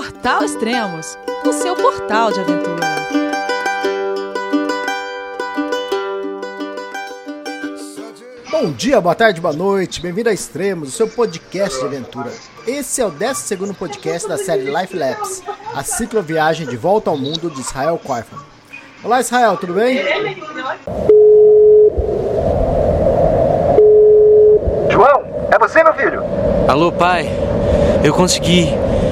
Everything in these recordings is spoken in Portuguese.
Portal Extremos, o seu portal de aventura. Bom dia, boa tarde, boa noite, bem-vindo a Extremos, o seu podcast de aventura. Esse é o 12 podcast da série Life Labs, a cicloviagem de volta ao mundo de Israel Korfman. Olá, Israel, tudo bem? João, é você, meu filho? Alô, pai. Eu consegui.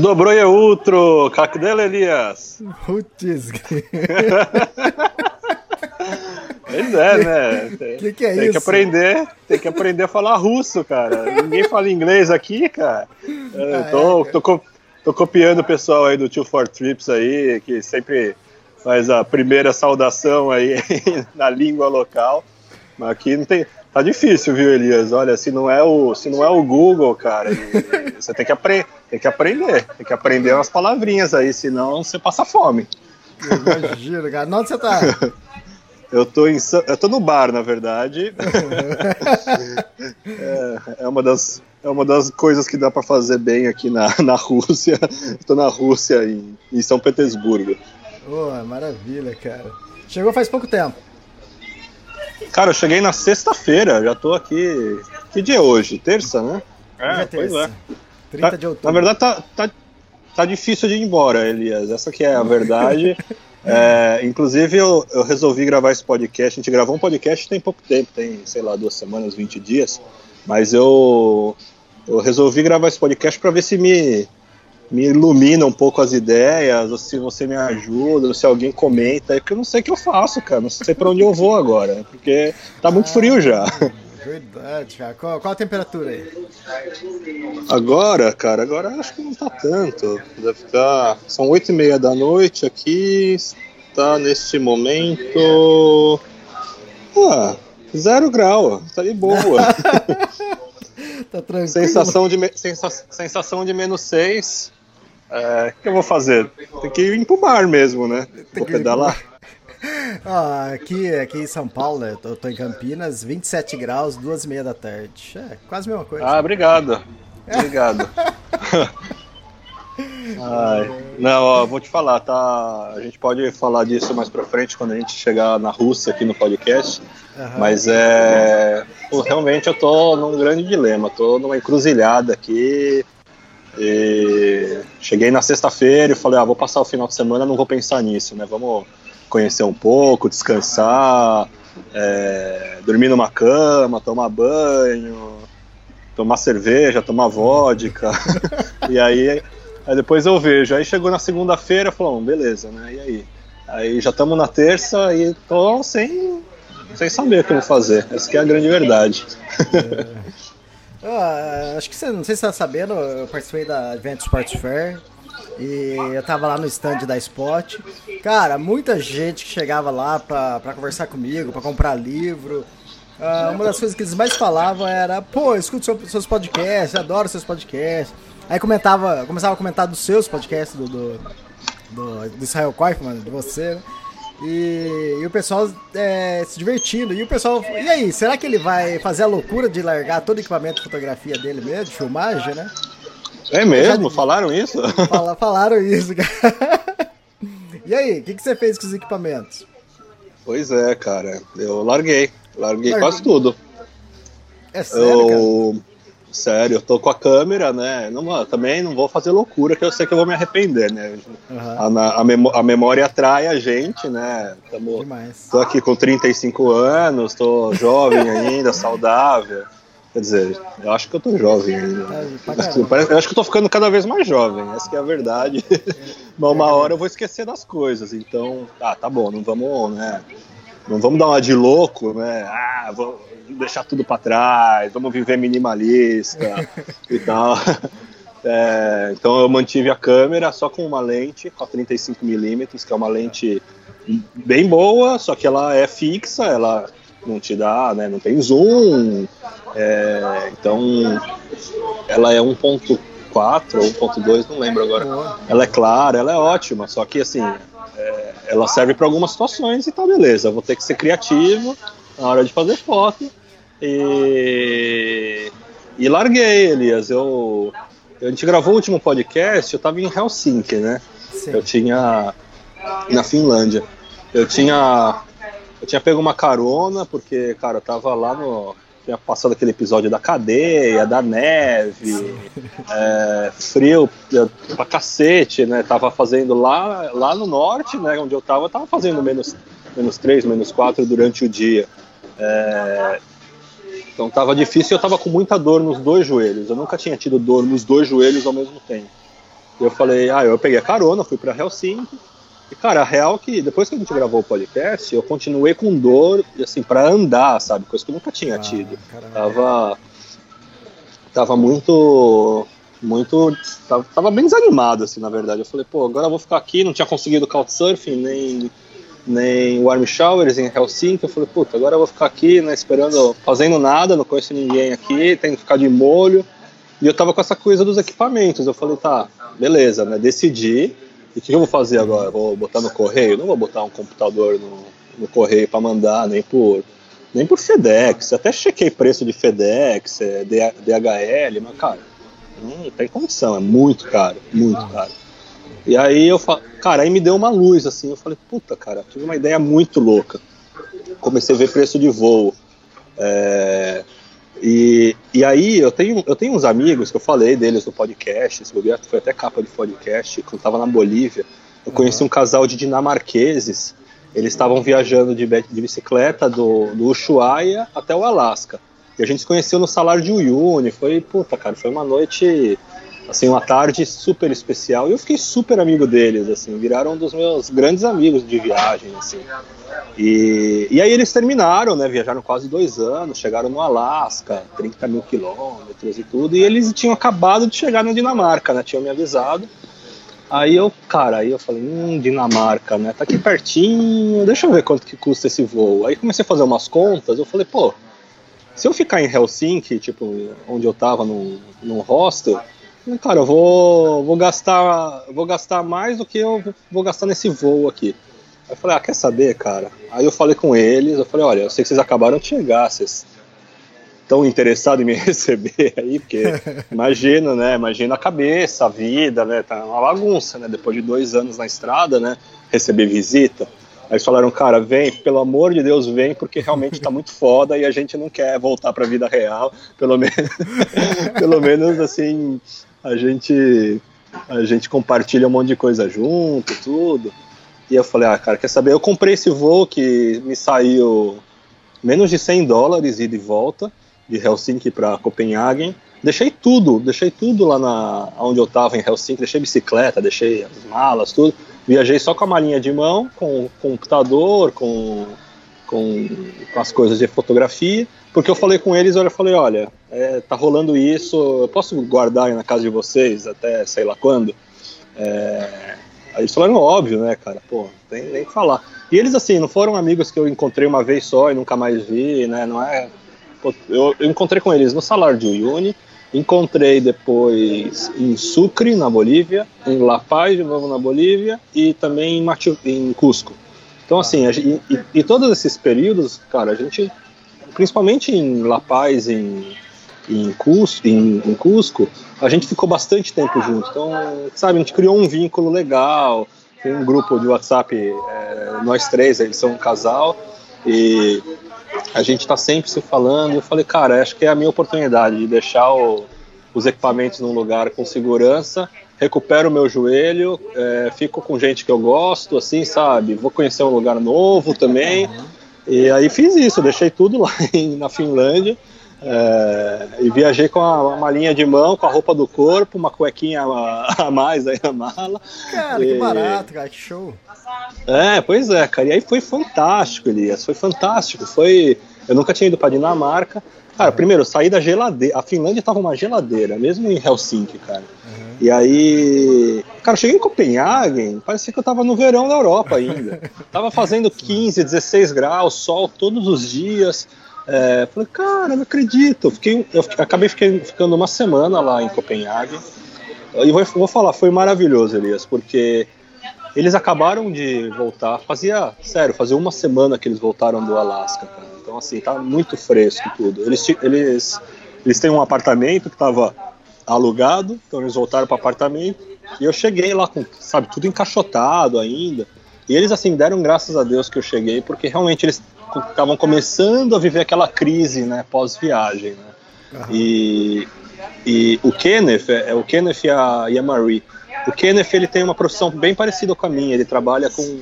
Dobrou e outro, Cacdela Elias. Putz, Pois é, né? que que é tem isso? que aprender, tem que aprender a falar russo, cara. Ninguém fala inglês aqui, cara. Eu Ah, tô, é, tô, co- tô copiando o pessoal aí do Two for Trips aí, que sempre faz a primeira saudação aí na língua local. Mas aqui não tem. Tá difícil, viu, Elias? Olha, se não é o, se não é o Google, cara, você tem que, apre tem que aprender. Tem que aprender umas palavrinhas aí, senão você passa fome. imagina, cara. Onde você tá? Eu tô, em, eu tô no bar, na verdade. é, é uma das, é uma das coisas que dá pra fazer bem aqui na, na Rússia. Tô na Rússia, em, em São Petersburgo. Pô, maravilha, cara. Chegou faz pouco tempo. Cara, eu cheguei na sexta-feira, já tô aqui. Que dia é hoje? Terça, né? É pois terça. é. 30 Tá- de outubro. Na verdade, tá, tá, tá difícil de ir embora, Elias. Essa que é a verdade. É, inclusive, eu, eu resolvi gravar esse podcast. A gente gravou um podcast tem pouco tempo, tem, sei lá, duas semanas, 20 dias. Mas eu, eu resolvi gravar esse podcast para ver se me, me ilumina um pouco as ideias, ou se você me ajuda, ou se alguém comenta. É porque eu não sei o que eu faço, cara. Não sei para onde eu vou agora. Porque tá muito frio já. Verdade, cara. Qual, qual a temperatura aí? Agora, cara, agora acho que não tá tanto. Deve estar. São oito e meia da noite aqui. Está neste momento. Ah, zero grau. Tá de boa. Tá tranquilo? sensação, de sensa- sensação de menos seis. É, o que eu vou fazer? Tem que ir pro bar mesmo, né? Vou pedalar. Ah, aqui, aqui em São Paulo, né, eu tô, tô em Campinas, 27 graus, duas e meia da tarde. É, quase a mesma coisa. Ah, obrigado. Obrigado. Ai, não, ó, vou te falar, tá? A gente pode falar disso mais pra frente quando a gente chegar na Rússia aqui no podcast. Aham. Mas é. pô, realmente eu tô num grande dilema, tô numa encruzilhada aqui. E cheguei na sexta-feira e falei, ah, vou passar o final de semana, não vou pensar nisso, né? Vamos conhecer um pouco, descansar, é, dormir numa cama, tomar banho, tomar cerveja, tomar vodka. e aí, aí depois eu vejo. Aí chegou na segunda-feira, falou, beleza, né? E aí? Aí já estamos na terça e tô sem, sem saber o que eu vou fazer. Essa é a grande verdade. Ah, acho que você, não sei se você tá sabendo, eu participei da Advent Sports Fair e eu tava lá no stand da Spot. Cara, muita gente que chegava lá pra conversar comigo, pra comprar livro. Ah, uma das coisas que eles mais falavam era, pô, escuto seu- seus podcasts, adoro seus podcasts. Aí comentava, começava a comentar dos seus podcasts, do, do, do, do Israel Koifman, de você, né? E, e o pessoal é, se divertindo. E o pessoal, e aí, será que ele vai fazer a loucura de largar todo o equipamento de fotografia dele mesmo, de filmagem, né? É mesmo? Falaram isso? Fala- falaram isso, cara. E aí, o que, que você fez com os equipamentos? pois é, cara. Eu larguei. Larguei Largou? quase tudo. É sério, cara? Sério, eu tô com a câmera, né? Não, também não vou fazer loucura, que eu sei que eu vou me arrepender, né? Aham. A, a memó- a memória atrai a gente, né? Tamo, Demais. tô aqui com 35 anos, tô jovem ainda, saudável. Quer dizer, eu acho que eu tô jovem ainda. Parece- Eu acho que eu tô ficando cada vez mais jovem, essa que é a verdade. Mas uma hora eu vou esquecer das coisas, então, ah, tá bom, não vamos, né? Não vamos dar uma de louco, né? Ah, vamos deixar tudo pra trás, vamos viver minimalista e tal. É, então eu mantive a câmera só com uma lente, com a 35mm, que é uma lente bem boa, só que ela é fixa, ela não te dá, né, não tem zoom, é, então ela é 1.4 ou 1.2, não lembro agora. Ela é clara, ela é ótima, só que assim, é, ela serve para algumas situações e tá beleza, eu vou ter que ser criativo na hora de fazer foto e, e larguei, Elias, eu a gente gravou o último podcast, eu estava em Helsinki, né? Sim. Eu tinha na Finlândia. Eu tinha eu tinha pego uma carona porque, cara, eu tava lá no tinha passado aquele episódio da cadeia, da neve, é, frio pra cacete, né? Tava fazendo lá, lá no norte, né? Onde eu tava, tava fazendo menos, menos 3, menos 4 durante o dia. É, então tava difícil e eu tava com muita dor nos dois joelhos. Eu nunca tinha tido dor nos dois joelhos ao mesmo tempo. Eu falei, ah, eu peguei a carona, fui para Helsinki. E cara, a real é que depois que a gente gravou o podcast, eu continuei com dor, assim, para andar, sabe? Coisa que eu nunca tinha ah, tido. Caramba. Tava tava muito muito tava, tava, bem desanimado assim, na verdade. Eu falei, pô, agora eu vou ficar aqui, não tinha conseguido couchsurfing, nem nem warm showers em Helsinki. Eu falei, puta, agora eu vou ficar aqui, né, esperando, fazendo nada, não conheço ninguém aqui, tenho que ficar de molho. E eu tava com essa coisa dos equipamentos. Eu falei, tá, beleza, né, decidi. E o que eu vou fazer agora? Vou botar no correio? Não vou botar um computador no, no correio para mandar, nem por nem por FedEx. Até chequei preço de FedEx, é, DHL, mas cara, não tem condição, é muito caro, muito caro. E aí eu falo, cara, aí me deu uma luz assim, eu falei, puta, cara, tive uma ideia muito louca. Comecei a ver preço de voo. É, e, e aí eu tenho, eu tenho uns amigos que eu falei deles no podcast, esse foi até capa de podcast, quando eu tava na Bolívia. Eu conheci um casal de dinamarqueses. Eles estavam viajando de, de bicicleta do, do Ushuaia até o Alasca. E a gente se conheceu no salário de Uyuni. Foi, puta, cara, foi uma noite assim, uma tarde super especial. E eu fiquei super amigo deles, assim, viraram um dos meus grandes amigos de viagem, assim. E, e aí eles terminaram, né, viajaram quase dois anos, chegaram no Alasca, 30 mil quilômetros e tudo, e eles tinham acabado de chegar na Dinamarca, né, tinham me avisado. Aí eu, cara, aí eu falei, hum, Dinamarca, né, tá aqui pertinho, deixa eu ver quanto que custa esse voo. Aí comecei a fazer umas contas, eu falei, pô, se eu ficar em Helsinki, tipo, onde eu tava, num, num hostel, Cara, eu vou, vou gastar vou gastar mais do que eu vou gastar nesse voo aqui. Aí eu falei, ah, quer saber, cara? Aí eu falei com eles, eu falei, olha, eu sei que vocês acabaram de chegar, vocês estão interessados em me receber aí, porque imagina, né? Imagina a cabeça, a vida, né? Tá uma bagunça, né? Depois de dois anos na estrada, né? Receber visita. Aí eles falaram, cara, vem, pelo amor de Deus, vem, porque realmente tá muito foda e a gente não quer voltar pra vida real, pelo menos, pelo menos assim, a gente a gente compartilha um monte de coisa junto, tudo. E eu falei, ah, cara, quer saber? Eu comprei esse voo que me saiu menos de 100 dólares e volta, de Helsinki para Copenhagen. Deixei tudo, deixei tudo lá na onde eu estava em Helsinki, deixei bicicleta, deixei as malas, tudo. Viajei só com a malinha de mão, com, com computador, com, com, com as coisas de fotografia porque eu falei com eles, eu falei, olha, é, tá rolando isso, eu posso guardar na casa de vocês até sei lá quando? É... Aí eles falaram, óbvio, né, cara, pô, tem nem que falar. E eles, assim, não foram amigos que eu encontrei uma vez só e nunca mais vi, né, não é... Pô, eu, eu, encontrei com eles no salário de Uyuni, encontrei depois em Sucre, na Bolívia, em La Paz, de novo na Bolívia, e também em, Machu, em Cusco. Então, assim, a, e, e todos esses períodos, cara, a gente principalmente em La Paz, em, em, Cusco, em, em Cusco, a gente ficou bastante tempo junto. Então, sabe, a gente criou um vínculo legal. Tem um grupo de WhatsApp, é, nós três, eles são um casal, e a gente está sempre se falando. E eu falei, cara, acho que é a minha oportunidade de deixar o, os equipamentos num lugar com segurança, recupero o meu joelho, é, fico com gente que eu gosto, assim, sabe? Vou conhecer um lugar novo também. E aí fiz isso, deixei tudo lá em, na Finlândia. É, e viajei com a, malinha de mão, com a roupa do corpo, uma cuequinha a, a mais aí na mala. Cara, e... que barato, cara, que show. É, pois é, cara. E aí foi fantástico, Elias. Foi fantástico. Foi. Eu nunca tinha ido para Dinamarca. Cara, primeiro, eu saí da geladeira. A Finlândia tava uma geladeira, mesmo em Helsinki, cara. Uhum. E aí. Cara, eu cheguei em Copenhague, parecia que eu tava no verão da Europa ainda. tava fazendo 15, 16 graus, sol todos os dias. É, falei, cara, não acredito. Eu fiquei, acabei fiquei, ficando uma semana lá em Copenhague. E vou, vou falar, foi maravilhoso, Elias, porque eles acabaram de voltar. Fazia, sério, fazia uma semana que eles voltaram do Alasca, cara. Então, assim, tá muito fresco tudo. Eles, eles, eles têm um apartamento que tava alugado, então eles voltaram para apartamento. E eu cheguei lá com, sabe, tudo encaixotado ainda. E eles, assim, deram graças a Deus que eu cheguei, porque realmente eles estavam começando a viver aquela crise, né, pós-viagem, né. Uhum. E, e o Kenneth, é, o Kenneth e a, e a Marie, o Kenneth ele tem uma profissão bem parecida com a minha. Ele trabalha com,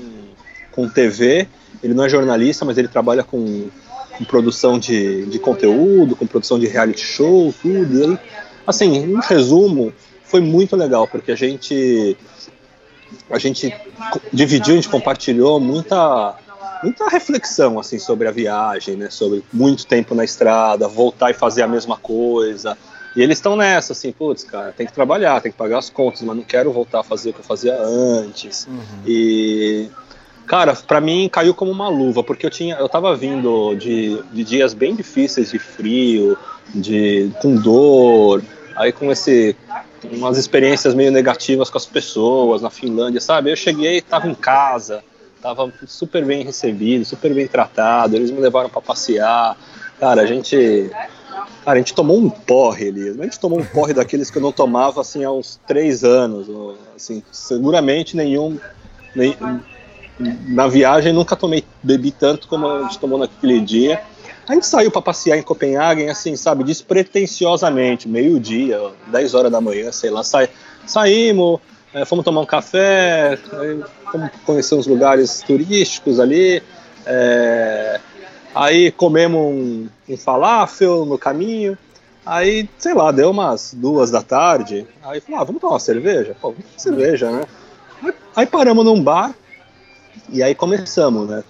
com TV. Ele não é jornalista, mas ele trabalha com, com produção de, de conteúdo, com produção de reality show, tudo. E assim, em resumo, foi muito legal porque a gente a gente dividiu, a gente compartilhou muita muita reflexão assim sobre a viagem, né? Sobre muito tempo na estrada, voltar e fazer a mesma coisa e eles estão nessa, assim, putz, cara, tem que trabalhar, tem que pagar as contas, mas não quero voltar a fazer o que eu fazia antes. Uhum. E, cara, para mim caiu como uma luva, porque eu tinha, eu tava vindo de, de dias bem difíceis de frio, de com dor, aí com esse umas experiências meio negativas com as pessoas na Finlândia, sabe? Eu cheguei, tava em casa, tava super bem recebido, super bem tratado, eles me levaram para passear. Cara, a gente Cara, a gente tomou um porre ali. A gente tomou um porre daqueles que eu não tomava assim há uns três anos. Assim, seguramente nenhum. Nem, na viagem nunca tomei, bebi tanto como a gente tomou naquele dia. A gente saiu para passear em Copenhague, assim, sabe, despretensiosamente, meio-dia, 10 horas da manhã, sei lá, sa saímos, é, fomos tomar um café, fomos conhecer uns lugares turísticos ali. É, Aí comemos um, um falafel no caminho. Aí, sei lá, deu umas duas da tarde. Aí falou, ah, vamos tomar uma cerveja? Pô, cerveja, né? Aí paramos num bar e aí começamos, né?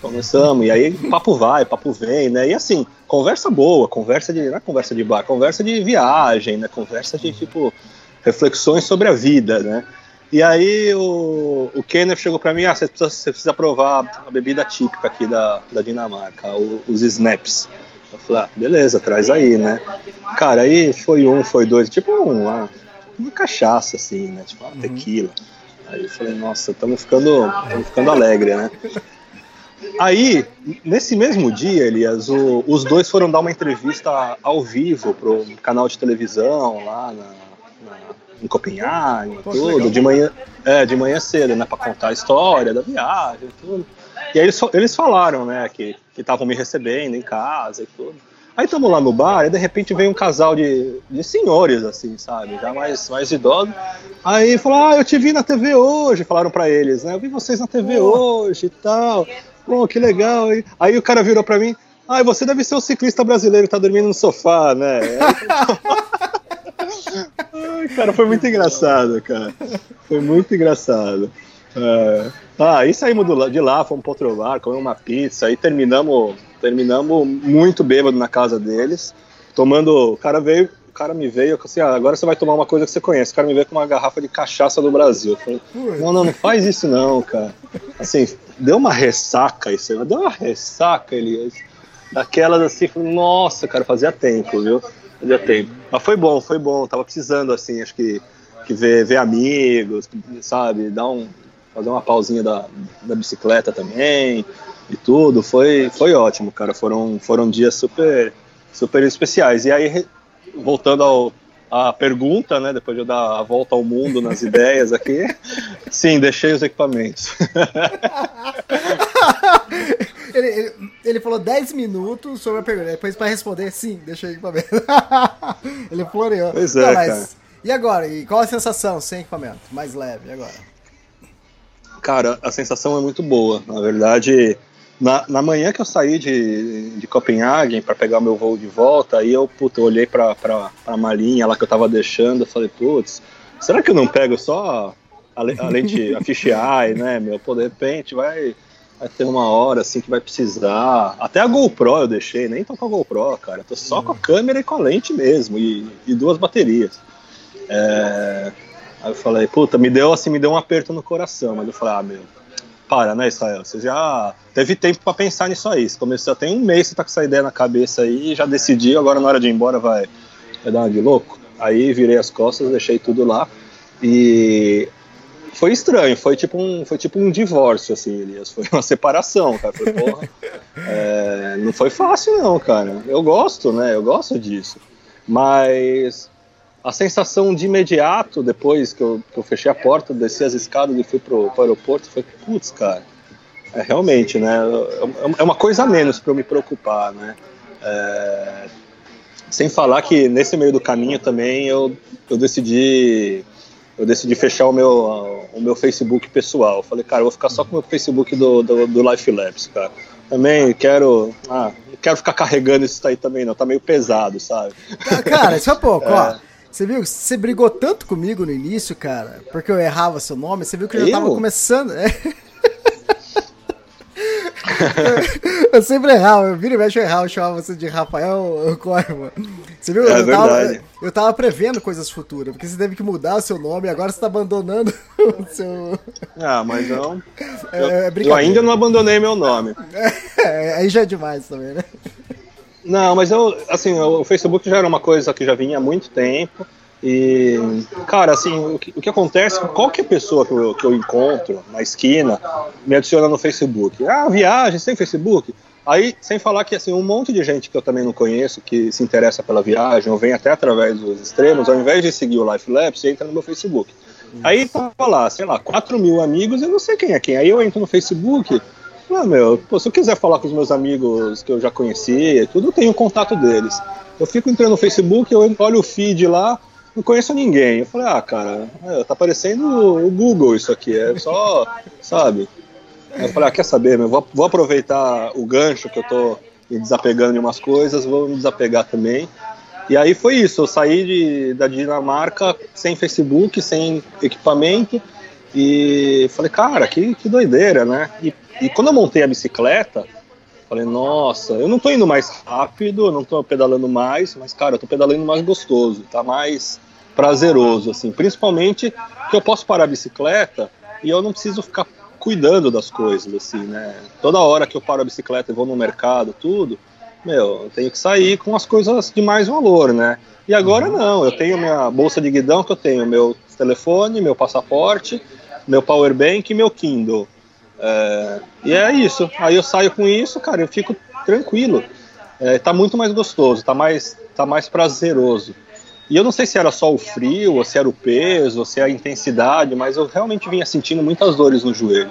Começamos, e aí papo vai, papo vem, né? E assim, conversa boa, conversa de. Não é conversa de bar, conversa de viagem, né? Conversa de tipo reflexões sobre a vida, né? E aí o, o Kenneth chegou para mim, ah, você precisa, você precisa provar a bebida típica aqui da, da Dinamarca, o, os snaps. Eu falei, ah, beleza, traz aí, né? Cara, aí foi um, foi dois, tipo um, uma, uma cachaça, assim, né? Tipo uma tequila. Aí eu falei, nossa, estamos ficando, ficando alegre, né? Aí, nesse mesmo dia, Elias, o, os dois foram dar uma entrevista ao vivo pro canal de televisão lá na, em Copenhague, Pô, tudo, legal. de manhã, é, de manhã cedo, né, para contar a história da viagem, tudo. E aí eles, eles falaram, né, que estavam me recebendo em casa e tudo. Aí estamos lá no bar e de repente vem um casal de, de senhores, assim, sabe? Já mais, mais idosos. Aí falou: Ah, eu te vi na TV hoje. Falaram para eles, né? Eu vi vocês na TV hoje e tal. Pô, que legal. Aí o cara virou para mim: Ah, você deve ser o ciclista brasileiro que tá dormindo no sofá, né? Ai, cara, foi muito engraçado, cara. Foi muito engraçado. É... Ah, aí saímos de lá, fomos para outro bar, comemos uma pizza, aí terminamos, terminamos muito bêbado na casa deles, tomando. O cara veio, cara me veio assim, ah, agora você vai tomar uma coisa que você conhece. O cara me veio com uma garrafa de cachaça do Brasil. Eu falei, não, não, não faz isso não, cara. Assim, deu uma ressaca isso, deu uma ressaca, Elias. Daquelas assim, nossa, cara, fazia tempo, viu? Fazia tempo. Mas foi bom, foi bom. Tava precisando, assim, acho que, que ver, ver amigos, sabe? Dar um, fazer uma pausinha da, da bicicleta também e tudo. Foi, foi ótimo, cara. Foram, foram dias super, super especiais. E aí, voltando ao, a pergunta, né? Depois de eu dar a volta ao mundo nas ideias aqui. Sim, deixei os equipamentos. ele, ele, ele, falou 10 minutos sobre a pergunta. Depois para responder, sim, deixei o equipamento. ele floreou. Pois é, Não, mas, cara. E agora? E qual a sensação sem equipamento? Mais leve, agora? Cara, a sensação é muito boa. Na verdade, na, na manhã que eu saí de, de Copenhague para pegar meu voo de volta, aí eu, puta, eu olhei para a malinha lá que eu tava deixando, eu falei, putz, será que eu não pego só a, a lente, a fisheye, né, meu? Pô, de repente vai, vai ter uma hora assim que vai precisar. Até a GoPro eu deixei, nem tô com a GoPro, cara. Tô só com a câmera e com a lente mesmo, e, e duas baterias. É... Aí eu falei, puta, me deu assim, me deu um aperto no coração, mas eu falei, ah, meu, para, né, Israel? Você já teve tempo para pensar nisso aí. Você começou, tem um mês você tá com essa ideia na cabeça aí, já decidiu, agora na hora de ir embora vai, vai dar uma de louco. Aí virei as costas, deixei tudo lá. E foi estranho, foi tipo um, foi tipo um divórcio, assim, Elias. Foi uma separação, cara. Foi, porra, é, não foi fácil, não, cara. Eu gosto, né? Eu gosto disso. Mas a sensação de imediato, depois que eu, que eu fechei a porta, desci as escadas e fui pro, pro aeroporto, foi, putz, cara. É realmente, né? É, é uma coisa a menos para eu me preocupar, né? É, sem falar que nesse meio do caminho também eu, eu decidi eu decidi fechar o meu, o meu Facebook pessoal. Eu falei, cara, eu vou ficar só com o meu Facebook do, do, do Life Labs, cara. Também quero. Ah, não quero ficar carregando isso aí também, não. Tá meio pesado, sabe? Cara, só pouco, é. ó. Você viu? Você brigou tanto comigo no início, cara, porque eu errava seu nome. Você viu que eu já eu? tava começando. É. eu sempre errava, eu vira e mexe eu errava, eu chamava você de Rafael Corma. Você viu? É eu, tava, eu tava prevendo coisas futuras, porque você teve que mudar o seu nome e agora você tá abandonando o seu. Ah, mas não. É, eu, eu ainda não abandonei meu nome. É, aí já é demais também, né? Não, mas eu, assim, o Facebook já era uma coisa que já vinha há muito tempo. E, cara, assim, o que, o que acontece que qualquer pessoa que eu, que eu encontro na esquina me adiciona no Facebook. Ah, viagem, sem Facebook? Aí, sem falar que, assim, um monte de gente que eu também não conheço, que se interessa pela viagem, ou vem até através dos extremos, ao invés de seguir o Life Labs, entra no meu Facebook. Aí tava lá, sei lá, 4 mil amigos, eu não sei quem é quem. Aí eu entro no Facebook, ah, meu, pô, se eu quiser falar com os meus amigos que eu já conhecia, tudo, eu tenho contato deles. Eu fico entrando no Facebook, eu olho o feed lá, não conheço ninguém. Eu falei, ah, cara, é, tá parecendo o Google isso aqui, é só, sabe? Eu falei, ah, quer saber, meu, vou, vou aproveitar o gancho que eu tô me desapegando de umas coisas, vou me desapegar também. E aí foi isso, eu saí de, da Dinamarca sem Facebook, sem equipamento, e falei, cara, que, que doideira, né? E, e quando eu montei a bicicleta, falei, nossa, eu não tô indo mais rápido, não tô pedalando mais, mas, cara, eu tô pedalando mais gostoso, tá mais prazeroso, assim. Principalmente que eu posso parar a bicicleta e eu não preciso ficar cuidando das coisas, assim, né? Toda hora que eu paro a bicicleta e vou no mercado, tudo, meu, eu tenho que sair com as coisas de mais valor, né? E agora uhum. não, eu tenho minha bolsa de guidão que eu tenho meu telefone, meu passaporte, meu power bank e meu Kindle. É, e é isso. Aí eu saio com isso, cara, eu fico tranquilo. É, tá muito mais gostoso, tá mais, tá mais prazeroso. E eu não sei se era só o frio, ou se era o peso, ou se era a intensidade, mas eu realmente vinha sentindo muitas dores no joelho.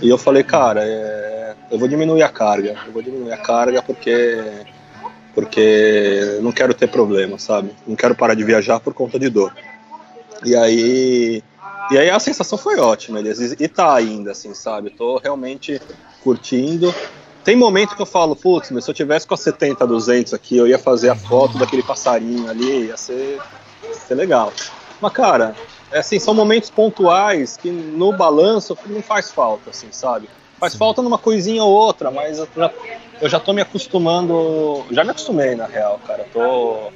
E eu falei, cara, é, eu vou diminuir a carga, eu vou diminuir a carga porque porque não quero ter problema, sabe? Não quero parar de viajar por conta de dor. E aí e aí a sensação foi ótima, Elias. E tá ainda, assim, sabe? Tô realmente curtindo. Tem momento que eu falo, putz, se eu tivesse com a 70, 200 aqui, eu ia fazer a foto daquele passarinho ali, ia ser, ia ser legal. Mas, cara, é assim, são momentos pontuais que no balanço não faz falta, assim, sabe? Faz falta numa coisinha ou outra, mas eu já, eu já tô me acostumando, já me acostumei, na real, cara. Tô,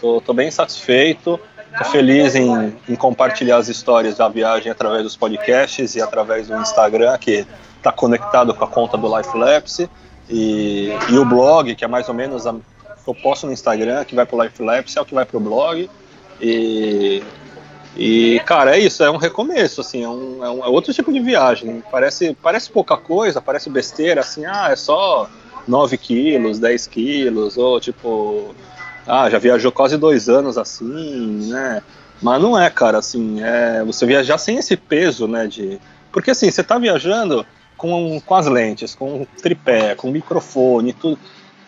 tô, tô bem satisfeito. Estou feliz em, em, compartilhar as histórias da viagem através dos podcasts e através do Instagram, que está conectado com a conta do Life Lapse, e, e, o blog, que é mais ou menos a, eu posto no Instagram, que vai para o Life Lapse, é o que vai para o blog. E, e, cara, é isso, é um recomeço, assim, é, um, é, um, é outro tipo de viagem. Parece, parece pouca coisa, parece besteira, assim, ah, é só 9 quilos, 10 quilos, ou tipo ah, já viajou quase dois anos assim, né? Mas não é, cara, assim, é você viajar sem esse peso, né? De... Porque assim, você tá viajando com, com as lentes, com o tripé, com o microfone, tudo.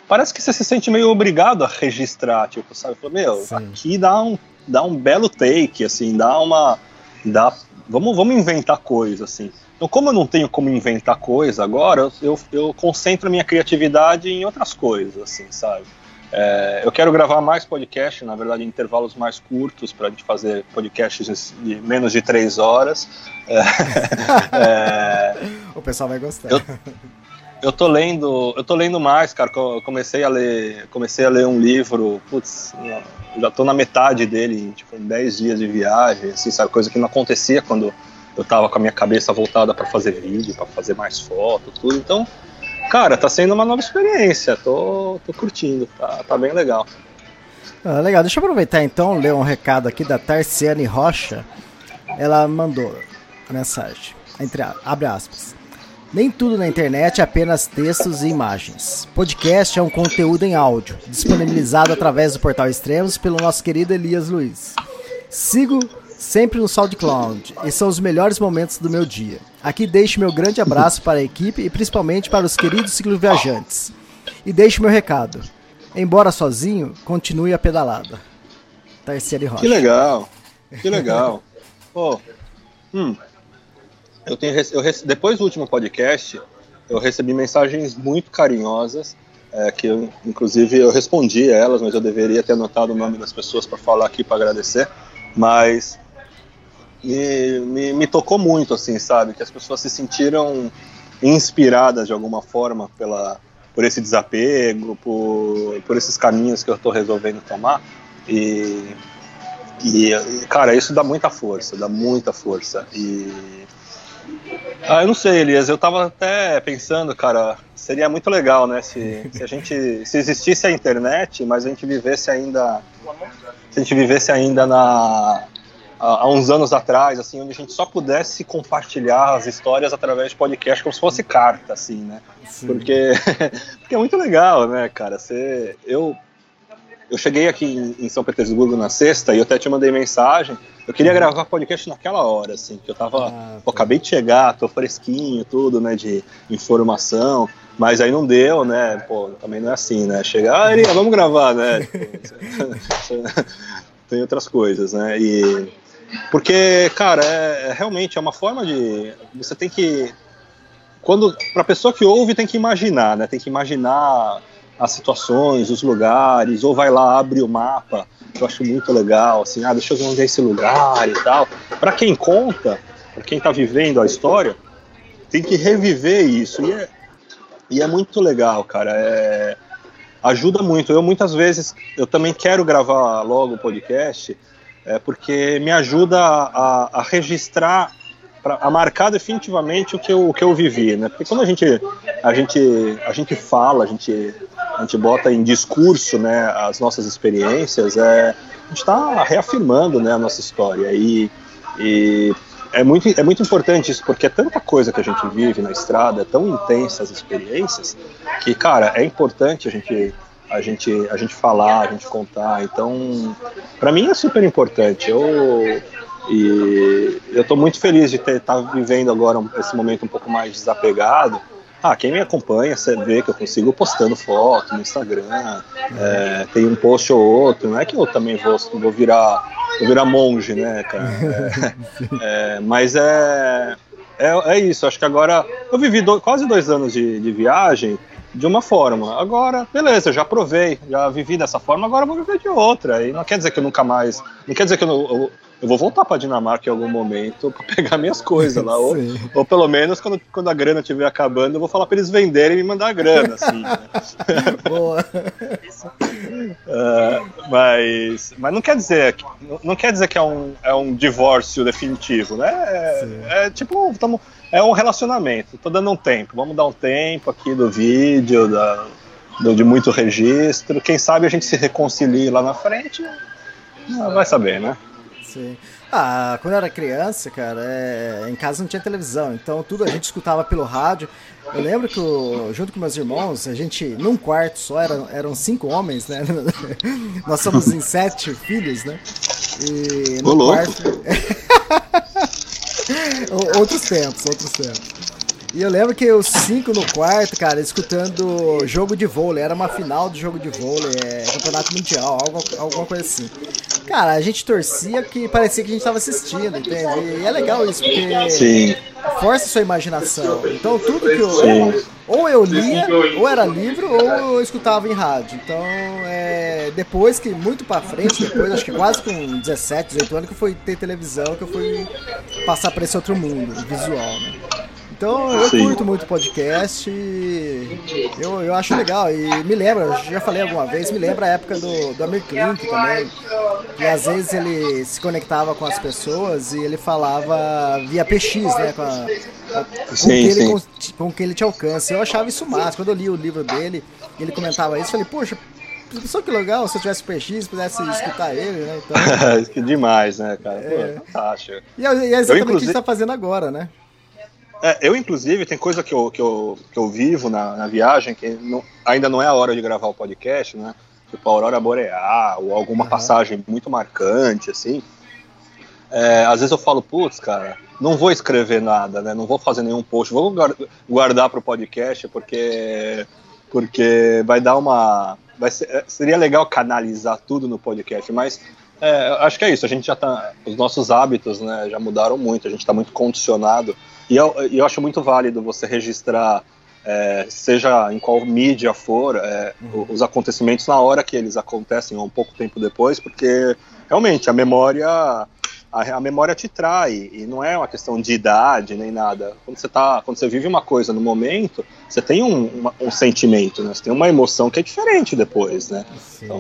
Parece que você se sente meio obrigado a registrar, tipo, sabe? Fala, meu, Sim. aqui dá um, dá um belo take, assim, dá uma. Dá, vamos, vamos inventar coisa, assim. Então, como eu não tenho como inventar coisa agora, eu, eu concentro a minha criatividade em outras coisas, assim, sabe? É, eu quero gravar mais podcast, na verdade, em intervalos mais curtos, para a gente fazer podcasts de menos de três horas. É, é, pessoal vai gostar. Eu, eu tô lendo, eu tô lendo mais, cara. Eu comecei a ler, comecei a ler um livro, putz, já tô na metade dele, tipo, em 10 dias de viagem, assim, sabe, coisa que não acontecia quando eu tava com a minha cabeça voltada para fazer vídeo, para fazer mais foto, tudo. Então, cara, tá sendo uma nova experiência. Tô, tô curtindo, tá, tá bem legal. Ah, legal, deixa eu aproveitar então, ler um recado aqui da Tarciane Rocha. Ela mandou a mensagem, entre, abre aspas. Nem tudo na internet é apenas textos e imagens. Podcast é um conteúdo em áudio, disponibilizado através do portal Extremos pelo nosso querido Elias Luiz. Sigo sempre no SoundCloud e são os melhores momentos do meu dia. Aqui deixo meu grande abraço para a equipe e principalmente para os queridos cicloviajantes. E deixo meu recado. Embora sozinho, continue a pedalada. Terceira Rocha. Que legal, que legal. oh, hum, eu tenho, eu, depois do último podcast, eu recebi mensagens muito carinhosas, é, que eu, inclusive eu respondi a elas, mas eu deveria ter anotado o nome das pessoas para falar aqui para agradecer. Mas me, me, me, tocou muito, assim, sabe? Que as pessoas se sentiram inspiradas de alguma forma pela, por esse desapego, por, por esses caminhos que eu estou resolvendo tomar. E, e, cara, isso dá muita força, dá muita força. E ah, eu não sei, Elias. Eu tava até pensando, cara, seria muito legal, né? Se, se a gente. Se existisse a internet, mas a gente vivesse ainda. Se a gente vivesse ainda na. Há uns anos atrás, assim, onde a gente só pudesse compartilhar as histórias através de podcast, como se fosse carta, assim, né? Sim. Porque, porque é muito legal, né, cara? Você, eu, eu cheguei aqui em, São Petersburgo na sexta e eu até te mandei mensagem eu queria uhum. gravar podcast naquela hora, assim, que eu tava. Ah, pô, acabei de chegar, tô fresquinho, tudo, né, de informação, mas aí não deu, né? Pô, também não é assim, né? Chegar, ah, vamos gravar, né? Tem outras coisas, né? E. Porque, cara, é, é, realmente é uma forma de. Você tem que. Quando. Pra pessoa que ouve, tem que imaginar, né? Tem que imaginar as situações, os lugares, ou vai lá, abre o mapa eu acho muito legal, assim, ah, deixa eu ver onde é esse lugar e tal. Para quem conta, para quem está vivendo a história, tem que reviver isso. E é, e é muito legal, cara. É, ajuda muito. Eu muitas vezes, eu também quero gravar logo o podcast, é, porque me ajuda a, a registrar pra, a marcar definitivamente o que eu, o que eu vivi, né? Porque quando a gente a gente a gente fala, a gente a gente bota em discurso, né, as nossas experiências, é, a gente está reafirmando, né, a nossa história e, e é muito, é muito importante isso, porque é tanta coisa que a gente vive na estrada, é tão intensa as experiências, que, cara, é importante a gente, a gente, a gente falar, a gente contar. Então, para mim é super importante. Eu, e eu estou muito feliz de estar tá vivendo agora esse momento um pouco mais desapegado. Ah, quem me acompanha, você vê que eu consigo postando foto no Instagram, é, tem um post ou outro, não é que eu também vou, vou virar vou virar monge, né, cara? É, é, mas é, é, é, isso, acho que agora eu vivi do, quase dois anos de, de viagem de uma forma. Agora, beleza, já provei, já vivi dessa forma, agora vou viver de outra. E não quer dizer que eu nunca mais. Não quer dizer que eu, eu, eu vou voltar para Dinamarca em algum momento para pegar minhas coisas lá. ou, ou, pelo menos quando, quando a grana estiver acabando, eu vou falar para eles venderem e me mandar a grana. Assim, né? Boa. uh, mas, mas não quer dizer que, não quer dizer que é um, é um divórcio definitivo, né? É, é tipo, tamo, é um relacionamento. Tô dando um tempo. Vamos dar um tempo aqui do vídeo, da, do, de muito registro. Quem sabe a gente se reconcilie lá na frente. Vai saber, né? Sim. Ah, quando eu era criança, cara, é... em casa não tinha televisão, então tudo a gente escutava pelo rádio. Eu lembro que, eu, junto com meus irmãos, a gente, num quarto só, eram, eram cinco homens, né? Nós somos em sete filhos, né? E no quarto. outros tempos, outros tempos. E eu lembro que os cinco no quarto, cara, escutando jogo de vôlei. Era uma final de jogo de vôlei, é, campeonato mundial, algo, alguma coisa assim. Cara, a gente torcia que parecia que a gente tava assistindo, entende? E é legal isso, porque Sim. força a sua imaginação. Então tudo que eu. Sim. Ou eu lia, ou era livro, ou eu escutava em rádio. Então, é, depois que, muito pra frente, depois, acho que quase com 17, 18 anos, que eu fui ter televisão, que eu fui passar pra esse outro mundo visual, né? Então eu Sim. curto muito podcast e eu, eu acho legal. E me lembra, já falei alguma vez, me lembra a época do, do Amir Klink também. E às vezes ele se conectava com as pessoas e ele falava via PX, né? Com, a, com, Sim, que ele, com, com que ele te alcança. Eu achava isso massa. Quando eu li o livro dele ele comentava isso, eu falei, poxa, pessoa que legal se eu tivesse PX, pudesse escutar ele, né? Então, que demais, né, cara? Pô, É. fantástico. e é é exatamente o que inclusive- você tá fazendo agora, né? É, eu, inclusive, tem coisa que eu, que eu, que eu vivo na, na viagem que não- ainda não é a hora de gravar o podcast, né? Tipo a Aurora Boreal ou alguma Aham. passagem muito marcante, assim. É, às vezes eu falo, putz, cara, não vou escrever nada, né? Não vou fazer nenhum post, vou guar- guardar para o podcast porque porque vai dar uma vai ser- é, seria legal canalizar tudo no podcast, mas é, acho que é isso. A gente já tá, os nossos hábitos, né, já mudaram muito. A gente está muito condicionado e eu, eu acho muito válido você registrar, é, seja em qual mídia for, é, o- os acontecimentos na hora que eles acontecem ou um pouco tempo depois, porque realmente a memória a, a memória te trai e não é uma questão de idade nem nada. Quando você tá, quando você vive uma coisa no momento, você tem um, uma- um sentimento, né? Você tem uma emoção que é diferente depois, né? Então,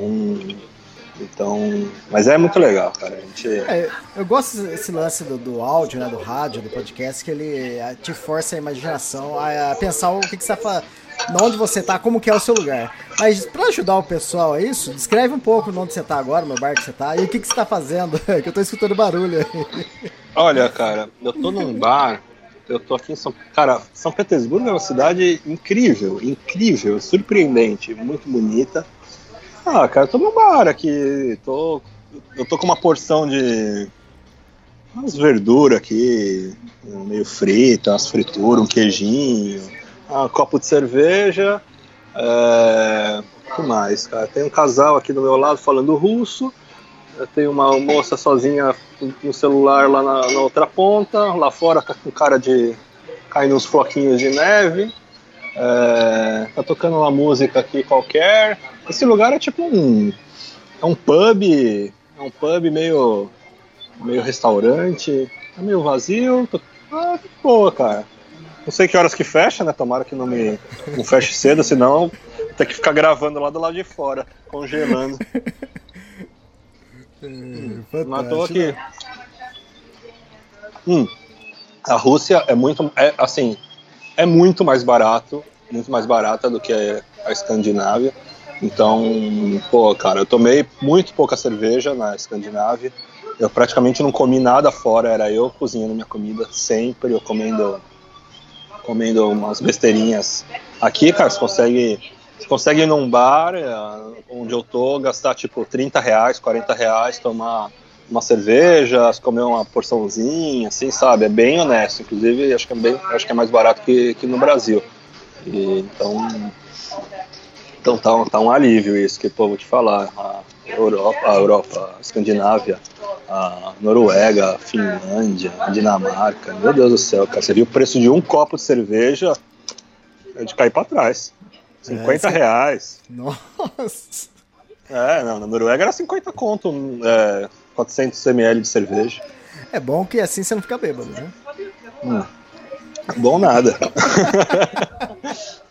então, mas é muito legal, cara. A gente É, eu gosto desse lance do, do áudio, né, do rádio, do podcast, que ele ah, te força a imaginação a, a pensar o que, que você tá onde você tá, como que é o seu lugar. Mas pra ajudar o pessoal a isso, descreve um pouco onde você tá agora, no bar que você tá, e o que, que você tá fazendo, que eu tô escutando barulho aí. Olha, cara, eu tô num bar, eu tô aqui em São... Cara, São Petersburgo é uma cidade incrível, incrível, surpreendente, muito bonita. Ah, cara, eu tô num bar aqui, tô... Eu tô com uma porção de... Umas verduras aqui, meio frita, umas frituras, um queijinho, um copo de cerveja, é... Que mais, cara? Tem um casal aqui do meu lado falando russo, tenho uma moça sozinha no celular lá na, na outra ponta. Lá fora tá com cara de caindo uns floquinhos de neve. É, tá tocando uma música aqui qualquer. Esse lugar é tipo um. É um pub. É um pub meio. meio restaurante. É meio vazio. Tô, ah, que boa, cara. Não sei que horas que fecha, né? Tomara que não me. não feche cedo, senão ter que ficar gravando lá do lado de fora, congelando. Mas tô aqui. Hum, a Rússia é muito, é, assim, é muito mais barato, muito mais barata do que a Escandinávia. Então, pô, cara, eu tomei muito pouca cerveja na Escandinávia. Eu praticamente não comi nada fora, era eu cozinhando minha comida sempre, eu comendo comendo umas besteirinhas. Aqui, cara, você consegue você consegue ir num bar eh, onde eu tô, gastar tipo 30 reais, 40 reais, tomar uma cerveja, comer uma porçãozinha, assim, sabe? É bem honesto. Inclusive, acho que é, bem, acho que é mais barato que, que no Brasil. E, então, então tá, um- tá um alívio isso, que, pô, vou te falar, a Europa, a Europa, a Escandinávia, a Noruega, a Finlândia, a Dinamarca, meu Deus do céu, cara, você viu o preço de um copo de cerveja, é de cair pra trás. 50 É, reais. Nossa. É, não, na Noruega era 50 conto, é, 400 ml de cerveja. É bom que assim você não fica bêbado, né? Bom nada.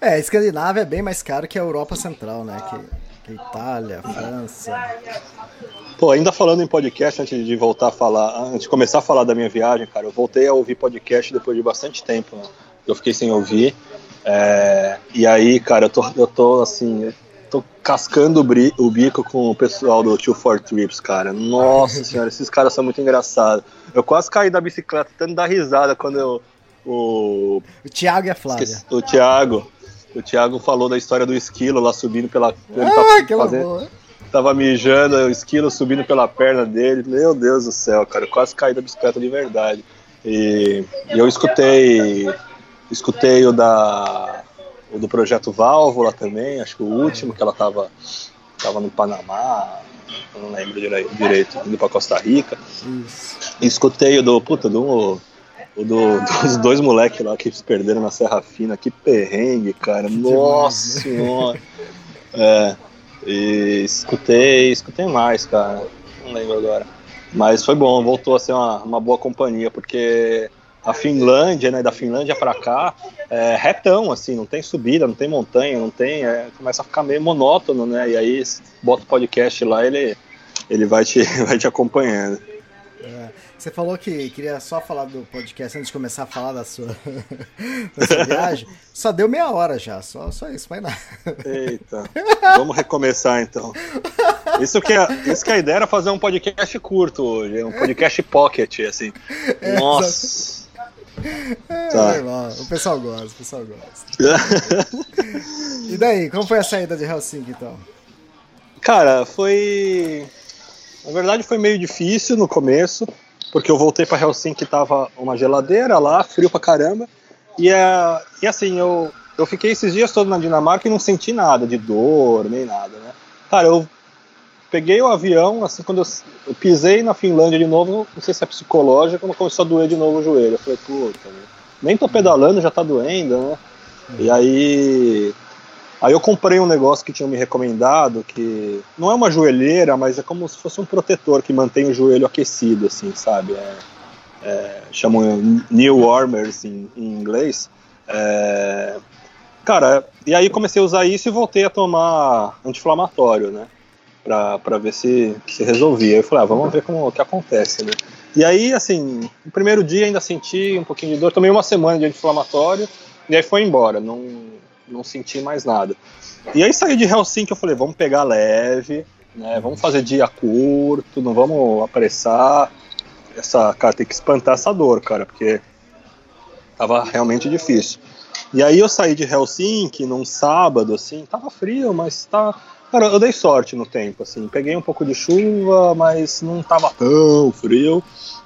É, Escandinávia é bem mais caro que a Europa Central, né? Que, que Itália, França. Pô, ainda falando em podcast, antes de voltar a falar, antes de começar a falar da minha viagem, cara, eu voltei a ouvir podcast depois de bastante tempo. Né? Eu fiquei sem ouvir. É, e aí, cara, eu tô, eu tô assim, tô cascando o, bico com o pessoal do Two for Trips, cara. Nossa senhora, esses caras são muito engraçados. Eu quase caí da bicicleta, tanto dar risada quando eu. O, O Thiago e a Flávia. esqueci- o Thiago. O Thiago falou da história do esquilo lá subindo pela. ele Ah, aquela fazendo- boa. Tava mijando, o esquilo subindo pela perna dele. Meu Deus do céu, cara, eu quase caí da bicicleta de verdade. E, e eu escutei. Escutei o da. O do projeto Válvula também, acho que o último, que ela tava, tava no Panamá, não lembro direi- direito, indo pra Costa Rica. Isso. Escutei o do. Puta, do. O do, dos dois moleques lá que se perderam na Serra Fina, que perrengue, cara. Nossa senhora. É. E escutei, escutei mais, cara. Não lembro agora. Mas foi bom, voltou a ser uma, uma boa companhia, porque a Finlândia, né? Da Finlândia para cá, é retão, assim, não tem subida, não tem montanha, não tem. É, começa a ficar meio monótono, né? E aí bota o podcast lá, ele, ele vai, te, vai te acompanhando. É, você falou que queria só falar do podcast antes de começar a falar da sua, da sua viagem. Só deu meia hora já, só, só isso, mais nada. Eita, vamos recomeçar então. Isso que, é, isso que a ideia era fazer um podcast curto hoje, um podcast pocket, assim. É, Nossa. É, tá. normal. O pessoal gosta, o pessoal gosta. e daí, como foi a saída de Helsinki então? Cara, foi. Na verdade foi meio difícil no começo, porque eu voltei para Helsinki e tava uma geladeira lá, frio pra caramba. E, é, e assim, eu, eu fiquei esses dias todos na Dinamarca e não senti nada de dor, nem nada, né? Cara, eu peguei o avião, assim, quando eu, eu, pisei na Finlândia de novo, não sei se é psicológico, quando começou a doer de novo o joelho. Eu falei, puta, né? nem tô pedalando, já tá doendo, né? E aí. Aí eu comprei um negócio que tinham me recomendado, que não é uma joelheira, mas é como se fosse um protetor que mantém o joelho aquecido, assim, sabe? É, é, chamam New Warmers em, em inglês. É, cara, e aí comecei a usar isso e voltei a tomar anti-inflamatório, né? para ver se, se resolvia. Eu falei, ah, vamos ver como que acontece, né? E aí, assim, no primeiro dia ainda senti um pouquinho de dor, tomei uma semana de anti-inflamatório e aí foi embora, não, não senti mais nada. E aí saí de Helsinki, eu falei, vamos pegar leve, né? Vamos fazer dia curto, não vamos apressar. Essa, cara, tem que espantar essa dor, cara, porque tava realmente difícil. E aí eu saí de Helsinki num sábado, assim, tava frio, mas tá Cara, eu dei sorte no tempo, assim. Peguei um pouco de chuva, mas não tava tão frio.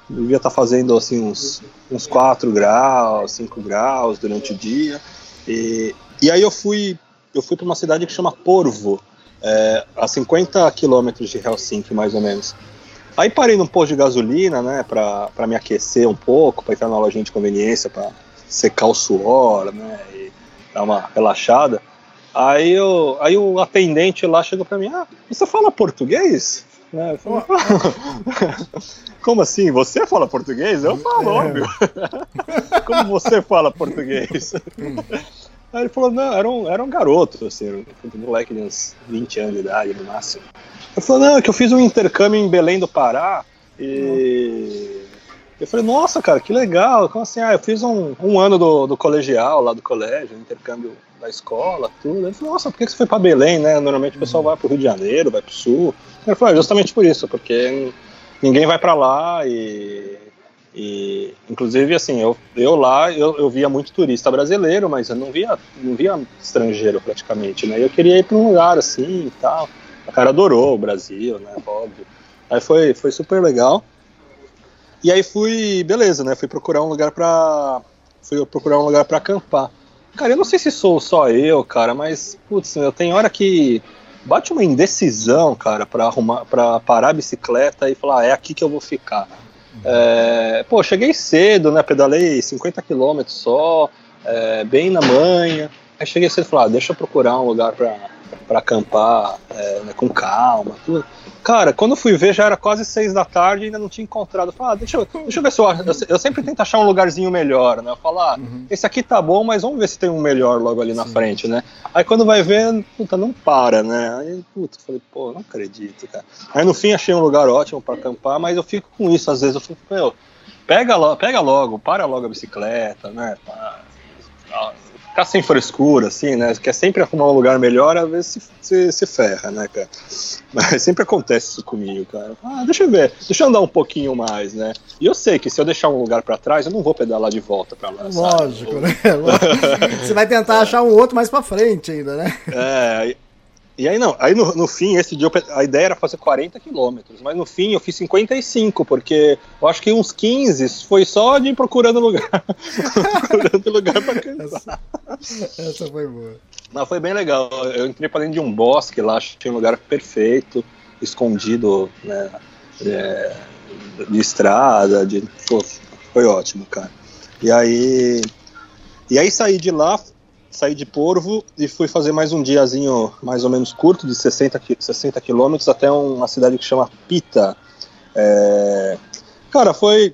Devia estar tá fazendo, assim, uns, uns 4 graus, 5 graus durante o dia. E, e aí eu fui, eu fui para uma cidade que chama Porvo, é, a 50 quilômetros de Helsinki, mais ou menos. Aí parei num posto de gasolina, né, para me aquecer um pouco, para entrar na lojinha de conveniência, para secar o suor, né, e dar uma relaxada. Aí, eu, aí o atendente lá chegou para mim: Ah, você fala português? Né? Falei, Como assim? Você fala português? Eu falo, é. óbvio. Como você fala português? Aí ele falou, não, era um, era um garoto, assim, um moleque de uns 20 anos de idade no máximo. Eu falei, não, é que eu fiz um intercâmbio em Belém do Pará e. Eu falei, nossa, cara, que legal. Como assim? Ah, eu fiz um, um ano do, do colegial lá do colégio, intercâmbio da escola, tudo. Ele falou, nossa, por que você foi para Belém, né? Normalmente o pessoal vai para o Rio de Janeiro, vai para o Sul. Ele falou, é justamente por isso, porque ninguém vai para lá e, e, inclusive, assim, eu, eu lá, eu, eu via muito turista brasileiro, mas eu não via, não via estrangeiro praticamente, né? Eu queria ir para um lugar assim e tal. A cara adorou o Brasil, né? Óbvio. Aí foi, foi super legal. E aí fui, beleza, né? Fui procurar um lugar para fui procurar um lugar para acampar. Cara, eu não sei se sou só eu, cara, mas, putz, eu tenho hora que bate uma indecisão, cara, para arrumar, para parar a bicicleta e falar, ah, é aqui que eu vou ficar. É, pô, cheguei cedo, né? Pedalei 50 km só, é, bem na manhã. Aí cheguei cedo e falei, ah, deixa eu procurar um lugar para acampar é, né, com calma, tudo. Cara, quando eu fui ver já era quase seis da tarde e ainda não tinha encontrado. Eu falei, ah, deixa eu, deixa eu ver se eu acho. Eu, sempre tento achar um lugarzinho melhor, né? Eu falo, ah, uhum. esse aqui tá bom, mas vamos ver se tem um melhor logo ali na Sim. frente, né? Aí quando vai ver, puta, não para, né? Aí, puta, falei, pô, não acredito, cara. Aí no fim achei um lugar ótimo para acampar, mas eu fico com isso, às vezes eu fico, meu, pega, lo, pega logo, para logo a bicicleta, né? Ficar sem frescura, assim, né? Quer sempre arrumar um lugar melhor, às vezes se, se, se, ferra, né, cara? Mas sempre acontece isso comigo, cara. Ah, deixa eu ver, deixa eu andar um pouquinho mais, né? E eu sei que se eu deixar um lugar para trás, eu não vou pedalar de volta para lá. Lógico, sabe? né? Você vai tentar achar um outro mais para frente ainda, né? É, e aí não, aí no, no fim, esse dia a ideia era fazer 40 quilômetros, mas no fim eu fiz 55, porque eu acho que uns 15 foi só de ir procurando lugar. procurando lugar pra cansar. Essa, essa, foi boa. Não, foi bem legal. Eu entrei pra dentro de um bosque lá, tinha um lugar perfeito, escondido, né? É, de estrada, de. Pô, foi ótimo, cara. E aí. E aí saí de lá, saí de Porvo e fui fazer mais um diazinho mais ou menos curto, de 60, 60 quilômetros, até uma cidade que chama Pita. É... Cara, foi,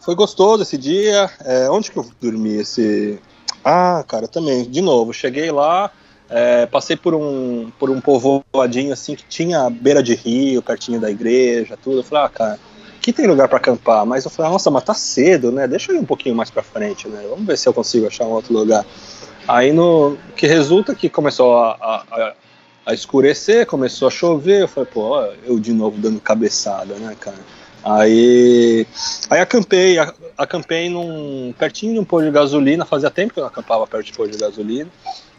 foi gostoso esse dia. É, onde que eu dormi esse. Ah, cara, também, de novo, cheguei lá, é, passei por um, por um povoadinho assim que tinha beira de rio, pertinho da igreja, tudo. Eu falei, ah, cara, aqui tem lugar para acampar, mas eu falei, nossa, mas tá cedo, né? Deixa eu ir um pouquinho mais para frente, né? Vamos ver se eu consigo achar um outro lugar. Aí no que resulta que começou a, a, a escurecer, começou a chover, eu falei, pô, eu de novo dando cabeçada, né, cara? Aí, aí acampei, acampei num, pertinho de um posto de gasolina, fazia tempo que eu não acampava perto de posto de gasolina,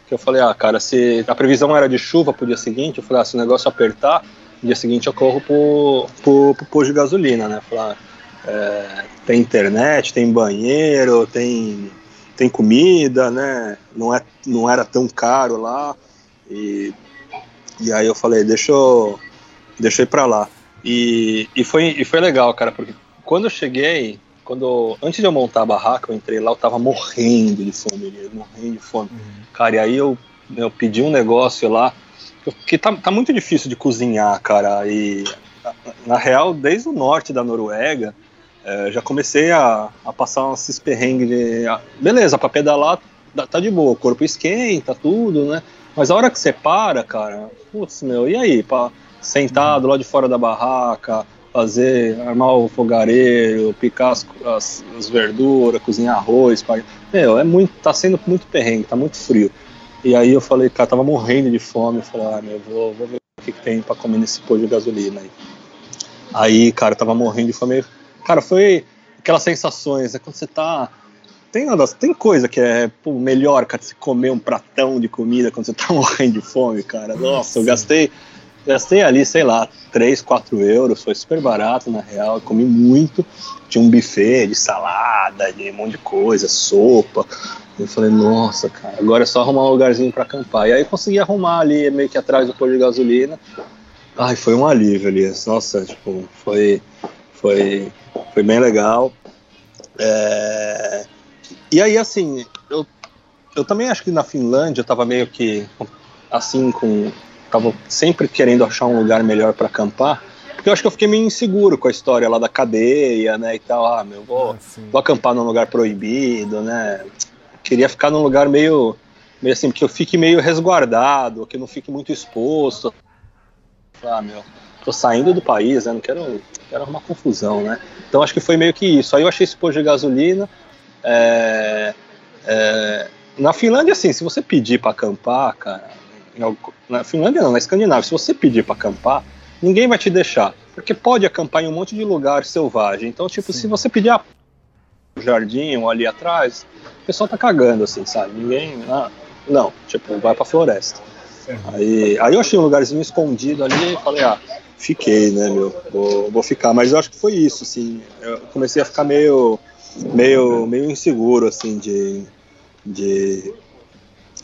que eu falei, ah, cara, se a previsão era de chuva pro dia seguinte, eu falei, ah, se o negócio apertar, dia seguinte eu corro pro, pro, pro posto de gasolina, né, falei, ah, é, tem internet, tem banheiro, tem, tem comida, né, não, é, não era tão caro lá, e, e aí eu falei, deixa eu, deixa eu ir pra lá. E, e, foi, e foi legal, cara, porque quando eu cheguei, quando antes de eu montar a barraca, eu entrei lá, eu tava morrendo de fome, morrendo de fome. Uhum. Cara, e aí eu, eu pedi um negócio lá, que tá, tá muito difícil de cozinhar, cara, e na real, desde o norte da Noruega, é, já comecei a, a passar esses perrengues de. Ah, beleza, pra pedalar tá de boa, o corpo esquenta, tudo, né? Mas a hora que você para, cara, putz, meu, e aí? Pra, sentado lá de fora da barraca, fazer, armar o fogareiro, picar as, as, as verduras, cozinhar arroz. Pai. Meu, é muito, tá sendo muito perrengue, tá muito frio. E aí eu falei, cara, tava morrendo de fome. Eu falei, ah, meu, vou, vou ver o que, que tem para comer nesse pôr de gasolina aí. Aí, cara, tava morrendo de fome. Cara, foi aquelas sensações, é quando você tá. Tem, tem coisa que é pô, melhor, cara, se comer um pratão de comida quando você tá morrendo de fome, cara. Nossa, eu gastei Gastei ali, sei lá, 3, 4 euros, foi super barato na real, comi muito. Tinha um buffet de salada, de um monte de coisa, sopa. Eu falei, nossa, cara, agora é só arrumar um lugarzinho para acampar. E aí consegui arrumar ali, meio que atrás do posto de gasolina. Ai, foi um alívio ali. Nossa, tipo, foi, foi, foi bem legal. É... E aí, assim, eu, eu também acho que na Finlândia eu tava meio que assim com tava sempre querendo achar um lugar melhor para acampar, porque eu acho que eu fiquei meio inseguro com a história lá da cadeia, né, e tal, ah, meu, vou, ah, vou acampar num lugar proibido, né, queria ficar num lugar meio, meio assim, que eu fique meio resguardado, que eu não fique muito exposto, ah, meu, tô saindo do país, né, não quero, quero arrumar confusão, né, então acho que foi meio que isso, aí eu achei esse posto de gasolina, é, é, na Finlândia, assim, se você pedir para acampar, cara, na Finlândia não, na Escandinávia, se você pedir para acampar, ninguém vai te deixar, porque pode acampar em um monte de lugar selvagem. Então, tipo, Sim. se você pedir a jardim ou ali atrás, o pessoal tá cagando, assim, sabe? Ninguém. Ah, não, tipo, vai pra floresta. Aí, aí eu achei um lugarzinho escondido ali e falei, ah, fiquei, né, meu, vou, vou ficar. Mas eu acho que foi isso, assim, eu comecei a ficar meio, meio, meio inseguro, assim, de, de,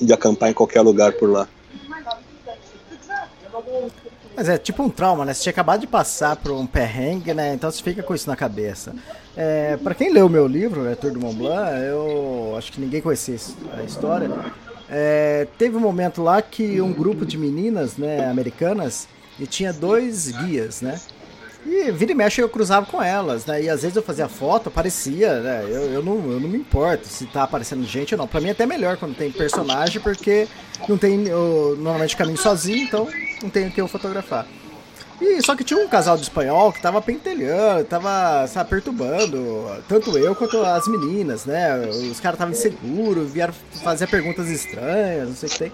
de acampar em qualquer lugar por lá. Mas é tipo um trauma, né? Você tinha acabado de passar por um perrengue, né? Então você fica com isso na cabeça. É, para quem leu o meu livro, né, Tour do Mont Blanc, eu acho que ninguém conhecia a história. É, teve um momento lá que um grupo de meninas, né, americanas, e tinha dois guias, né? E vira e mexe eu cruzava com elas, né? E às vezes eu fazia foto, aparecia, né? Eu, eu, não, eu não me importo se tá aparecendo gente ou não. Pra mim é até melhor quando tem personagem, porque não tem. Eu, normalmente caminho sozinho, então não tenho que eu fotografar. E só que tinha um casal de espanhol que tava pentelhando, tava, sabe, perturbando, tanto eu quanto as meninas, né? Os caras estavam inseguros, vieram fazer perguntas estranhas, não sei o que tem.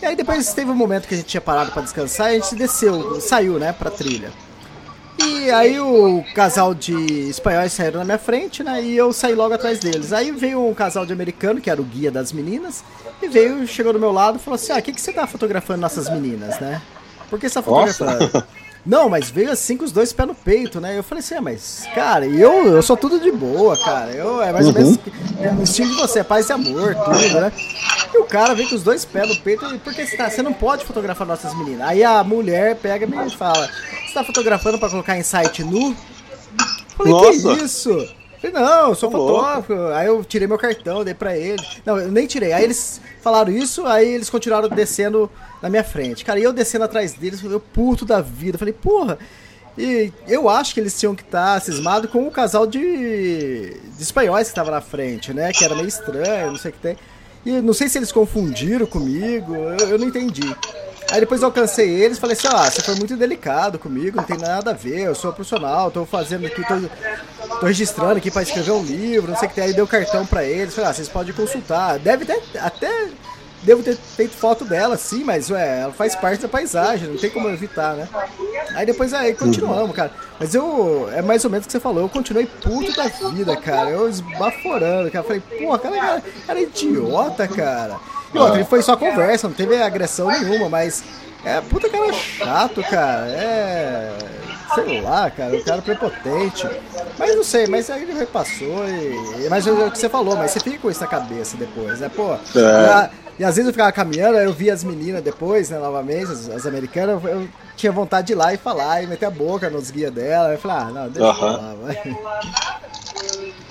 E aí depois teve um momento que a gente tinha parado para descansar e a gente desceu, saiu, né, pra trilha. E aí o casal de espanhóis saíram na minha frente, né? E eu saí logo atrás deles. Aí veio um casal de americano, que era o guia das meninas, e veio, chegou do meu lado e falou assim: Ah, o que, que você tá fotografando nossas meninas, né? Por que você tá fotografando? Nossa. Não, mas veio assim com os dois pés no peito, né? Eu falei assim, ah, mas, cara, eu, eu sou tudo de boa, cara. Eu, é mais ou menos uhum. o estilo de você, é paz e amor, tudo, né? E o cara vem com os dois pés no peito, e por que você tá? Você não pode fotografar nossas meninas. Aí a mulher pega e me fala, você tá fotografando pra colocar em site nu? Eu falei, Nossa. que isso? falei, não, eu sou Tô fotógrafo. Louco. Aí eu tirei meu cartão, dei pra ele. Não, eu nem tirei. Aí eles falaram isso, aí eles continuaram descendo na minha frente. Cara, e eu descendo atrás deles, eu puto da vida. Falei, porra. E eu acho que eles tinham que estar tá cismados com o casal de, de espanhóis que estava na frente, né? Que era meio estranho, não sei o que tem. E não sei se eles confundiram comigo, eu, eu não entendi. Aí depois eu alcancei eles falei assim, ah, você foi muito delicado comigo, não tem nada a ver, eu sou profissional, tô fazendo aqui, tô, tô registrando aqui para escrever um livro, não sei o que tem. Aí deu cartão para eles, falei, ah, vocês podem consultar. Deve até devo ter feito foto dela, sim, mas ué, ela faz parte da paisagem, não tem como evitar, né? Aí depois aí continuamos, cara. Mas eu, é mais ou menos o que você falou, eu continuei puto da vida, cara. Eu esbaforando, cara. Falei, porra, cara, cara, cara é idiota, cara. E outra, ele foi só conversa, não teve agressão nenhuma, mas é puta cara chato, cara. É. Sei lá, cara, o cara prepotente. Mas não sei, mas aí ele repassou e. Mas é o que você falou, mas você fica com isso na cabeça depois, né? Pô, é. E às vezes eu ficava caminhando, eu via as meninas depois, né, novamente, as, as americanas, eu, tinha vontade de ir lá e falar, e meter a boca nos guias dela. Eu falei, ah, não, deixa uhum. lá, vai.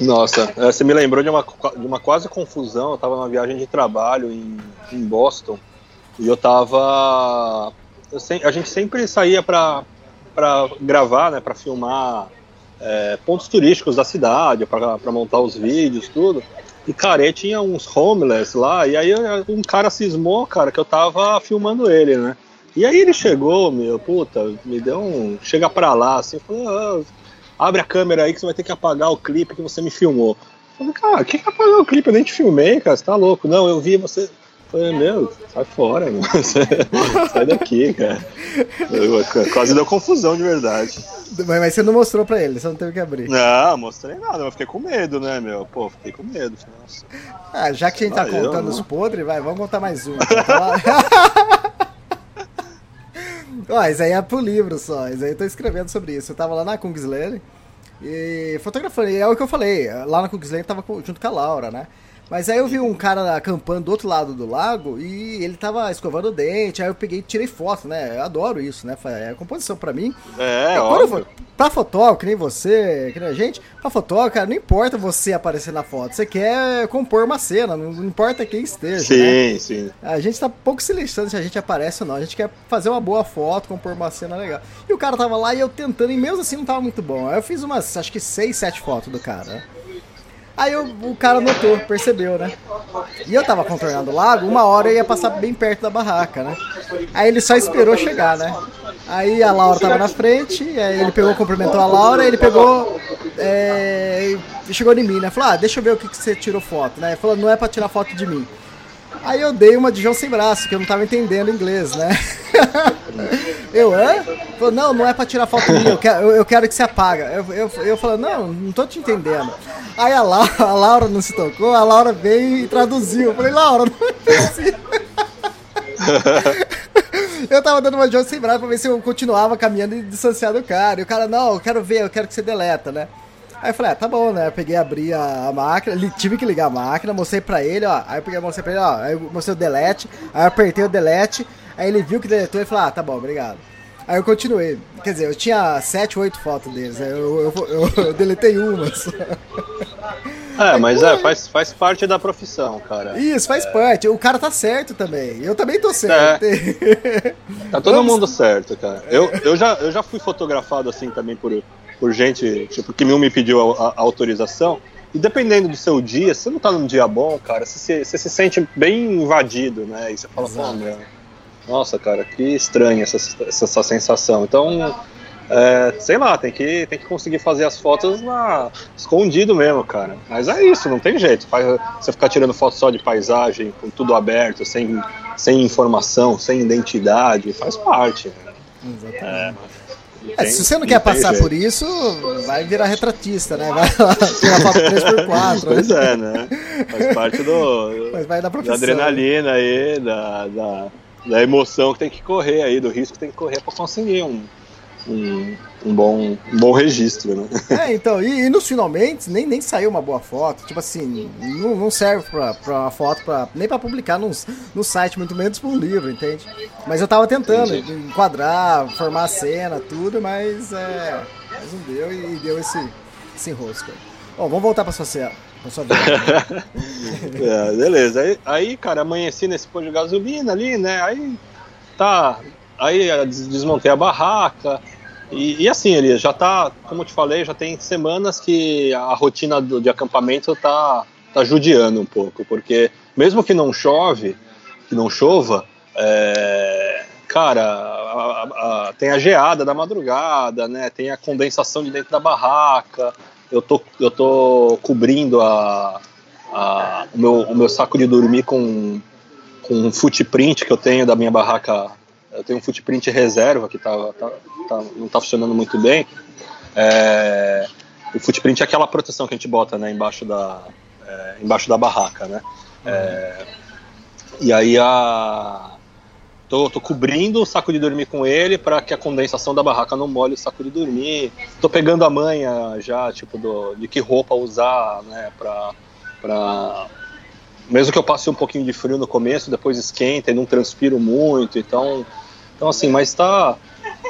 Nossa, é, você me lembrou de uma, de uma quase confusão. Eu tava numa viagem de trabalho em, em Boston e eu tava. Eu se, a gente sempre saía pra, pra gravar, né, pra filmar é, pontos turísticos da cidade, pra montar os vídeos, tudo. E, cara, aí tinha uns homeless lá, e aí um cara cismou, cara, que eu tava filmando ele, né? E aí ele chegou, meu, puta, me deu um. Chega pra lá, assim, falou: ah, abre a câmera aí que você vai ter que apagar o clipe que você me filmou. Eu falei, cara, quem que apagar o clipe? Eu nem te filmei, cara, você tá louco. Não, eu vi você. Falei, meu, sai fora, sai daqui, cara. Eu, quase deu confusão de verdade. Mas, você não mostrou pra ele, você não teve que abrir. Não, mostrei nada, mas fiquei com medo, né, meu? Pô, fiquei com medo. Nossa. Ah, já que a gente tá contando os podres, vai, vamos contar mais um. Então, Ó, isso aí é pro livro só, isso aí eu tô escrevendo sobre isso. Eu tava lá na Kungsleden e fotografando, e é o que eu falei, lá na Kungsleden tava junto com a Laura, né? Mas aí eu vi um cara acampando do outro lado do lago e ele tava escovando o dente, aí eu peguei e tirei foto, né? Eu adoro isso, né? É composição pra mim. É, óbvio. Pra fotógrafo, que nem você, que nem a gente, pra fotógrafo, cara, não importa você aparecer na foto, você quer compor uma cena, não importa quem esteja. Sim, né? sim. A gente tá pouco se lixando se a gente aparece ou não, a gente quer fazer uma boa foto, compor uma cena legal. E o cara tava lá e eu tentando, e mesmo assim não tava muito bom. Aí eu fiz umas, acho que seis, sete fotos do cara? Aí eu, o cara notou, percebeu, né? E eu tava contornando o lago, uma hora eu ia passar bem perto da barraca, né? Aí ele só esperou chegar, né? Aí a Laura tava na frente, aí ele pegou, cumprimentou a Laura, ele pegou. É, chegou em mim, né? Falou, ah, deixa eu ver o que, que você tirou foto, né? Falou, não é pra tirar foto de mim. Aí eu dei uma de João sem braço, que eu não tava entendendo inglês, né? eu, hã? Não, não é pra tirar foto minha, eu quero, eu, eu quero que você apaga. Eu, eu, eu falei, não, não tô te entendendo. Aí a Laura, a Laura não se tocou, a Laura veio e traduziu. Eu falei, Laura, não é assim. eu tava dando uma de João sem braço pra ver se eu continuava caminhando e distanciar do cara. E o cara, não, eu quero ver, eu quero que você deleta, né? Aí eu falei, ah, tá bom, né? Eu peguei, abri a, a máquina, tive que ligar a máquina, mostrei pra ele, ó. Aí eu peguei, mostrei pra ele, ó. Aí eu mostrei o delete, aí eu apertei o delete, aí ele viu que deletou e falou, ah, tá bom, obrigado. Aí eu continuei. Quer dizer, eu tinha 7, 8 fotos deles, eu, eu, eu, eu deletei uma só. É, mas é, faz, faz parte da profissão, cara. Isso, faz é. parte. O cara tá certo também. Eu também tô certo. É. Tá todo Vamos... mundo certo, cara. Eu, eu, já, eu já fui fotografado assim também por, por gente, tipo, que não me pediu a, a, autorização. E dependendo do seu dia, se você não tá num dia bom, cara, você, você se sente bem invadido, né? E você fala, pô, meu, nossa, cara, que estranha essa, essa, essa sensação. Então, é, sei lá, tem que, tem que conseguir fazer as fotos na, escondido mesmo, cara. Mas é isso, não tem jeito. Você ficar tirando foto só de paisagem, com tudo aberto, sem, sem informação, sem identidade, faz parte. Né? Exatamente. É, é, se você não, quer passar jeito. por isso, vai virar retratista, né? Vai lá, tirar foto 3x4. Pois né? é, né? Faz parte do, Mas vai da, da adrenalina aí, da, da, da, emoção que tem que correr aí, do risco que tem que correr para conseguir um, um, um, bom, um bom registro, né? É, então, e, e, nos finalmente nem, nem saiu uma boa foto. Tipo assim, não, não serve pra, pra uma foto pra, nem pra publicar num, no site, muito menos pra um livro, entende? Mas eu tava tentando Entendi. enquadrar, formar a cena, tudo, mas é. Mas não deu e, deu esse, esse enrosco. Bom, vamos voltar pra sua cena. É, beleza. Aí, aí, cara, amanheci nesse pôr de gasolina ali, né? Aí tá Aí desmontei a barraca, E, e, assim, ele já tá, como eu te falei, já tem semanas que a rotina do, de acampamento tá, tá judiando um pouco, porque mesmo que não chove, que não chova, é, cara, a, a, tem a geada da madrugada, né? Tem a condensação de dentro da barraca. Eu tô, eu tô cobrindo a, a, o, meu, o meu saco de dormir com, com um footprint que eu tenho da minha barraca eu tenho um footprint reserva que tá, tá, tá não está funcionando muito bem. É, o footprint é aquela proteção que a gente bota né, embaixo, da, é, embaixo da barraca. Né? É, e aí a, tô, tô cobrindo o saco de dormir com ele para que a condensação da barraca não molhe o saco de dormir. Tô pegando a manha já, tipo, do, de que roupa usar, né, pra, pra... Mesmo que eu passe um pouquinho de frio no começo, depois esquenta e não transpiro muito, então então, assim, mas tá.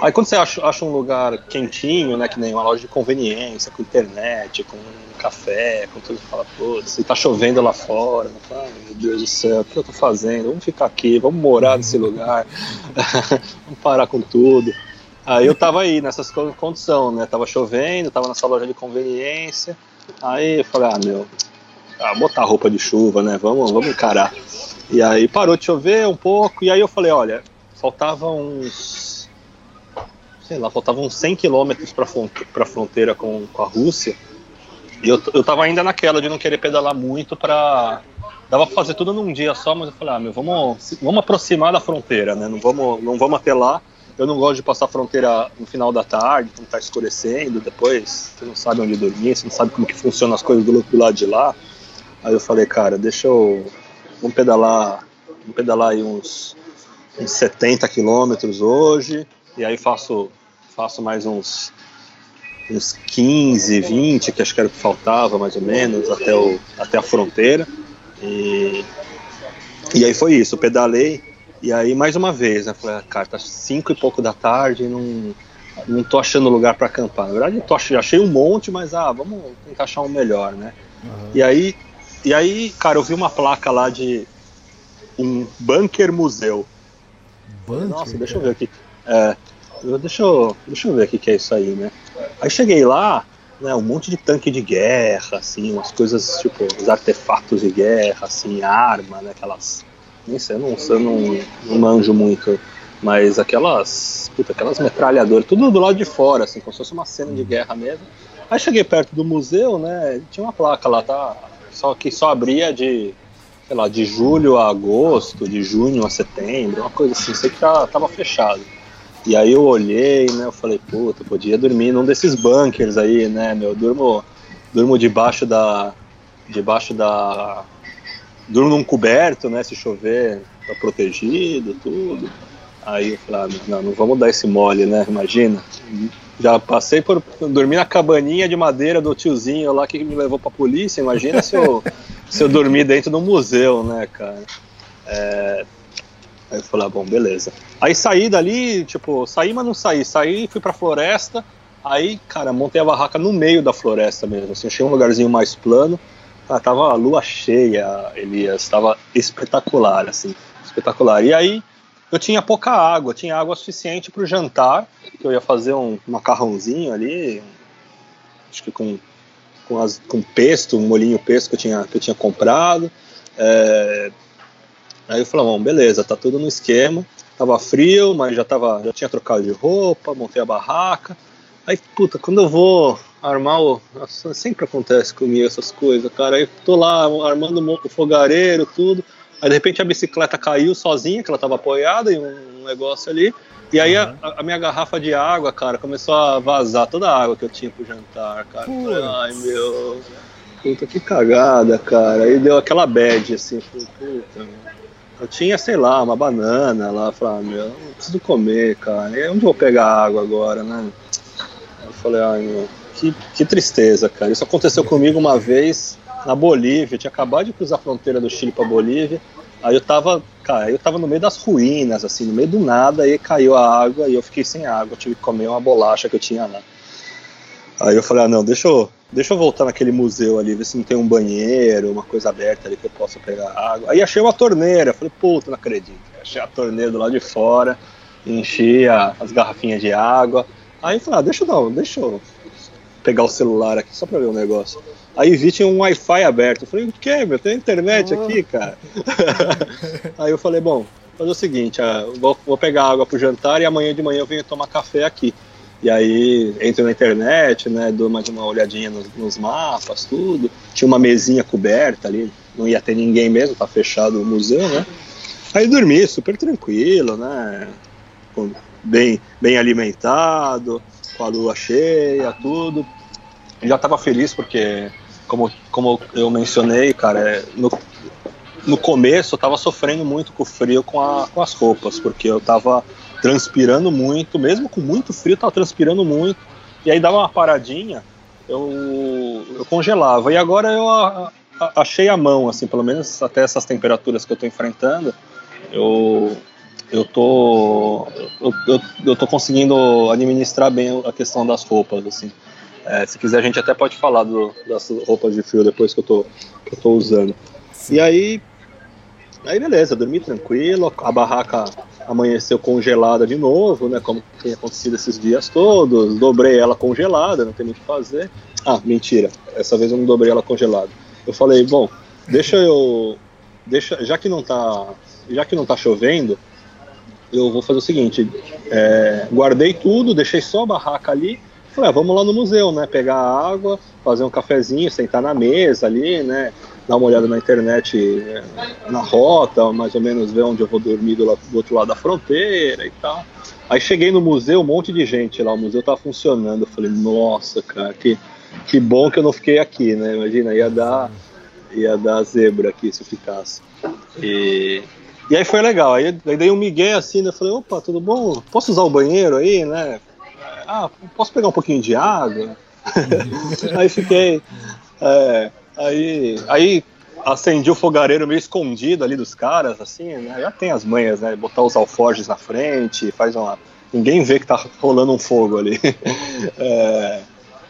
Aí quando você acha, acha um lugar quentinho, né, que nem uma loja de conveniência, com internet, com café, com tudo, fala, putz, tá chovendo lá fora, fala, meu Deus do céu, o que eu tô fazendo? Vamos ficar aqui, vamos morar nesse lugar, vamos parar com tudo. Aí eu tava aí, nessas condições, né, tava chovendo, tava nessa loja de conveniência, aí eu falei, ah, meu, ah, botar roupa de chuva, né, vamos, vamos encarar. E aí parou de chover um pouco, e aí eu falei, olha, faltavam uns. Sei lá, faltavam uns 100 quilômetros para a fronteira com, com a Rússia. E eu, eu tava ainda naquela de não querer pedalar muito para dava pra fazer tudo num dia só, mas eu falei, ah, meu, vamos, vamos aproximar da fronteira, né? Não vamos, não vamos até lá. Eu não gosto de passar a fronteira no final da tarde, quando tá escurecendo, depois você não sabe onde dormir, você não sabe como que funcionam as coisas do, do lado de lá. Aí eu falei, cara, deixa eu. Vamos pedalar. Vamos pedalar aí uns uns 70 quilômetros hoje, e aí faço, faço mais uns, uns 15, 20, que acho que era o que faltava mais ou menos, até, o, até a fronteira. E, e aí foi isso, pedalei, e aí mais uma vez, né, falei, ah, cara, tá 5 e pouco da tarde, não, não tô achando lugar para acampar. Na verdade, tô, achei um monte, mas ah, vamos tentar achar um melhor, né? Uhum. E aí, e aí, cara, eu vi uma placa lá de um bunker museu. Bunker, Nossa, deixa eu ver aqui. É, deixa, eu, deixa eu ver o que é isso aí, né? Aí cheguei lá, né, um monte de tanque de guerra, assim, umas coisas, tipo, os artefatos de guerra, assim, arma, né, aquelas... Nem sei, eu não, eu não, não manjo muito, mas aquelas, puta, aquelas metralhadoras, tudo do lado de fora, assim, como se fosse uma cena de guerra mesmo. Aí cheguei perto do museu, né, tinha uma placa lá, tá, só que só abria de sei lá, de julho a agosto, de junho a setembro, uma coisa assim, sei que já tava fechado. E aí eu olhei, né, eu falei, puta, podia dormir num desses bunkers aí, né, meu, durmo, durmo debaixo da, debaixo da, durmo num coberto, né, se chover, tá protegido, tudo. Aí eu falei, ah, não, não vamos dar esse mole, né, imagina. Já passei por dormir na cabaninha de madeira do tiozinho lá que me levou pra polícia, imagina se eu se eu dormir dentro do museu, né, cara? É... Aí eu falei, ah, bom, beleza. Aí saí dali, tipo, saí, mas não saí. Saí, fui pra floresta. Aí, cara, montei a barraca no meio da floresta mesmo. Assim, achei um lugarzinho mais plano. Ah, tava a lua cheia, Elias. Tava espetacular, assim. Espetacular. E aí, eu tinha pouca água. Tinha água suficiente pro jantar. Que eu ia fazer um macarrãozinho ali. Acho que com com, as, com pesto, um molinho pesto que eu tinha, que eu tinha comprado. É, aí eu falei, bom, beleza, tá tudo no esquema. Tava frio, mas já, tava, já tinha trocado de roupa, montei a barraca. Aí, puta, quando eu vou armar o. Nossa, sempre acontece comigo essas coisas, cara. Aí tô lá armando o fogareiro, tudo. Aí de repente a bicicleta caiu sozinha, que ela tava apoiada em um negócio ali. E aí uhum. a, a, minha garrafa de água, cara, começou a vazar toda a água que eu tinha pro jantar, cara. Falei, Ai, meu. Puta que cagada, cara. Aí deu aquela bad, assim, falei, puta, Eu tinha, sei lá, uma banana lá, falei, ah, meu, não preciso comer, cara. E onde eu vou pegar água agora, né? Eu falei, ai, meu, que, que tristeza, cara. Isso aconteceu comigo uma vez na Bolívia. Eu tinha acabado de cruzar a fronteira do Chile pra Bolívia. Aí eu tava, cara, eu tava no meio das ruínas, assim, no meio do nada, aí caiu a água e eu fiquei sem água, eu tive que comer uma bolacha que eu tinha lá. Aí eu falei, ah não, deixa eu, deixa eu voltar naquele museu ali, ver se não tem um banheiro, uma coisa aberta ali que eu possa pegar água. Aí achei uma torneira, falei, puta, não acredito. Achei a torneira do lado de fora, enchi a, as garrafinhas de água, Aí falei, ah, deixa eu deixa eu pegar o celular aqui só pra ver um negócio. Aí vi tinha um Wi-Fi aberto. Eu falei, o que, meu? Tem internet Oh. aqui, cara. Aí eu falei, bom, fazer o seguinte, ah, vou, vou pegar água pro jantar e amanhã de manhã eu venho tomar café aqui. E aí entro na internet, né, dou mais uma olhadinha nos, nos mapas, tudo. Tinha uma mesinha coberta ali, não ia ter ninguém mesmo, tá fechado o museu, né? Aí dormi super tranquilo, né? Bem, bem alimentado, com a lua cheia, tudo. Já estava feliz porque, como, como eu mencionei, cara, é, no, no começo eu estava sofrendo muito com o frio com, a, com as roupas, porque eu estava transpirando muito, mesmo com muito frio, tava transpirando muito. E aí dava uma paradinha, eu, eu congelava. E agora eu a- a- achei a mão, assim, pelo menos até essas temperaturas que eu tô enfrentando, eu, eu tô eu, eu, eu tô conseguindo administrar bem a questão das roupas assim É, se quiser a gente até pode falar do, das roupas de frio depois que eu tô que eu tô usando e aí aí beleza dormi tranquilo a barraca amanheceu congelada de novo né como tem acontecido esses dias todos dobrei ela congelada não tem muito o que fazer ah mentira essa vez eu não dobrei ela congelada eu falei bom deixa eu deixa já que não tá já que não tá chovendo eu vou fazer o seguinte: é, guardei tudo, deixei só a barraca ali. Falei, ah, vamos lá no museu, né? Pegar água, fazer um cafezinho, sentar na mesa ali, né? Dar uma olhada na internet é, na rota, mais ou menos ver onde eu vou dormir do, do outro lado da fronteira e tal. Aí cheguei no museu, um monte de gente lá, o museu tava funcionando. Eu falei, nossa, cara, que, que bom que eu não fiquei aqui, né? Imagina, ia dar, ia dar zebra aqui se eu ficasse. E, e aí foi legal. Aí, aí dei um migué assim, né? Eu falei, opa, tudo bom? Posso usar o banheiro aí, né? Ah, posso pegar um pouquinho de água? aí fiquei. é, aí, aí acendi o fogareiro meio escondido ali dos caras, assim, né? Já tem as manhas, né? Botar os alforjes na frente, faz uma. Ninguém vê que tá rolando um fogo ali. É,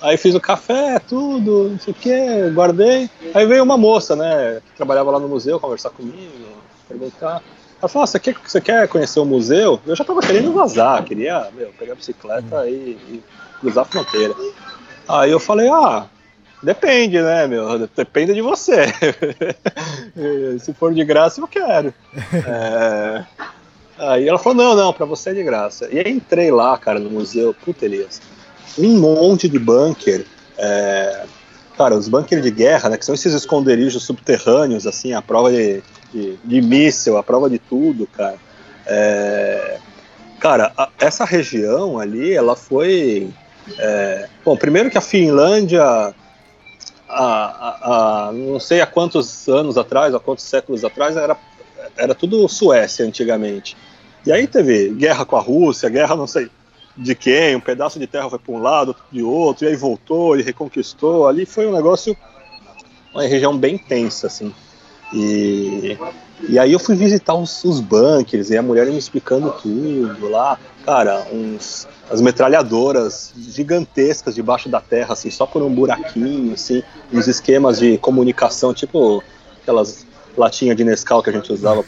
Aí fiz o café, tudo, não sei o que, guardei. Aí veio uma moça, né, que trabalhava lá no museu, conversar comigo, perguntar. Ela falou, ah, você quer, você quer conhecer o museu? Eu já tava querendo vazar, queria meu, pegar a bicicleta e, e cruzar a fronteira. Aí eu falei, ah, depende, né, meu, depende de você. Se for de graça, eu quero. É, Aí ela falou, não, não, pra você é de graça. E aí entrei lá, cara, no museu, puta Elias, um monte de bunker, é, cara, os bunkers de guerra, né, que são esses esconderijos subterrâneos, assim, a prova de, de, de míssil, a prova de tudo, cara. É, cara, a- essa região ali, ela foi... é, bom, primeiro que a Finlândia, a, a- não sei há quantos anos atrás, há quantos séculos atrás, era, era tudo Suécia antigamente. E aí teve guerra com a Rússia, guerra não sei de quem, um pedaço de terra foi para um lado, de outro, e aí voltou e reconquistou. Ali foi um negócio, uma região bem tensa, assim. E, e aí eu fui visitar os, os bunkers e a mulher me explicando tudo lá. Cara, uns, as metralhadoras gigantescas debaixo da terra, assim, só por um buraquinho, assim, uns esquemas de comunicação, tipo aquelas latinhas de Nescau que a gente usava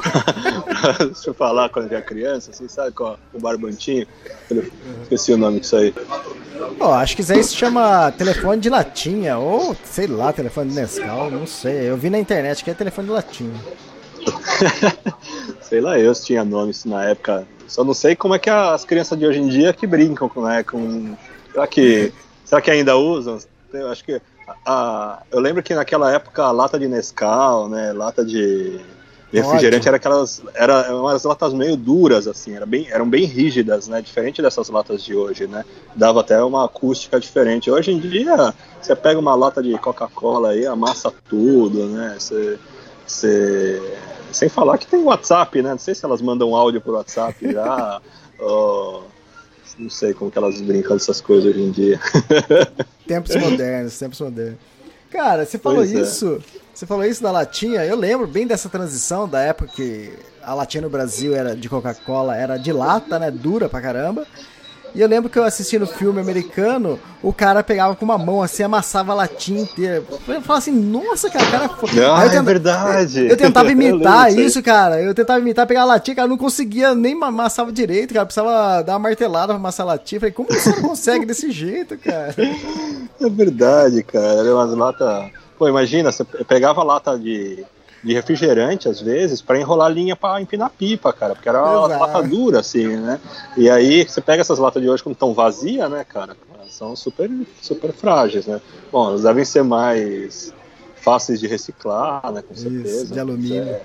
eu falar quando era criança, assim, sabe, com o barbantinho. Esqueci o nome disso aí. Pô, acho que isso aí se chama telefone de latinha, ou sei lá, telefone de Nescau, não sei. Eu vi na internet que é telefone de latinha. Sei lá, eu se tinha nome isso na época. Só não sei como é que as crianças de hoje em dia que brincam com, né, com será que será que ainda usam? Eu acho que a, eu lembro que naquela época a lata de Nescau, né, lata de refrigerante Ótimo. era aquelas era umas latas meio duras assim, era bem, eram bem rígidas, né, diferente dessas latas de hoje, né? Dava até uma acústica diferente. Hoje em dia você pega uma lata de Coca-Cola aí, amassa tudo, né? Você você- Sem falar que tem WhatsApp, né? Não sei se elas mandam áudio por WhatsApp já. ou- Não sei como que elas brincam dessas coisas hoje em dia. Tempos modernos, tempos modernos. Cara, você falou Pois é. isso. Você falou isso da latinha. Eu lembro bem dessa transição da época que a latinha no Brasil era de Coca-Cola, era de lata, né? Dura pra caramba. E eu lembro que eu assisti no filme americano, o cara pegava com uma mão assim, amassava a latinha inteira. Eu falava assim, nossa, cara, o cara foi. Ah, eu é tenta- verdade. Eu tentava Eu imitar aí. isso, cara. Eu tentava imitar, pegar a latinha, cara, eu não conseguia nem amassava direito, cara. Precisava dar uma martelada pra amassar a latinha. Falei, como você consegue desse jeito, cara? É verdade, cara. Era umas latas. Pô, imagina, você pegava lata de, de refrigerante, às vezes, pra enrolar linha pra empinar pipa, cara. Porque era uma Exato. lata dura, assim, né? E aí, você pega essas latas de hoje quando estão vazias, né, cara? São super, super frágeis, né? Bom, elas devem ser mais fáceis de reciclar, né? Com certeza. Isso, de alumínio.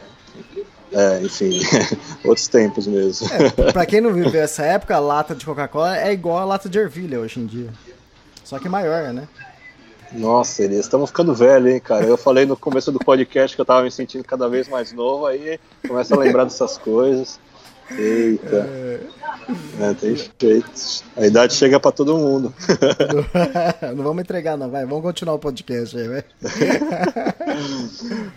É, enfim, outros tempos mesmo. Pra quem não viveu essa época, a lata de Coca-Cola é igual a lata de ervilha hoje em dia. Só que maior, né? Nossa, Elias, estamos ficando velho, hein, cara? Eu falei no começo do podcast que eu tava me sentindo cada vez mais novo, aí começa a lembrar dessas coisas. Eita. É, tem jeito. A idade chega pra todo mundo. não vamos entregar, não, vai. Vamos continuar o podcast aí, vai.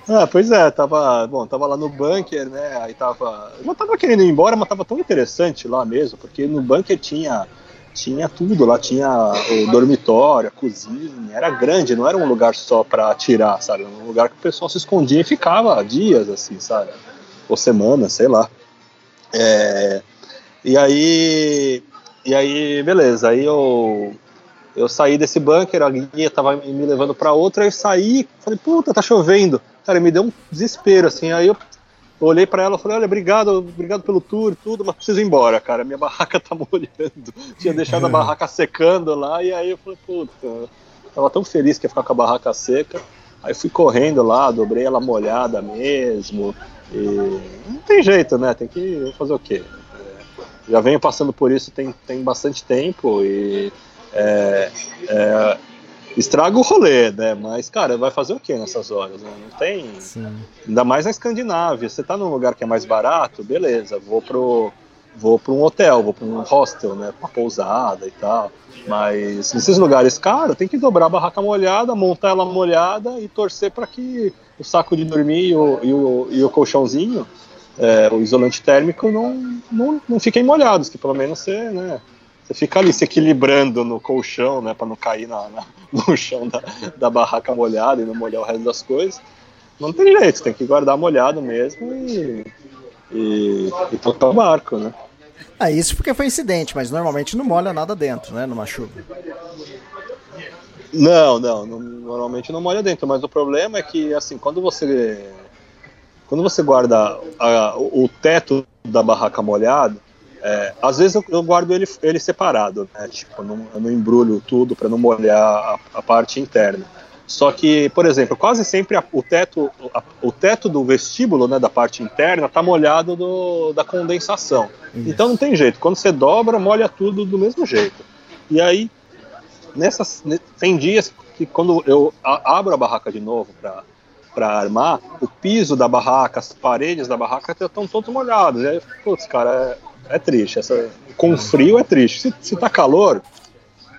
Ah, pois é, tava, bom, tava lá no bunker, né? Aí tava, eu não tava querendo ir embora, mas tava tão interessante lá mesmo, porque no bunker tinha tinha tudo, lá tinha o dormitório, a cozinha, era grande, não era um lugar só pra atirar, sabe? Um lugar que o pessoal se escondia e ficava dias assim, sabe? Ou semanas, sei lá. É, e aí e aí, beleza, aí eu eu saí desse bunker, a guia tava me levando pra outra, eu saí, falei, puta, tá chovendo. Cara, me deu um desespero, assim, aí eu olhei pra ela e falei, olha, obrigado, obrigado pelo tour e tudo, mas preciso ir embora, cara, minha barraca tá molhando. Tinha deixado a barraca secando lá, e aí eu falei, puta, tava tão feliz que ia ficar com a barraca seca. Aí fui correndo lá, dobrei ela molhada mesmo, e não tem jeito, né, tem que fazer o quê? É, já venho passando por isso tem, tem bastante tempo e é, é, estraga o rolê, né? Mas, cara, vai fazer o que nessas horas? Né? Não tem. Ainda mais na Escandinávia. Você tá num lugar que é mais barato, beleza, vou pro. Vou para um hotel, vou para um hostel, né? Uma pousada e tal. Mas nesses lugares caros, tem que dobrar a barraca molhada, montar ela molhada e torcer para que o saco de dormir e o, e o, e o colchãozinho, é, o isolante térmico, não, não, não fiquem molhados, que pelo menos você, né? Você fica ali se equilibrando no colchão, né, para não cair na, na- no chão da, da barraca molhada e não molhar o resto das coisas. Não tem jeito, tem que guardar molhado mesmo e, e, e tocar o barco, né? Ah, isso porque foi incidente, mas normalmente não molha nada dentro, né? Numa chuva. Não, não, não- normalmente não molha dentro, mas o problema é que, assim, quando você quando você guarda a- o, o teto da barraca molhado, é, às vezes eu, eu guardo ele, ele separado, né? Tipo, eu não, eu não embrulho tudo para não molhar a, a parte interna. Só que, por exemplo, quase sempre a- o teto, a- o teto do vestíbulo, né, da parte interna, tá molhado do, da condensação. Então não tem jeito. Quando você dobra, molha tudo do mesmo jeito. E aí nessas ne- tem dias que quando eu abro a barraca de novo para para armar, o piso da barraca, as paredes da barraca estão todos molhados. E aí, putz, cara, é, é triste. Essa, com frio é triste. Se, se tá calor,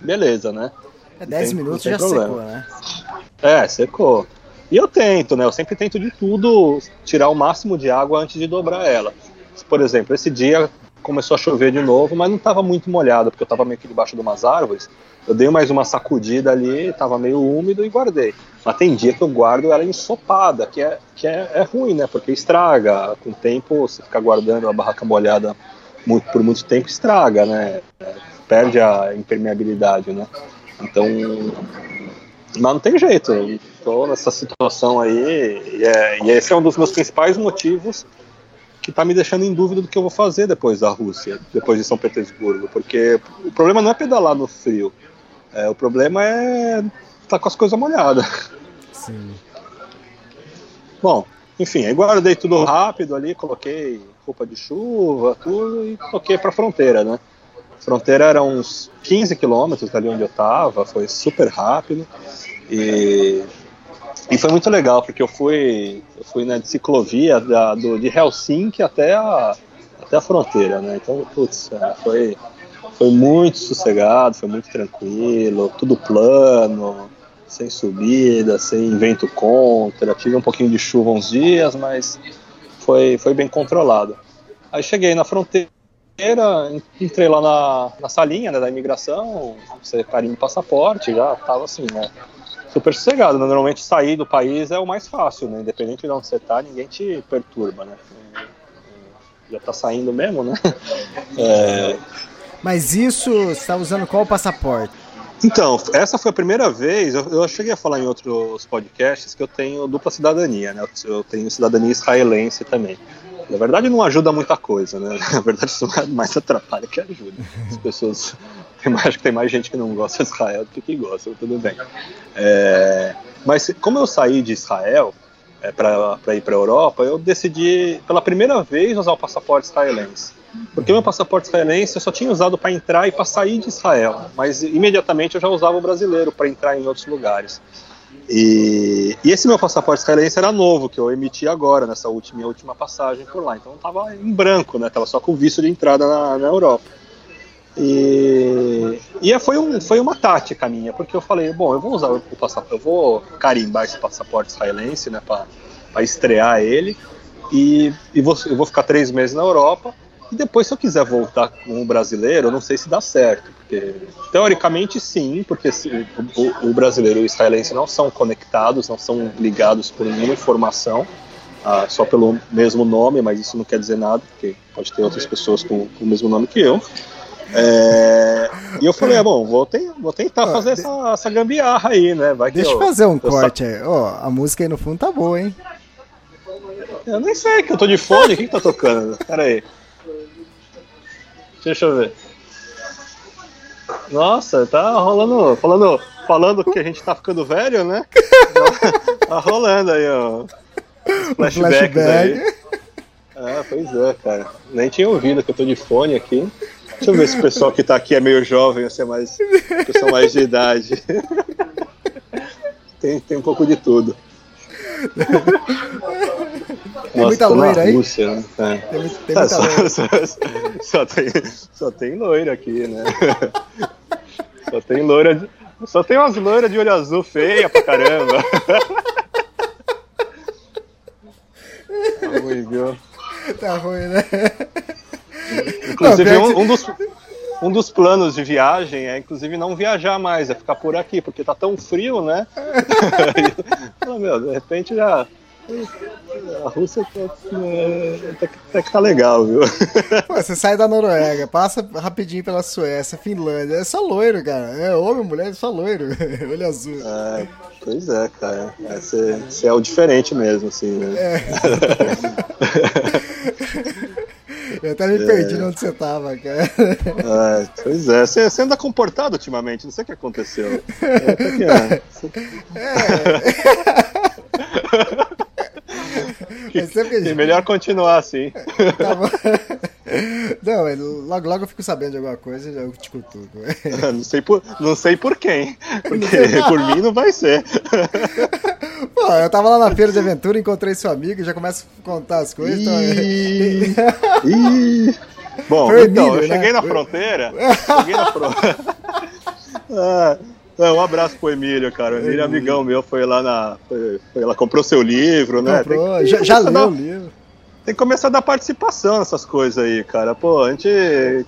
beleza, né? É 10 tem- minutos já problema. secou, né? É, secou. E eu tento, né? Eu sempre tento de tudo tirar o máximo de água antes de dobrar ela. Por exemplo, esse dia começou a chover de novo, mas não estava muito molhado, porque eu estava meio que debaixo de umas árvores. Eu dei mais uma sacudida ali, estava meio úmido e guardei. Mas tem dia que eu guardo ela ensopada, que é, que é, é ruim, né? Porque estraga. Com o tempo, você ficar guardando a barraca molhada por muito tempo, estraga, né? Perde a impermeabilidade, né? Então, mas não tem jeito, tô nessa situação aí, e, é- e esse é um dos meus principais motivos que tá me deixando em dúvida do que eu vou fazer depois da Rússia, depois de São Petersburgo, porque o problema não é pedalar no frio, é, o problema é estar tá com as coisas molhadas. Sim. Bom, enfim, aí guardei tudo rápido ali, coloquei roupa de chuva, tudo, e toquei pra fronteira, né? A fronteira era uns 15 quilômetros dali onde eu tava, foi super rápido. E, e foi muito legal, porque eu fui, eu fui na ciclovia da, do, de Helsinki até a, até a fronteira, né? Então, putz, é, foi, foi muito sossegado, foi muito tranquilo, tudo plano, sem subida, sem vento contra. Tive um pouquinho de chuva uns dias, mas foi, foi bem controlado. Aí cheguei na fronteira, entrei lá na, na salinha né, da imigração, você carimba o passaporte, já tava assim, né? Super sossegado. Né? Normalmente sair do país é o mais fácil, né? Independente de onde você tá, ninguém te perturba, né? Já tá saindo mesmo, né? É... Mas isso, você está usando qual passaporte? Então, essa foi a primeira vez, eu, eu, cheguei a falar em outros podcasts que eu tenho dupla cidadania, né? Eu tenho cidadania israelense também. Na verdade, não ajuda muita coisa, né? Na verdade, isso mais atrapalha que ajuda. As pessoas. Acho que tem mais gente que não gosta de Israel do que que gosta, tudo bem. É, mas como eu saí de Israel é, para ir para a Europa, eu decidi, pela primeira vez, usar o passaporte israelense. Porque meu passaporte israelense eu só tinha usado para entrar e para sair de Israel, mas imediatamente eu já usava o brasileiro para entrar em outros lugares. E, e, esse meu passaporte israelense era novo, que eu emiti agora, nessa última, minha última passagem por lá. Então estava em branco, né? Tava só com visto de entrada na, na Europa. E, e foi, um, foi uma tática minha, porque eu falei, bom, eu vou usar o passaporte, eu vou carimbar esse passaporte israelense, né, para estrear ele, e, e vou, eu vou ficar três meses na Europa, e depois, se eu quiser voltar com o brasileiro, eu não sei se dá certo. Porque, teoricamente, sim, porque se, o, o, brasileiro e o israelense não são conectados, não são ligados por nenhuma informação, ah, só pelo mesmo nome, mas isso não quer dizer nada, porque pode ter outras pessoas com, com o mesmo nome que eu. É, e eu falei, ah, bom, vou, vou tentar fazer essa, essa gambiarra aí, né? Vai Deixa eu fazer um corte aí. Ó, a música aí no fundo tá boa, hein? Eu nem sei que eu tô de fone, o que, que tá tocando? Pera aí. Deixa eu ver. Nossa, tá rolando. Falando, falando que a gente tá ficando velho, né? tá rolando aí, ó. Flashback. Flashback. Ah, pois é, cara. Nem tinha ouvido que eu tô de fone aqui. Deixa eu ver se o pessoal que tá aqui é meio jovem ou se é mais. pessoal mais de idade. tem, tem um pouco de tudo. Tem muita loira aí? Rússia, né? é. Tem, tem muita só, loira. Só, só, tem, só tem loira aqui, né? Só tem loira. De, só tem umas loiras de olho azul feia pra caramba. Tá ruim, viu? Tá ruim, né? Inclusive, não, um, um, dos, um dos planos de viagem é, inclusive, não viajar mais, é ficar por aqui, porque tá tão frio, né? meu, de repente já a Rússia até, até, até, que tá legal, viu? Pô, você sai da Noruega, passa rapidinho pela Suécia, Finlândia, é só loiro, cara. É homem, mulher, é só loiro. Olho azul. É, pois é, cara. Você é, é o diferente mesmo, assim, né? É. Eu até me é. perdi onde você tava, cara. É, pois é, você, você anda comportado ultimamente, não sei o que aconteceu. É, é. É, é melhor continuar assim. Tá bom. Não, logo, logo eu fico sabendo de alguma coisa e eu te cutuco. não, sei por, não sei por quem, porque por mim não vai ser. Pô, eu tava lá na feira de aventura, encontrei seu amigo e já começo a contar as coisas. Então... Ih. Bom, Foi então, Emílio, eu né? cheguei na fronteira. cheguei na fronteira. ah, é, um abraço pro Emílio, cara. O Emílio é amigão meu, foi lá na. Foi, foi lá, comprou seu livro, né? Comprou, que, já, já leu o livro. Tem que começar a dar participação nessas coisas aí, cara. Pô, a gente.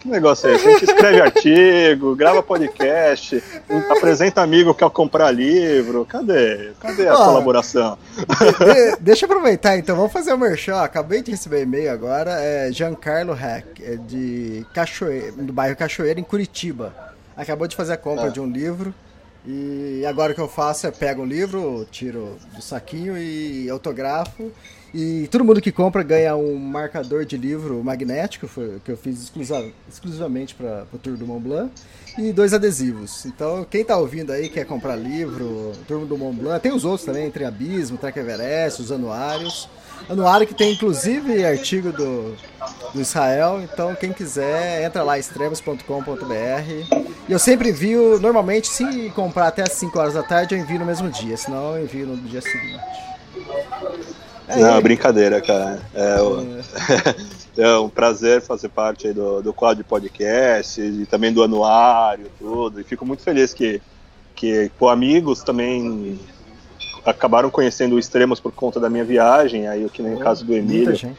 Que negócio é esse? A gente escreve artigo, grava podcast, apresenta amigo que quer comprar livro. Cadê? Cadê a Ó, colaboração? De, deixa eu aproveitar então, vamos fazer o um merchan. Acabei de receber e-mail agora. É Giancarlo Hack, é de Cachoeira, do bairro Cachoeira, em Curitiba. Acabou de fazer a compra ah. de um livro. E agora o que eu faço é pego o livro, tiro do saquinho e autografo. E todo mundo que compra ganha um marcador de livro magnético, que eu fiz exclusivamente para o Tour do Mont Blanc, e dois adesivos. Então, quem está ouvindo aí, quer comprar livro, Tour do Mont Blanc, tem os outros também, Entre Abismo, Trek Everest, os anuários. Anuário que tem inclusive artigo do, do Israel, então quem quiser, entra lá, extremos.com.br. E eu sempre envio, normalmente, se comprar até as 5 horas da tarde, eu envio no mesmo dia, senão eu envio no dia seguinte. É Não, brincadeira, cara. É, é. é, um prazer fazer parte do, do quadro de podcast e também do anuário, tudo. E fico muito feliz que, que pô, amigos também acabaram conhecendo o Extremos por conta da minha viagem, aí que nem o caso do Emílio.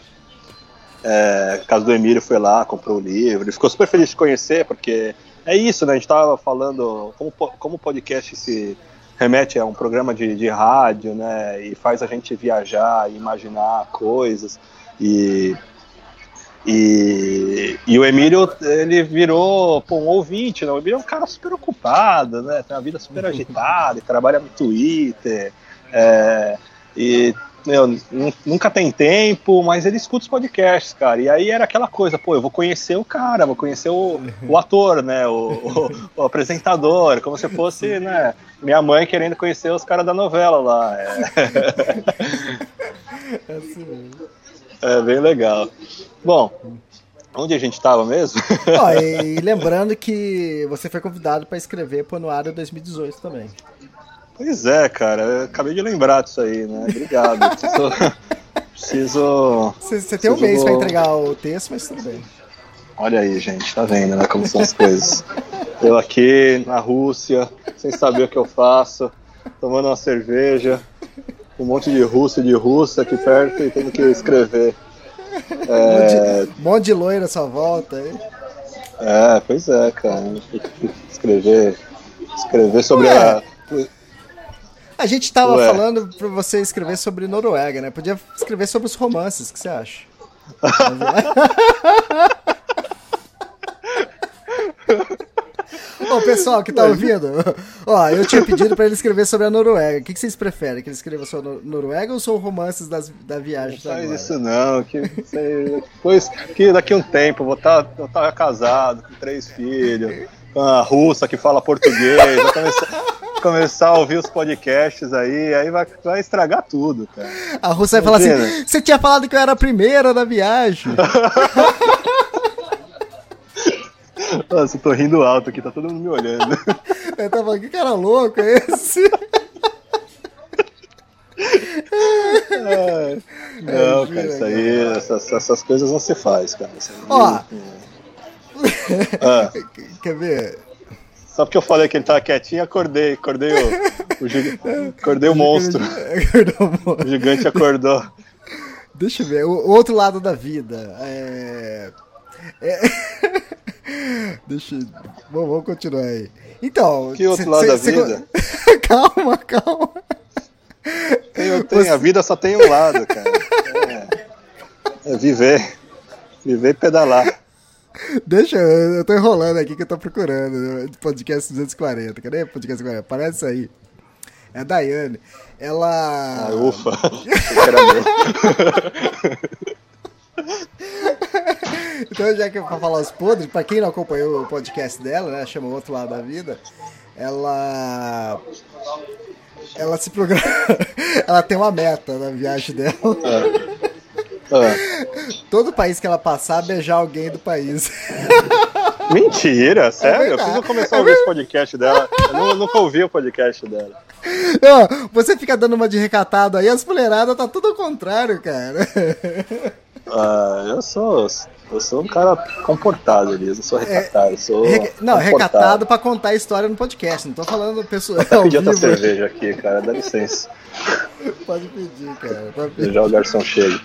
É, caso do Emílio foi lá, comprou o livro, ele ficou super feliz de conhecer, porque é isso, né? A gente estava falando como, como o podcast se remete a um programa de, de rádio, né? E faz a gente viajar, imaginar coisas. E e, e o Emílio, ele virou pô, um ouvinte, né? O Emílio é um cara super ocupado, né? Tem uma vida super agitada, ele trabalha no Twitter, é, e meu, nunca tem tempo, mas ele escuta os podcasts, cara. E aí era aquela coisa, pô, eu vou conhecer o cara, vou conhecer o, o ator, né? O, o, o, apresentador, como se fosse, né? Minha mãe querendo conhecer os caras da novela lá. É, é, assim é bem legal. Bom, Onde a gente estava mesmo? Ó, e, lembrando que você foi convidado para escrever para o Anuário 2018 também. Pois é, cara, acabei de lembrar disso aí, né? Obrigado. preciso. Você tem um mês para entregar o texto, mas tudo bem. Olha aí, gente, tá vendo, né? Como são as coisas. Eu aqui na Rússia, sem saber o que eu faço, tomando uma cerveja, um monte de russo e de russa aqui perto e tendo que escrever. É... Um monte de loira sua volta aí. É, pois é, cara. Escrever. Escrever sobre Ué. a a gente tava Ué. falando pra você escrever sobre Noruega, né? Podia escrever sobre os romances, o que você acha? Ô, pessoal que tá ouvindo, ó, eu tinha pedido pra ele escrever sobre a Noruega. O que, que vocês preferem? Que ele escreva sobre a Noruega ou sobre romances das, da viagem? Não faz isso não, que depois, que daqui a um tempo eu vou estar tá, vou tá casado, com três filhos, com a russa que fala português, vou começar, começar a ouvir os podcasts aí, aí vai, vai estragar tudo, cara. A russa vai falar assim, você tinha falado que eu era a primeira da viagem. Nossa, eu tô rindo alto aqui, tá todo mundo me olhando. Eu tava, que cara louco é esse? É, não, é, cara, isso aí, essas, essas, coisas não se faz, cara. Ó, ah. quer ver? Só porque eu falei que ele tava quietinho, acordei, acordei o, o, acordei o monstro. o gigante acordou. Deixa eu ver, o, o outro lado da vida. É... é... Deixa. Bom, vamos continuar aí. Então. Que outro cê, lado cê, da vida? calma, calma. Tem, tem, Você... A vida só tem um lado, cara. É, é viver. Viver e pedalar. Deixa, eu tô enrolando aqui que eu tô procurando. Podcast 240. Cadê podcast 240? Parece aí. É a Daiane. Ela. Ah, ufa. então, já que é pra falar os podres, pra quem não acompanhou o podcast dela, né? Chama o Outro Lado da Vida. Ela. Ela se programa. ela tem uma meta na viagem dela. É. É. Todo país que ela passar, beijar alguém do país. Mentira, sério? É eu preciso começar a ouvir esse podcast dela. Eu nunca ouvi o podcast dela. Não, você fica dando uma de recatado aí, as mulheradas tá tudo ao contrário, cara. Ah, eu sou. Eu sou um cara comportado, Elias. Eu sou recatado. É, sou re... Não, recatado pra contar a história no podcast. Não tô falando pessoal. Vou pedir outra cerveja aqui, cara. Dá licença. Pode pedir, cara. Pode pedir. Já o garçom chega.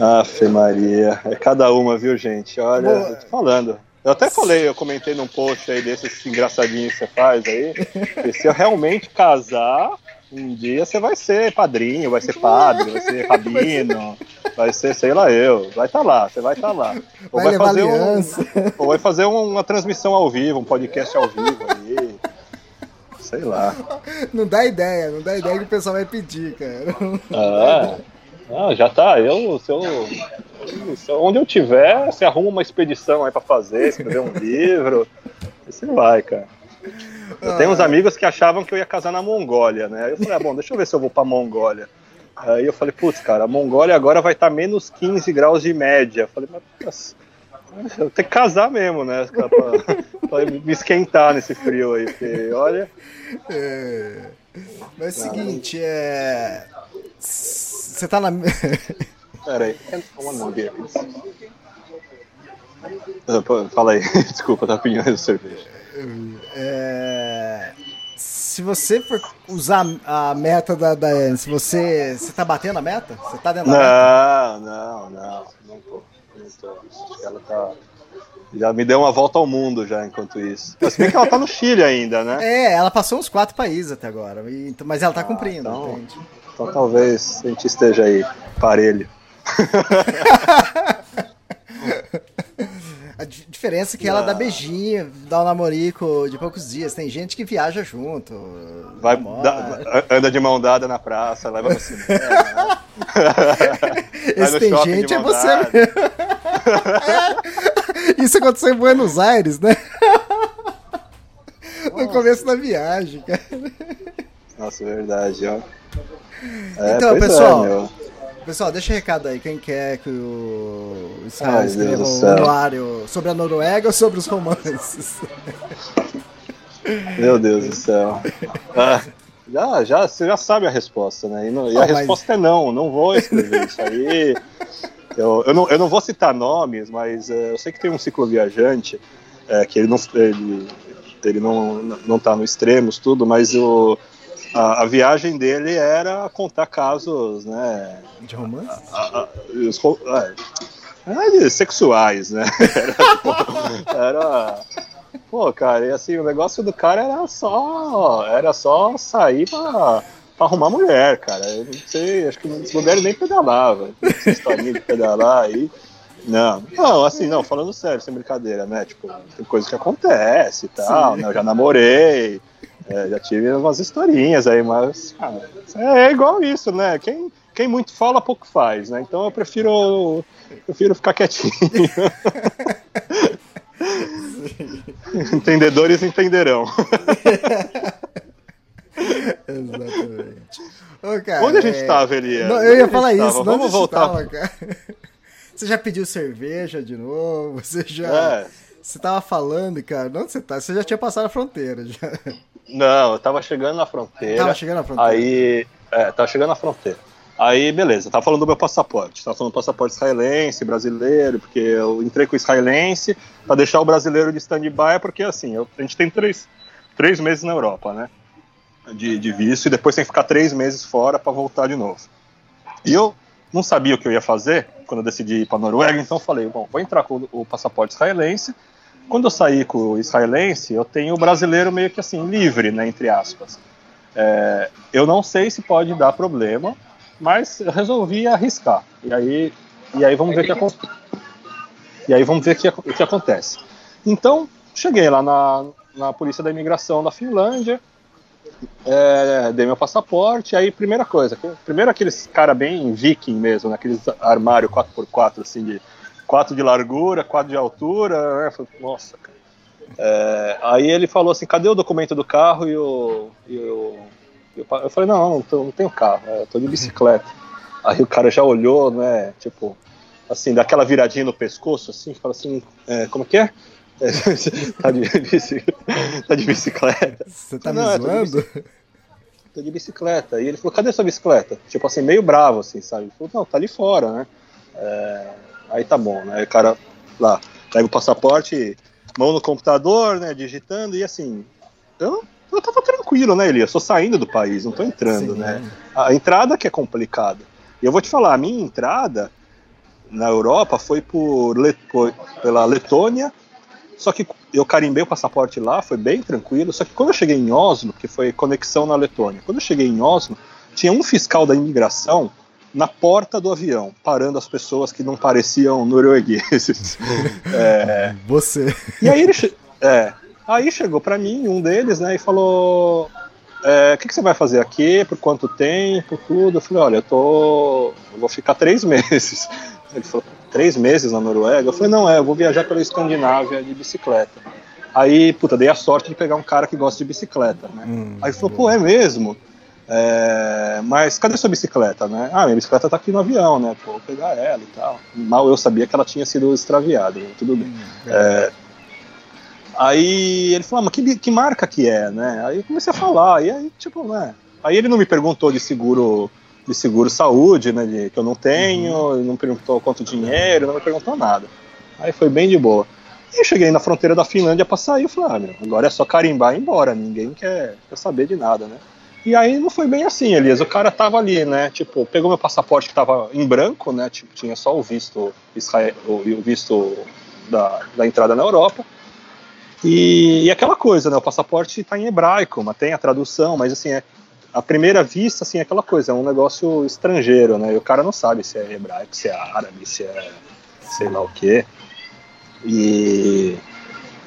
Afe Maria. É cada uma, viu, gente? Olha, Boa. eu tô falando. Eu até falei, eu comentei num post aí desses engraçadinhos que você faz aí. Que se eu realmente casar, um dia você vai ser padrinho, vai ser padre, vai ser rabino, vai ser, sei lá eu, vai estar tá lá, você vai estar tá lá. Ou vai, vai fazer um, ou vai fazer uma transmissão ao vivo, um podcast ao vivo aí. Sei lá. Não dá ideia, não dá ideia que o pessoal vai pedir, cara. Ah, ah já tá. Eu, se eu, se eu, onde eu tiver, você arruma uma expedição aí pra fazer, escrever um livro. E você vai, cara. Eu tenho uns ah. amigos que achavam que eu ia casar na Mongólia, né? Aí eu falei, ah, bom, deixa eu ver se eu vou pra Mongólia. Aí eu falei, putz, cara, a Mongólia agora vai estar tá menos 15 graus de média. Eu falei, mas eu tenho que casar mesmo, né? Pra, pra me esquentar nesse frio aí, porque olha. É... Mas é o seguinte, é. Você tá na. Pera aí, one beer, Fala aí, desculpa, tá pedindo cerveja. É... Se você for usar a meta da Daiane, se você. Você tá batendo a meta? Você tá dentro da não, meta? Não, não, não, tô. não ela tá. Já me deu uma volta ao mundo já enquanto isso. Mas bem que ela tá no Chile ainda, né? É, ela passou uns quatro países até agora. mas ela tá cumprindo, então- entende? Então talvez a gente esteja aí, parelho. A di- diferença é que ela dá beijinho, dá um namorico de poucos dias. Tem gente que viaja junto. Vai, dá- anda de mão dada na praça, leva no cinema. Esse tem gente é você mesmo. Isso aconteceu em Buenos Aires, né? No começo da viagem, cara. Nossa, verdade, ó. É, Então, é, pessoal, meu. Pessoal, deixa um recado aí. Quem quer que o Israel escreva um anuário sobre a Noruega ou sobre os romances? Meu Deus do céu. Ah, já, já, você já sabe a resposta, né? E, não- e a mas- resposta é não, não vou escrever isso aí. Eu, eu, não, eu não vou citar nomes, mas eh, eu sei que tem um cicloviajante eh, que ele não, ele, ele não, não tá no extremos, tudo, mas o, a, a viagem dele era contar casos, né? De romance? a- a- é, sexuais, né? Era, era- Pô, cara, e assim, o negócio do cara era só. Era só sair pra, pra arrumar mulher, cara. Eu não sei, acho que muitas mulheres nem pedalavam. Essa historinha de pedalar aí. Não, não, assim, não, falando sério, sem brincadeira, né? Tipo, tem coisa que acontece e tal, né? Eu já namorei, é, já tive umas historinhas aí, mas ah, é igual isso, né? Quem, quem muito fala, pouco faz, né? Então eu prefiro, prefiro ficar quietinho. Entendedores entenderão. Exatamente. Ô, cara, Onde a gente é- tava, Elias? Não, eu ia falar tava? isso. Vamos onde voltar. Tava, cara? Você já pediu cerveja de novo? Você já. É. Você tava falando, cara. Onde você tá? Você já tinha passado a fronteira. Já. Não, eu tava chegando na fronteira. Tava chegando na fronteira. Aí. É, tava chegando na fronteira. Aí, beleza, tava falando do meu passaporte. Tava falando do passaporte israelense, brasileiro, porque eu entrei com o israelense pra deixar o brasileiro de stand-by, porque assim, eu- a gente tem três, três meses na Europa, né? De, de visto, e depois tem que ficar três meses fora pra voltar de novo. E eu não sabia o que eu ia fazer quando eu decidi ir pra Noruega, então falei, bom, vou entrar com o passaporte israelense. Quando eu sair com o israelense, eu tenho o brasileiro meio que assim, livre, né, entre aspas. É, eu não sei se pode dar problema, mas eu resolvi arriscar. E aí, e aí vamos ver que acontece. E aí vamos ver que, o que acontece. Então, cheguei lá na, na polícia da imigração da Finlândia, é, dei meu passaporte, aí primeira coisa, primeiro aqueles cara bem viking mesmo, né, aqueles armário 4x4, assim, de 4 de largura, 4 de altura, né, falei, nossa, cara. É, aí ele falou assim, cadê o documento do carro e o... E o eu falei, não, não, tô- não tenho carro, é, eu tô de bicicleta. Aí o cara já olhou, né, tipo, assim, daquela viradinha no pescoço, assim, fala assim, é, como que é? É, tá, de tá de bicicleta? Você tá Não, me é, tô de zoando? tô de bicicleta. E ele falou, cadê sua bicicleta? Tipo assim, meio bravo, assim, sabe? Ele falou, não, tá ali fora, né? É, aí tá bom, né? O cara lá, pega o passaporte, mão no computador, né? Digitando, e assim, eu, eu tava tranquilo, né, Elias? Tô saindo do país, não tô entrando, Sim. né? A entrada que é complicada. E eu vou te falar, a minha entrada na Europa foi por Le- foi pela Letônia, só que eu carimbei o passaporte lá, foi bem tranquilo. Só que quando eu cheguei em Oslo, que foi conexão na Letônia, quando eu cheguei em Oslo, tinha um fiscal da imigração na porta do avião, parando as pessoas que não pareciam noruegueses. É, Você. e aí ele che- é, aí chegou pra mim um deles, né, e falou: é, o que, que você vai fazer aqui? Por quanto tempo? Tudo. Eu falei: olha, eu tô, eu vou ficar três meses. Ele falou: três meses na Noruega? Eu falei: não, é, eu vou viajar pela Escandinávia de bicicleta. Aí, puta, dei a sorte de pegar um cara que gosta de bicicleta, né? Aí ele falou: pô, é mesmo? É, mas cadê sua bicicleta, né? Ah, minha bicicleta tá aqui no avião, né? Pô, vou pegar ela e tal. Mal eu sabia que ela tinha sido extraviada, né? tudo bem. É, Aí ele falou, ah, mas que, que marca que é, né? Aí eu comecei a falar, e aí, tipo, né? Aí ele não me perguntou de seguro de seguro saúde, né? De, que eu não tenho, ele não perguntou quanto dinheiro, não me perguntou nada. Aí foi bem de boa. E eu cheguei na fronteira da Finlândia pra sair, eu falei, ah, meu, agora é só carimbar e ir embora, ninguém quer, quer saber de nada, né? E aí não foi bem assim, Elias. O cara tava ali, né? Tipo, pegou meu passaporte que tava em branco, né? Tipo, tinha só o visto Israel, o visto da, da entrada na Europa. E, e, aquela coisa, né? O passaporte está em hebraico, mas tem a tradução, mas assim, é, primeira vista, assim, é aquela coisa, é um negócio estrangeiro, né? E o cara não sabe se é hebraico, se é árabe, se é sei lá o quê. E,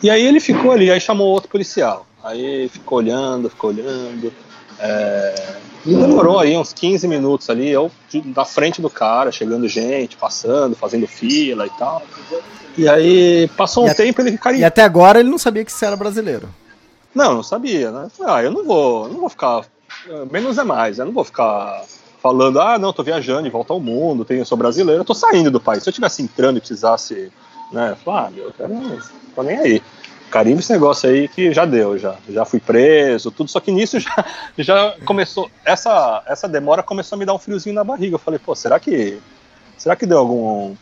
e aí ele ficou ali, aí chamou outro policial. Aí ficou olhando, ficou olhando. É, e demorou aí uns 15 minutos ali, eu na frente do cara, chegando gente, passando, fazendo fila e tal. E aí passou um e tempo ele E até agora ele não sabia que você era brasileiro. Não, não sabia, né? Ah, eu não vou, não vou ficar. Menos é mais, eu não vou ficar falando, ah, não, tô viajando e volta ao mundo, tenho, sou brasileiro, eu tô saindo do país. Se eu tivesse entrando e precisasse, né, falar, ah, meu, não tô nem aí. Carimbo esse negócio aí que já deu, já. Já fui preso, tudo, só que nisso já, já começou. Essa, essa demora começou a me dar um friozinho na barriga. Eu falei, pô, será que. Será que deu algum,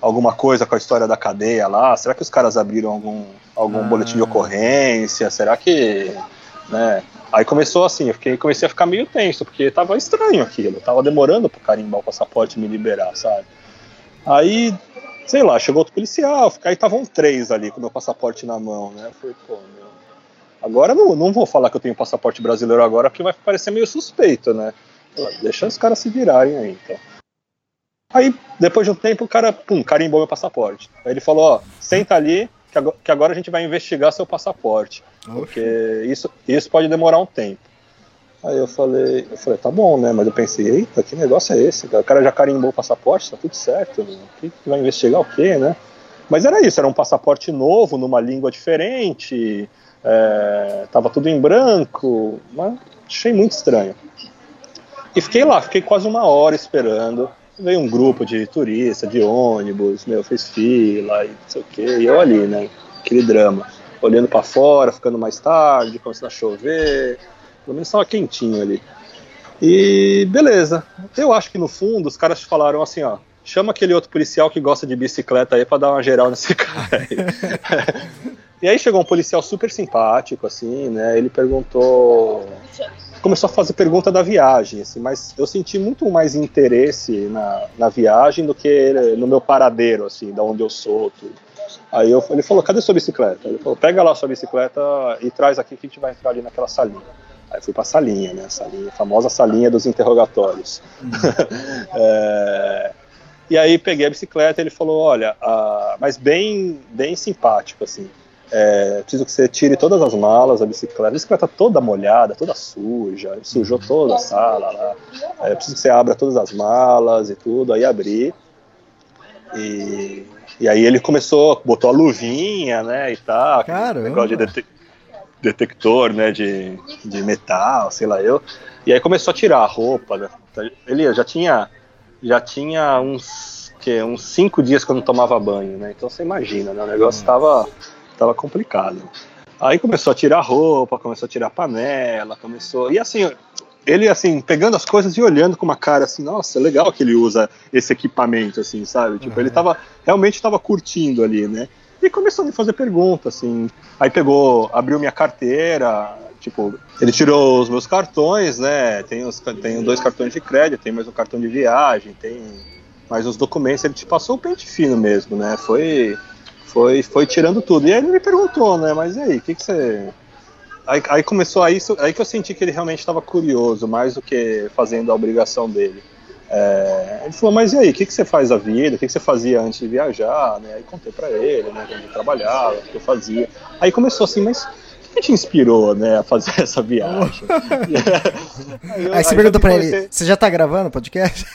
alguma coisa com a história da cadeia lá? Será que os caras abriram algum, algum ah. boletim de ocorrência? Será que. Né? Aí começou assim, eu fiquei, comecei a ficar meio tenso, porque tava estranho aquilo, tava demorando pro carimbar o passaporte me liberar, sabe? Aí, sei lá, chegou outro policial, aí estavam três ali com meu passaporte na mão, né? Eu falei, pô, meu. Agora não, não vou falar que eu tenho passaporte brasileiro agora, porque vai parecer meio suspeito, né? Deixa os caras se virarem aí, então. Aí, depois de um tempo, o cara, pum, carimbou meu passaporte. Aí ele falou, ó, senta ali, que agora a gente vai investigar seu passaporte. Oxe. Porque isso, isso pode demorar um tempo. Aí eu falei, eu falei, tá bom, né? Mas eu pensei, eita, que negócio é esse? O cara já carimbou o passaporte, tá tudo certo. O que vai investigar o quê, né? Mas era isso, era um passaporte novo, numa língua diferente, é, tava tudo em branco, mas achei muito estranho. E fiquei lá, fiquei quase uma hora esperando. Veio um grupo de turista, de ônibus, meu, fez fila e não sei o quê, e eu ali, né? Aquele drama. Olhando para fora, ficando mais tarde, começando a chover. Pelo menos estava quentinho ali. E beleza. Eu acho que no fundo os caras falaram assim, ó. Chama aquele outro policial que gosta de bicicleta aí para dar uma geral nesse cara aí. e aí chegou um policial super simpático, assim, né? Ele perguntou começou a fazer pergunta da viagem, assim, mas eu senti muito mais interesse na, na viagem do que no meu paradeiro, assim, da onde eu sou, tudo. Aí eu, ele falou, cadê sua bicicleta? Ele falou, pega lá sua bicicleta e traz aqui que a gente vai entrar ali naquela salinha. Aí fui pra salinha, né, salinha, a famosa salinha dos interrogatórios. Uhum. é, e aí peguei a bicicleta e ele falou, olha, mas bem, bem simpático, assim, é, preciso que você tire todas as malas da bicicleta. A bicicleta toda molhada, toda suja, sujou toda a sala lá. É, preciso que você abra todas as malas e tudo. Aí abri. E, e aí ele começou, botou a luvinha, né, e tal. Negócio de detector, né, de, de metal, sei lá eu. E aí começou a tirar a roupa. Né? Ele já tinha, já tinha uns, que, uns cinco dias que eu não tomava banho, né? Então você imagina, né? O negócio estava tava complicado. Aí começou a tirar roupa, começou a tirar panela, começou. E assim, ele assim, pegando as coisas e olhando com uma cara assim, nossa, legal que ele usa esse equipamento, assim, sabe? Tipo, uhum. ele tava, realmente estava curtindo ali, né? E começou a me fazer perguntas, assim. Aí pegou, abriu minha carteira, tipo, ele tirou os meus cartões, né? Tem, os, tem dois cartões de crédito, tem mais um cartão de viagem, tem mais uns documentos. Ele te passou o pente fino mesmo, né? Foi foi, foi tirando tudo. E aí ele me perguntou, né? Mas e aí, o que, que você. Aí, aí começou aí, aí que eu senti que ele realmente estava curioso, mais do que fazendo a obrigação dele. É, ele falou, mas e aí, o que, que você faz da vida? O que, que você fazia antes de viajar? Né? Aí contei para ele, né, onde eu trabalhava, o que eu fazia. Aí começou assim, mas o que te inspirou, né, a fazer essa viagem? aí, eu, aí, você perguntou para ele, você já tá gravando o podcast?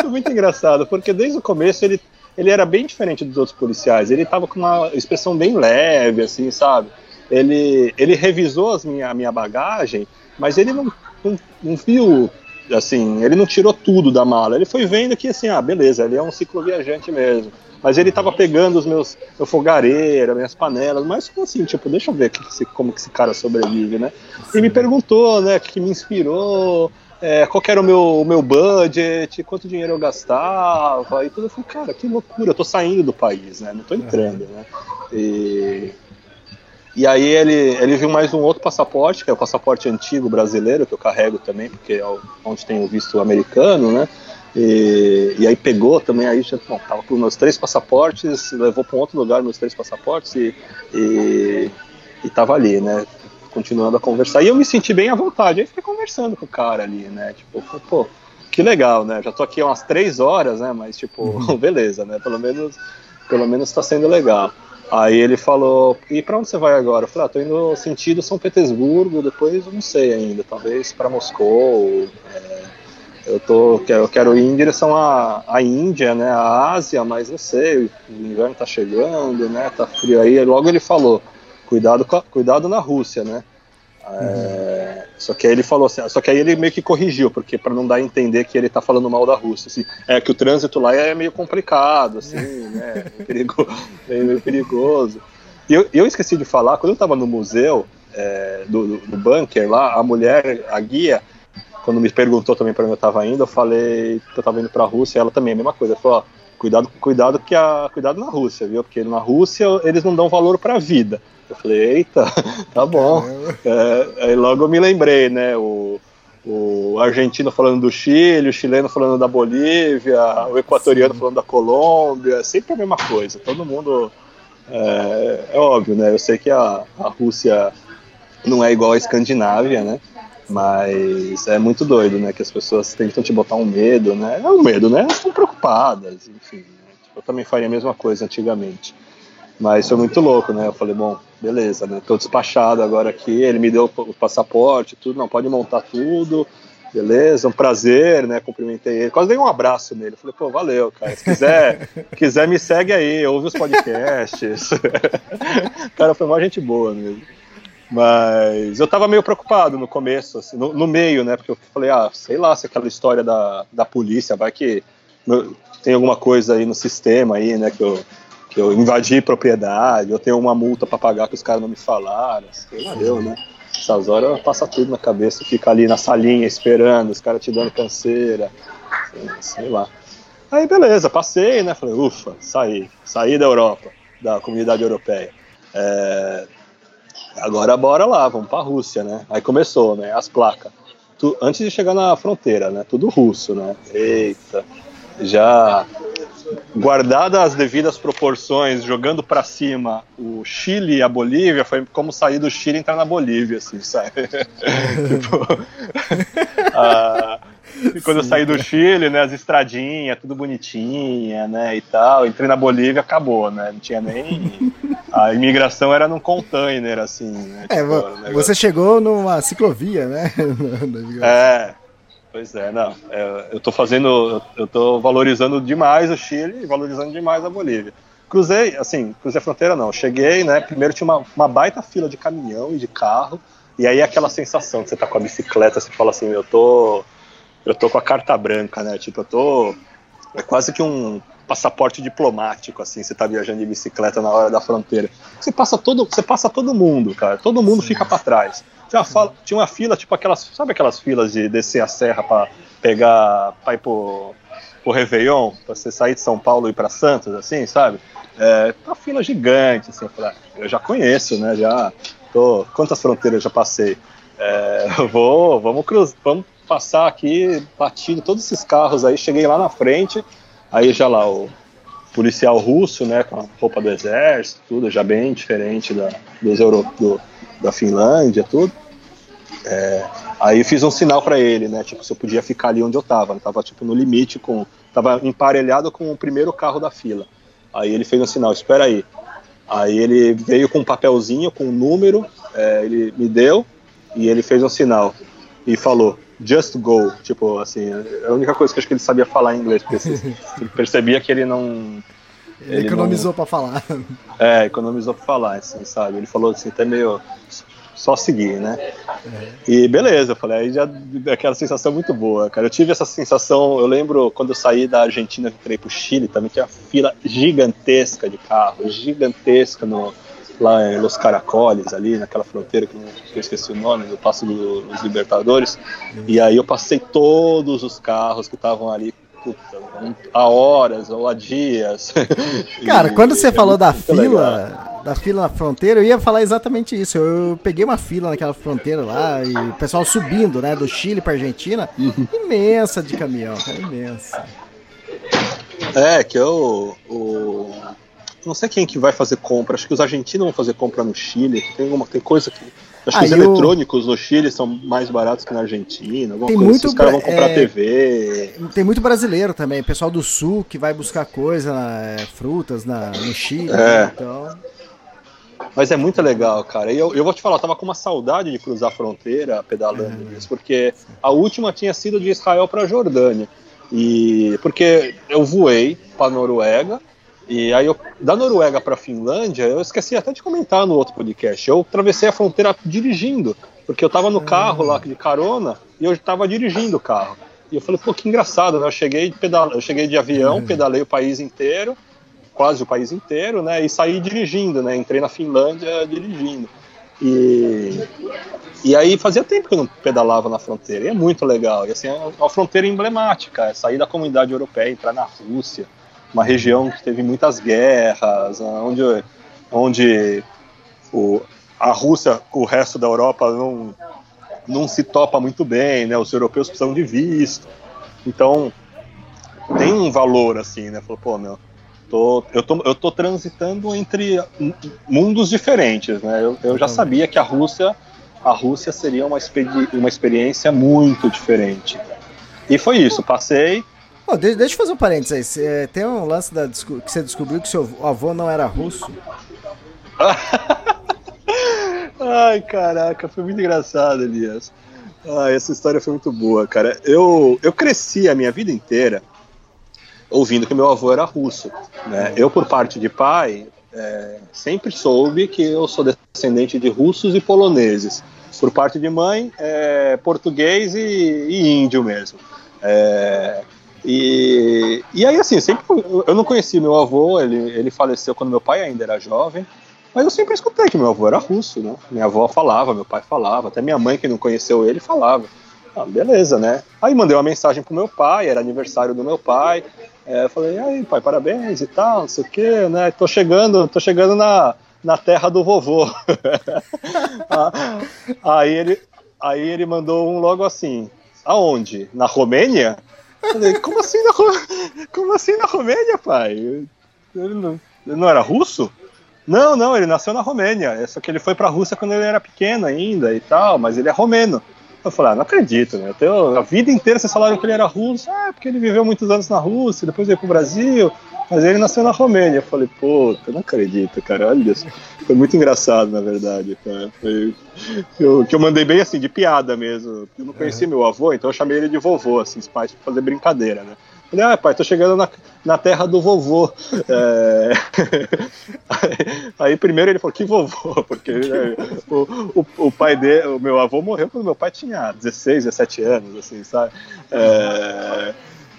Foi muito engraçado, porque desde o começo ele ele era bem diferente dos outros policiais. Ele tava com uma expressão bem leve, assim, sabe? Ele, ele revisou as minha, a minha bagagem, mas ele não, não, não viu, assim, ele não tirou tudo da mala. Ele foi vendo que, assim, ah, beleza, ele é um cicloviajante mesmo. Mas ele tava pegando os meus, meu fogareira, minhas panelas, mas assim, tipo, deixa eu ver que, como que esse cara sobrevive, né? E me perguntou, né, o que me inspirou, é, qual era o meu, o meu budget, quanto dinheiro eu gastava e tudo. Eu falei, cara, que loucura, eu tô saindo do país, né? Não tô entrando, né? E, E aí ele, ele viu mais um outro passaporte, que é o passaporte antigo brasileiro, que eu carrego também, porque é onde tem o visto americano, né? E, e aí pegou também, aí já bom, tava com meus três passaportes, levou para um outro lugar meus três passaportes e, e, e tava ali, né? Continuando a conversar. E eu me senti bem à vontade. Aí fiquei conversando com o cara ali, né? Tipo, pô, que legal, né? Já tô aqui umas três horas, né? Mas, tipo, beleza, né? Pelo menos, pelo menos tá sendo legal. Aí ele falou, e para onde você vai agora? Eu falei, ah, tô indo sentido São Petersburgo, depois eu não sei ainda, talvez para Moscou. É, eu tô, eu quero ir em direção à, à Índia, né, à Ásia, mas não sei, o inverno tá chegando, né, tá frio aí. Logo ele falou, cuidado, cuidado na Rússia, né. É, só que aí ele falou assim, só que aí ele meio que corrigiu, porque para não dar a entender que ele tá falando mal da Rússia, assim, é que o trânsito lá é meio complicado, assim, né, meio, perigo, meio perigoso. E eu, eu esqueci de falar, quando eu tava no museu é, do, do, bunker lá, a mulher, a guia, quando me perguntou também para onde eu tava indo, eu falei que eu tava indo para a Rússia, ela também a mesma coisa, falou, ó, cuidado, cuidado que a, cuidado na Rússia, viu? Porque na Rússia eles não dão valor para a vida. Eu falei, eita, tá bom. É, aí logo eu me lembrei, né? O, o argentino falando do Chile, o chileno falando da Bolívia, o equatoriano Sim. falando da Colômbia, sempre a mesma coisa. Todo mundo. É, é óbvio, né? Eu sei que a, a Rússia não é igual à Escandinávia, né? Mas é muito doido, né? Que as pessoas tentam te botar um medo, né? É um medo, né? Elas estão preocupadas, enfim. Né? Eu também faria a mesma coisa antigamente. Mas foi muito louco, né? Eu falei, bom, beleza, né? Tô despachado agora aqui. Ele me deu o passaporte, tudo, não, pode montar tudo. Beleza, um prazer, né? Cumprimentei ele. Quase dei um abraço nele. Falei, pô, valeu, cara. Se quiser, quiser me segue aí, ouve os podcasts. cara, foi uma gente boa mesmo. Mas eu tava meio preocupado no começo, assim, no, no, meio, né? Porque eu falei, ah, sei lá se aquela história da, da polícia vai que tem alguma coisa aí no sistema aí, né? Que eu eu invadi propriedade, eu tenho uma multa para pagar que os caras não me falaram, sei lá eu, né? Essas horas passa tudo na cabeça, fica ali na salinha esperando, os caras te dando canseira, sei lá. Aí beleza, passei, né? Falei, ufa, saí, saí da Europa, da comunidade europeia. É, agora bora lá, vamos pra Rússia, né? Aí começou, né? As placas. Tu, antes de chegar na fronteira, né? Tudo russo, né? Eita, já guardada as devidas proporções, jogando para cima o Chile e a Bolívia, foi como sair do Chile e entrar na Bolívia, assim, sabe? tipo, ah, quando eu saí do Chile, né, as estradinhas, tudo bonitinha, né, e tal, entrei na Bolívia, acabou, né, não tinha nem... A imigração era num container, assim, né, É, tipo, você chegou numa ciclovia, né? é, Pois é, não. É, eu tô fazendo. Eu tô valorizando demais o Chile e valorizando demais a Bolívia. Cruzei, assim, cruzei a fronteira não. Cheguei, né? Primeiro tinha uma, uma baita fila de caminhão e de carro. E aí aquela sensação que você tá com a bicicleta, você fala assim, eu tô. Eu tô com a carta branca, né? Tipo, eu tô. É quase que um passaporte diplomático, assim, você tá viajando de bicicleta na hora da fronteira. Você passa todo, você passa todo mundo, cara. Todo mundo Sim. fica para trás. Tinha uma, fala, tinha uma fila, tipo aquelas. Sabe aquelas filas de descer a serra para pegar. pra ir pro, pro Réveillon, pra você sair de São Paulo e ir pra Santos, assim, sabe? É, uma fila gigante, assim, eu, falei, ah, eu já conheço, né? Já tô. Quantas fronteiras eu já passei? É, vou, vamos cruzar, vamos passar aqui, batido todos esses carros aí, cheguei lá na frente, aí já lá o policial russo, né, com a roupa do exército, tudo já bem diferente da, dos europeus da Finlândia, tudo. É, aí fiz um sinal para ele, né? Tipo, se eu podia ficar ali onde eu tava. Eu tava tipo no limite com, tava emparelhado com o primeiro carro da fila. Aí ele fez um sinal, espera aí. Aí ele veio com um papelzinho com um número, é, ele me deu e ele fez um sinal e falou just go, tipo assim, é a única coisa que acho que ele sabia falar em inglês, porque percebia que ele não ele economizou não... para falar. É, economizou para falar, assim, sabe? Ele falou assim, até meio só seguir, né? É. E beleza, eu falei, aí já aquela sensação muito boa, cara. Eu tive essa sensação, eu lembro quando eu saí da Argentina e entrei pro Chile, também tinha fila gigantesca de carros, gigantesca no, lá em Los Caracoles, ali naquela fronteira que eu esqueci o nome, do Passo dos Libertadores. Uhum. E aí eu passei todos os carros que estavam ali puta, há horas ou há dias. Cara, e, quando você falou da fila, legal. da fila na fronteira, eu ia falar exatamente isso. Eu, peguei uma fila naquela fronteira lá e o pessoal subindo, né, do Chile pra Argentina, imensa de caminhão, cara, imensa. É, que eu. O, não sei quem que vai fazer compra. Acho que os argentinos vão fazer compra no Chile. Tem, uma, tem coisa que. Acho que Ah, os o- eletrônicos no Chile são mais baratos que na Argentina. Alguma Tem coisa muito assim. Os caras vão comprar é- TV. Tem muito brasileiro também, pessoal do sul que vai buscar coisa, é, frutas na, no Chile, É. né, então... Mas é muito legal, cara. E eu, eu vou te falar, eu tava com uma saudade de cruzar a fronteira pedalando nisso, porque a última tinha sido de Israel para Jordânia. E porque eu voei para Noruega e aí eu da Noruega para Finlândia, eu esqueci até de comentar no outro podcast. Eu atravessei a fronteira dirigindo, porque eu tava no carro lá de carona e eu tava dirigindo o carro. E eu falei, pô, que engraçado, né? Eu cheguei de pedal, eu cheguei de avião, pedalei o país inteiro quase o país inteiro, né? E saí dirigindo, né? Entrei na Finlândia dirigindo. E, e aí fazia tempo que eu não pedalava na fronteira. E é muito legal. E assim, é uma fronteira emblemática. É sair da comunidade europeia, entrar na Rússia, uma região que teve muitas guerras, onde, onde o, a Rússia, com o resto da Europa, não, não se topa muito bem, né? Os europeus precisam de visto. Então, tem um valor, assim, né? Falou, pô, meu, tô, eu, tô, eu tô transitando entre mundos diferentes, né? Eu, eu já sabia que a Rússia, a Rússia seria uma, experi uma experiência muito diferente. E foi isso, passei. Pô, de- deixa eu fazer um parênteses aí. Cê- tem um lance da, que você descobriu que seu avô não era russo. Ai, caraca, foi muito engraçado, Elias. Essa história foi muito boa, cara. Eu, eu cresci a minha vida inteira ouvindo que meu avô era russo. Né? Eu, por parte de pai, é, sempre soube que eu sou descendente de russos e poloneses. Por parte de mãe, é, português e, e índio mesmo. É, e, e aí, assim, sempre eu não conheci meu avô, ele, ele faleceu quando meu pai ainda era jovem. Mas eu sempre escutei que meu avô era russo, né? Minha avó falava, meu pai falava, até minha mãe, que não conheceu ele, falava. Ah, beleza, né? Aí mandei uma mensagem pro meu pai, era aniversário do meu pai. É, falei, aí, pai, parabéns e tal, não sei o quê, né? Tô chegando, tô chegando na, na terra do vovô. Ah, aí, ele, aí ele mandou um logo assim, aonde? Na Romênia? Falei, como assim na, como assim na Romênia, pai? Ele não, ele não era russo? Não, não, ele nasceu na Romênia. é Só que ele foi pra Rússia quando ele era pequeno ainda e tal, mas ele é romeno. Eu falei, ah, não acredito, né? Tenho- a vida inteira vocês falaram que ele era russo, ah, porque ele viveu muitos anos na Rússia, depois veio pro Brasil, mas ele nasceu na Romênia. Eu falei, pô, eu não acredito, cara, olha isso. Foi muito engraçado, na verdade, cara. Foi, eu, que eu mandei bem assim, de piada mesmo. Eu não conhecia meu avô, então eu chamei ele de vovô, assim, os pais, pra fazer brincadeira, né? Falei, ah, pai, tô chegando na, na terra do vovô. É... aí, aí primeiro ele falou, que vovô? Porque né, o, o, o pai dele, o meu avô morreu quando meu pai tinha 16, 17 anos, assim, sabe? É...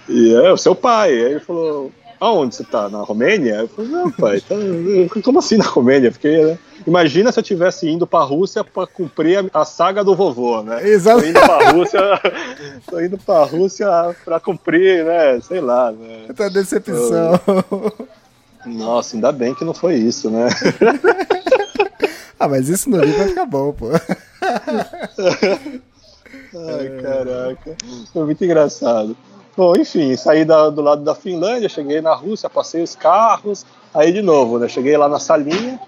E é o seu pai. Aí ele falou, aonde você tá? Na Romênia? Eu falei, não, pai, tá... como assim na Romênia? Porque, né? Imagina se eu tivesse indo pra Rússia pra cumprir a, saga do vovô, né? Exato. Tô indo pra Rússia, tô indo pra Rússia pra cumprir, né? Sei lá, né? Tá decepção. Nossa, ainda bem que não foi isso, né? ah, mas isso no livro vai ficar bom, pô. Ai, caraca. Foi muito engraçado. Bom, enfim, saí da- do lado da Finlândia, cheguei na Rússia, passei os carros, aí de novo, né? Cheguei lá na salinha,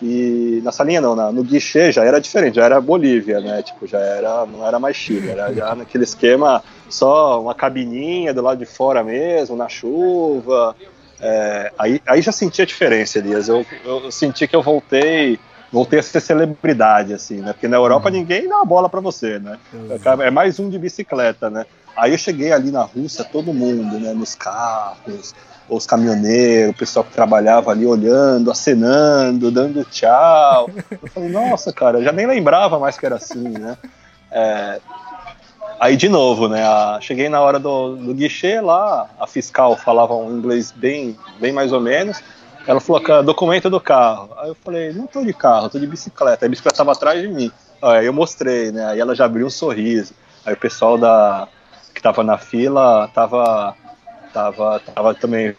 e. Na salinha não, na- no guichê já era diferente, já era Bolívia, né? Tipo, já era. Não era mais Chile, era já naquele esquema só uma cabininha do lado de fora mesmo, na chuva. É, aí, aí já senti a diferença, Elias. Eu, eu senti que eu voltei. Voltei a ser celebridade, assim, né? Porque na Europa ninguém dá uma bola pra você, né? É mais um de bicicleta, né? Aí eu cheguei ali na Rússia, todo mundo, né? Nos carros, os caminhoneiros, o pessoal que trabalhava ali olhando, acenando, dando tchau. Eu falei, nossa, cara, eu já nem lembrava mais que era assim, né? É, Aí de novo, né? a- cheguei na hora do, do guichê lá, a fiscal falava um inglês bem, bem mais ou menos. Ela falou, "Cara, documento do carro. Aí eu falei, não tô de carro, tô de bicicleta. Aí a bicicleta tava atrás de mim. Aí eu mostrei, né? Aí ela já abriu um sorriso. Aí o pessoal da, que tava na fila tava, tava, tava também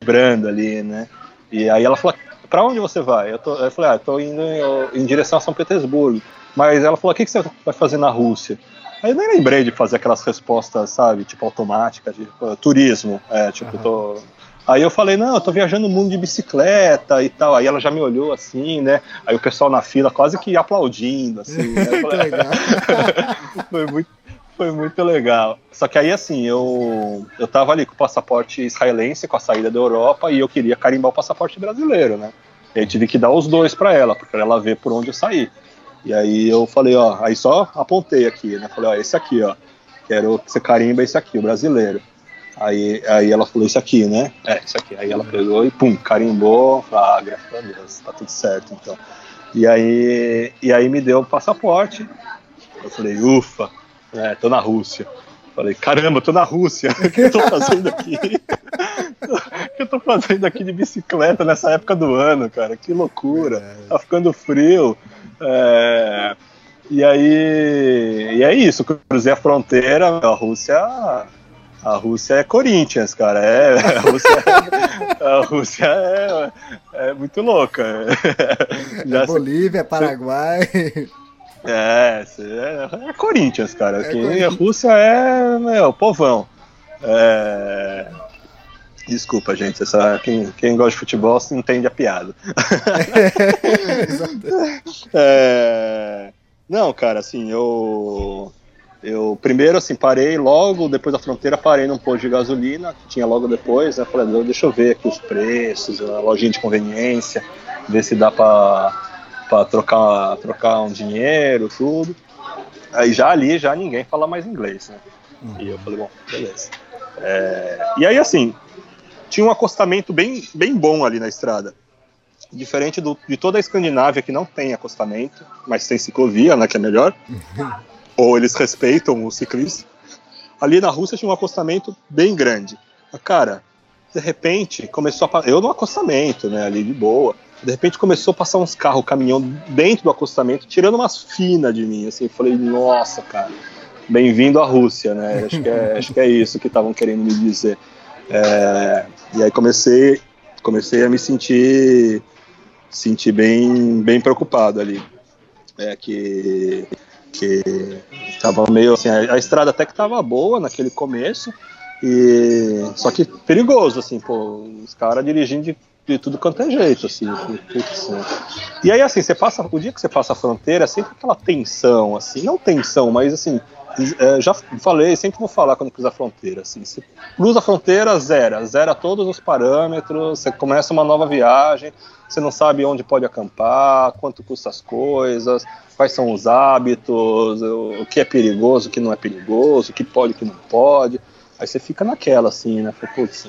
vibrando ali, né? E aí ela falou, pra onde você vai? Eu, tô, eu falei, ah, eu tô indo em, em direção a São Petersburgo. Mas ela falou, o que, que você vai fazer na Rússia? Aí eu nem lembrei de fazer aquelas respostas, sabe, tipo automáticas, de uh, turismo. É, tipo, uhum. tô. Aí eu falei, não, eu tô viajando no mundo de bicicleta e tal. Aí ela já me olhou assim, né? Aí o pessoal na fila quase que aplaudindo, assim. Né? Foi muito foi muito legal. Só que aí, assim, eu, eu tava ali com o passaporte israelense, com a saída da Europa, e eu queria carimbar o passaporte brasileiro, né? E aí tive que dar os dois para ela, porque ela ver por onde eu saí. E aí eu falei, ó, aí só apontei aqui, né? Falei, ó, esse aqui, ó. Quero que você carimba esse aqui, o brasileiro. Aí, aí ela falou, isso aqui, né? É, isso aqui. Aí ela pegou e pum, carimbou. Falei, ah, graças a Deus, tá tudo certo, então. E aí, e aí me deu o passaporte. Eu falei, ufa, é, tô na Rússia. Falei, caramba, tô na Rússia. O que eu tô fazendo aqui? o que eu tô fazendo aqui de bicicleta nessa época do ano, cara? Que loucura. Tá ficando frio. É... E aí. E é isso, cruzei a fronteira, a Rússia. A Rússia é Corinthians, cara. É, a Rússia, é, a Rússia é, é muito louca. Já é Bolívia, Paraguai. É, é, é Corinthians, cara. É a Rússia é, é o povão. É... Desculpa, gente. Essa, quem, quem gosta de futebol entende a piada. é... Não, cara, assim, eu. Eu primeiro assim parei logo depois da fronteira parei num posto de gasolina que tinha logo depois, né? Falei, deixa eu ver aqui os preços, a lojinha de conveniência, ver se dá para para trocar, trocar um dinheiro, tudo. Aí já ali, já ninguém fala mais inglês, né? Uhum. E eu falei, bom, beleza. É, e aí, assim, tinha um acostamento bem, bem bom ali na estrada. Diferente do, de toda a Escandinávia que não tem acostamento, mas tem ciclovia, né, que é melhor. Ou eles respeitam o ciclista. Ali na Rússia tinha um acostamento bem grande. Cara, de repente começou a. Eu no acostamento, né, ali de boa. De repente começou a passar uns carros, caminhão dentro do acostamento, tirando umas finas de mim. Assim, falei, nossa, cara, bem-vindo à Rússia, né? Acho que é, acho que é isso que estavam querendo me dizer. É, e aí comecei, comecei a me sentir, sentir bem, bem preocupado ali. É que que tava meio assim, a, a estrada até que tava boa naquele começo, e só que perigoso assim, pô, os caras dirigindo de de tudo quanto é jeito, assim. E aí, assim, você passa, o dia que você passa a fronteira, é sempre aquela tensão, assim, não tensão, mas assim, é, já falei, sempre vou falar quando cruza a fronteira, assim, você cruza a fronteira, zera, zera todos os parâmetros, você começa uma nova viagem, você não sabe onde pode acampar, quanto custa as coisas, quais são os hábitos, o que é perigoso, o que não é perigoso, o que pode, o que não pode, aí você fica naquela, assim, né, putz,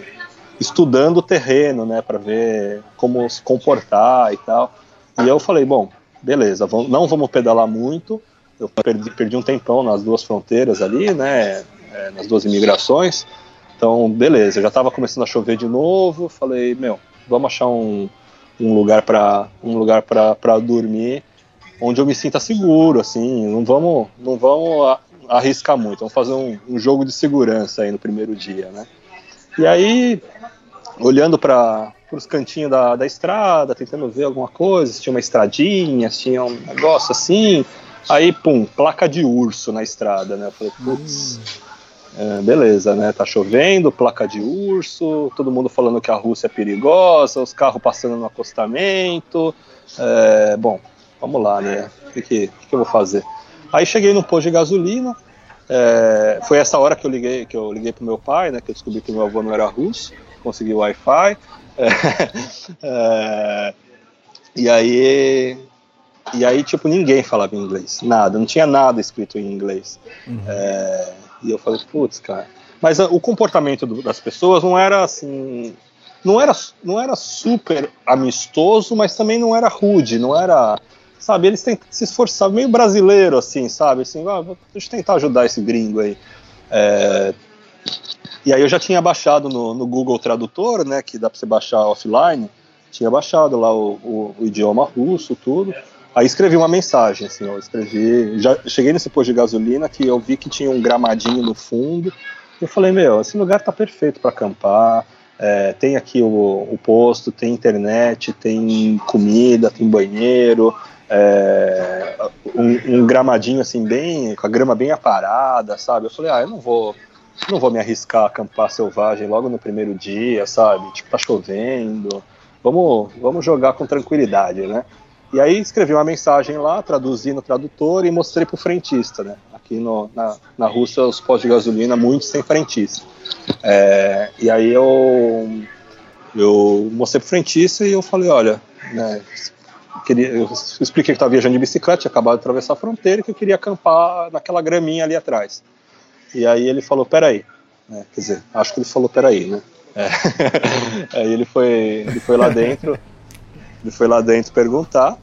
estudando o terreno, né, para ver como se comportar e tal. E eu falei, bom, beleza, vamos, não vamos pedalar muito. Eu perdi, perdi, um tempão nas duas fronteiras ali, né, é, nas duas imigrações. Então, beleza, já estava começando a chover de novo. Falei, meu, vamos achar um, lugar para um lugar para dormir, onde eu me sinta seguro, assim. Não vamos, não vamos arriscar muito. Vamos fazer um, um jogo de segurança aí no primeiro dia, né? E aí, olhando para os cantinhos da, da estrada, tentando ver alguma coisa, se tinha uma estradinha, se tinha um negócio assim. Aí, pum, placa de urso na estrada, né? Eu falei, putz, é, beleza, né? Tá chovendo, placa de urso, todo mundo falando que a Rússia é perigosa, os carros passando no acostamento. É, bom, vamos lá, né? O que, que, que eu vou fazer? Aí cheguei no posto de gasolina, é, foi essa hora que eu liguei, que eu liguei pro meu pai, né? Que eu descobri que meu avô não era russo, consegui o Wi-Fi. É, é, e aí, e aí tipo ninguém falava inglês, nada, não tinha nada escrito em inglês. Uhum. É, e eu falei, putz, cara. Mas o comportamento do, das pessoas não era assim, não era, não era super amistoso, mas também não era rude, não era sabe, eles têm se esforçar, meio brasileiro, assim, sabe, assim, ah, deixa eu tentar ajudar esse gringo aí. É, e aí eu já tinha baixado no, no, Google Tradutor, né, que dá para você baixar offline, tinha baixado lá o, o, o, idioma russo, tudo. Aí escrevi uma mensagem, assim, eu escrevi, já cheguei nesse posto de gasolina que eu vi que tinha um gramadinho no fundo. Eu falei, meu, esse lugar tá perfeito para acampar. é, tem aqui o, o, posto, tem internet, tem comida, tem banheiro, é, um, um, gramadinho assim bem, com a grama bem aparada, sabe? Eu falei, ah, eu não vou, não vou me arriscar a acampar selvagem logo no primeiro dia, sabe? Tipo, tá chovendo, vamos, vamos jogar com tranquilidade, né? E aí escrevi uma mensagem lá, traduzi no tradutor e mostrei pro frentista, né? Aqui no, na, na Rússia, os postos de gasolina, muitos sem frentista. É, e aí eu, eu mostrei pro frentista e eu falei, olha, né, queria, eu expliquei que estava viajando de bicicleta, tinha acabado de atravessar a fronteira e que eu queria acampar naquela graminha ali atrás. E aí ele falou, peraí. É, quer dizer, acho que ele falou, peraí, né? É. aí ele foi, ele foi lá dentro, ele foi lá dentro perguntar,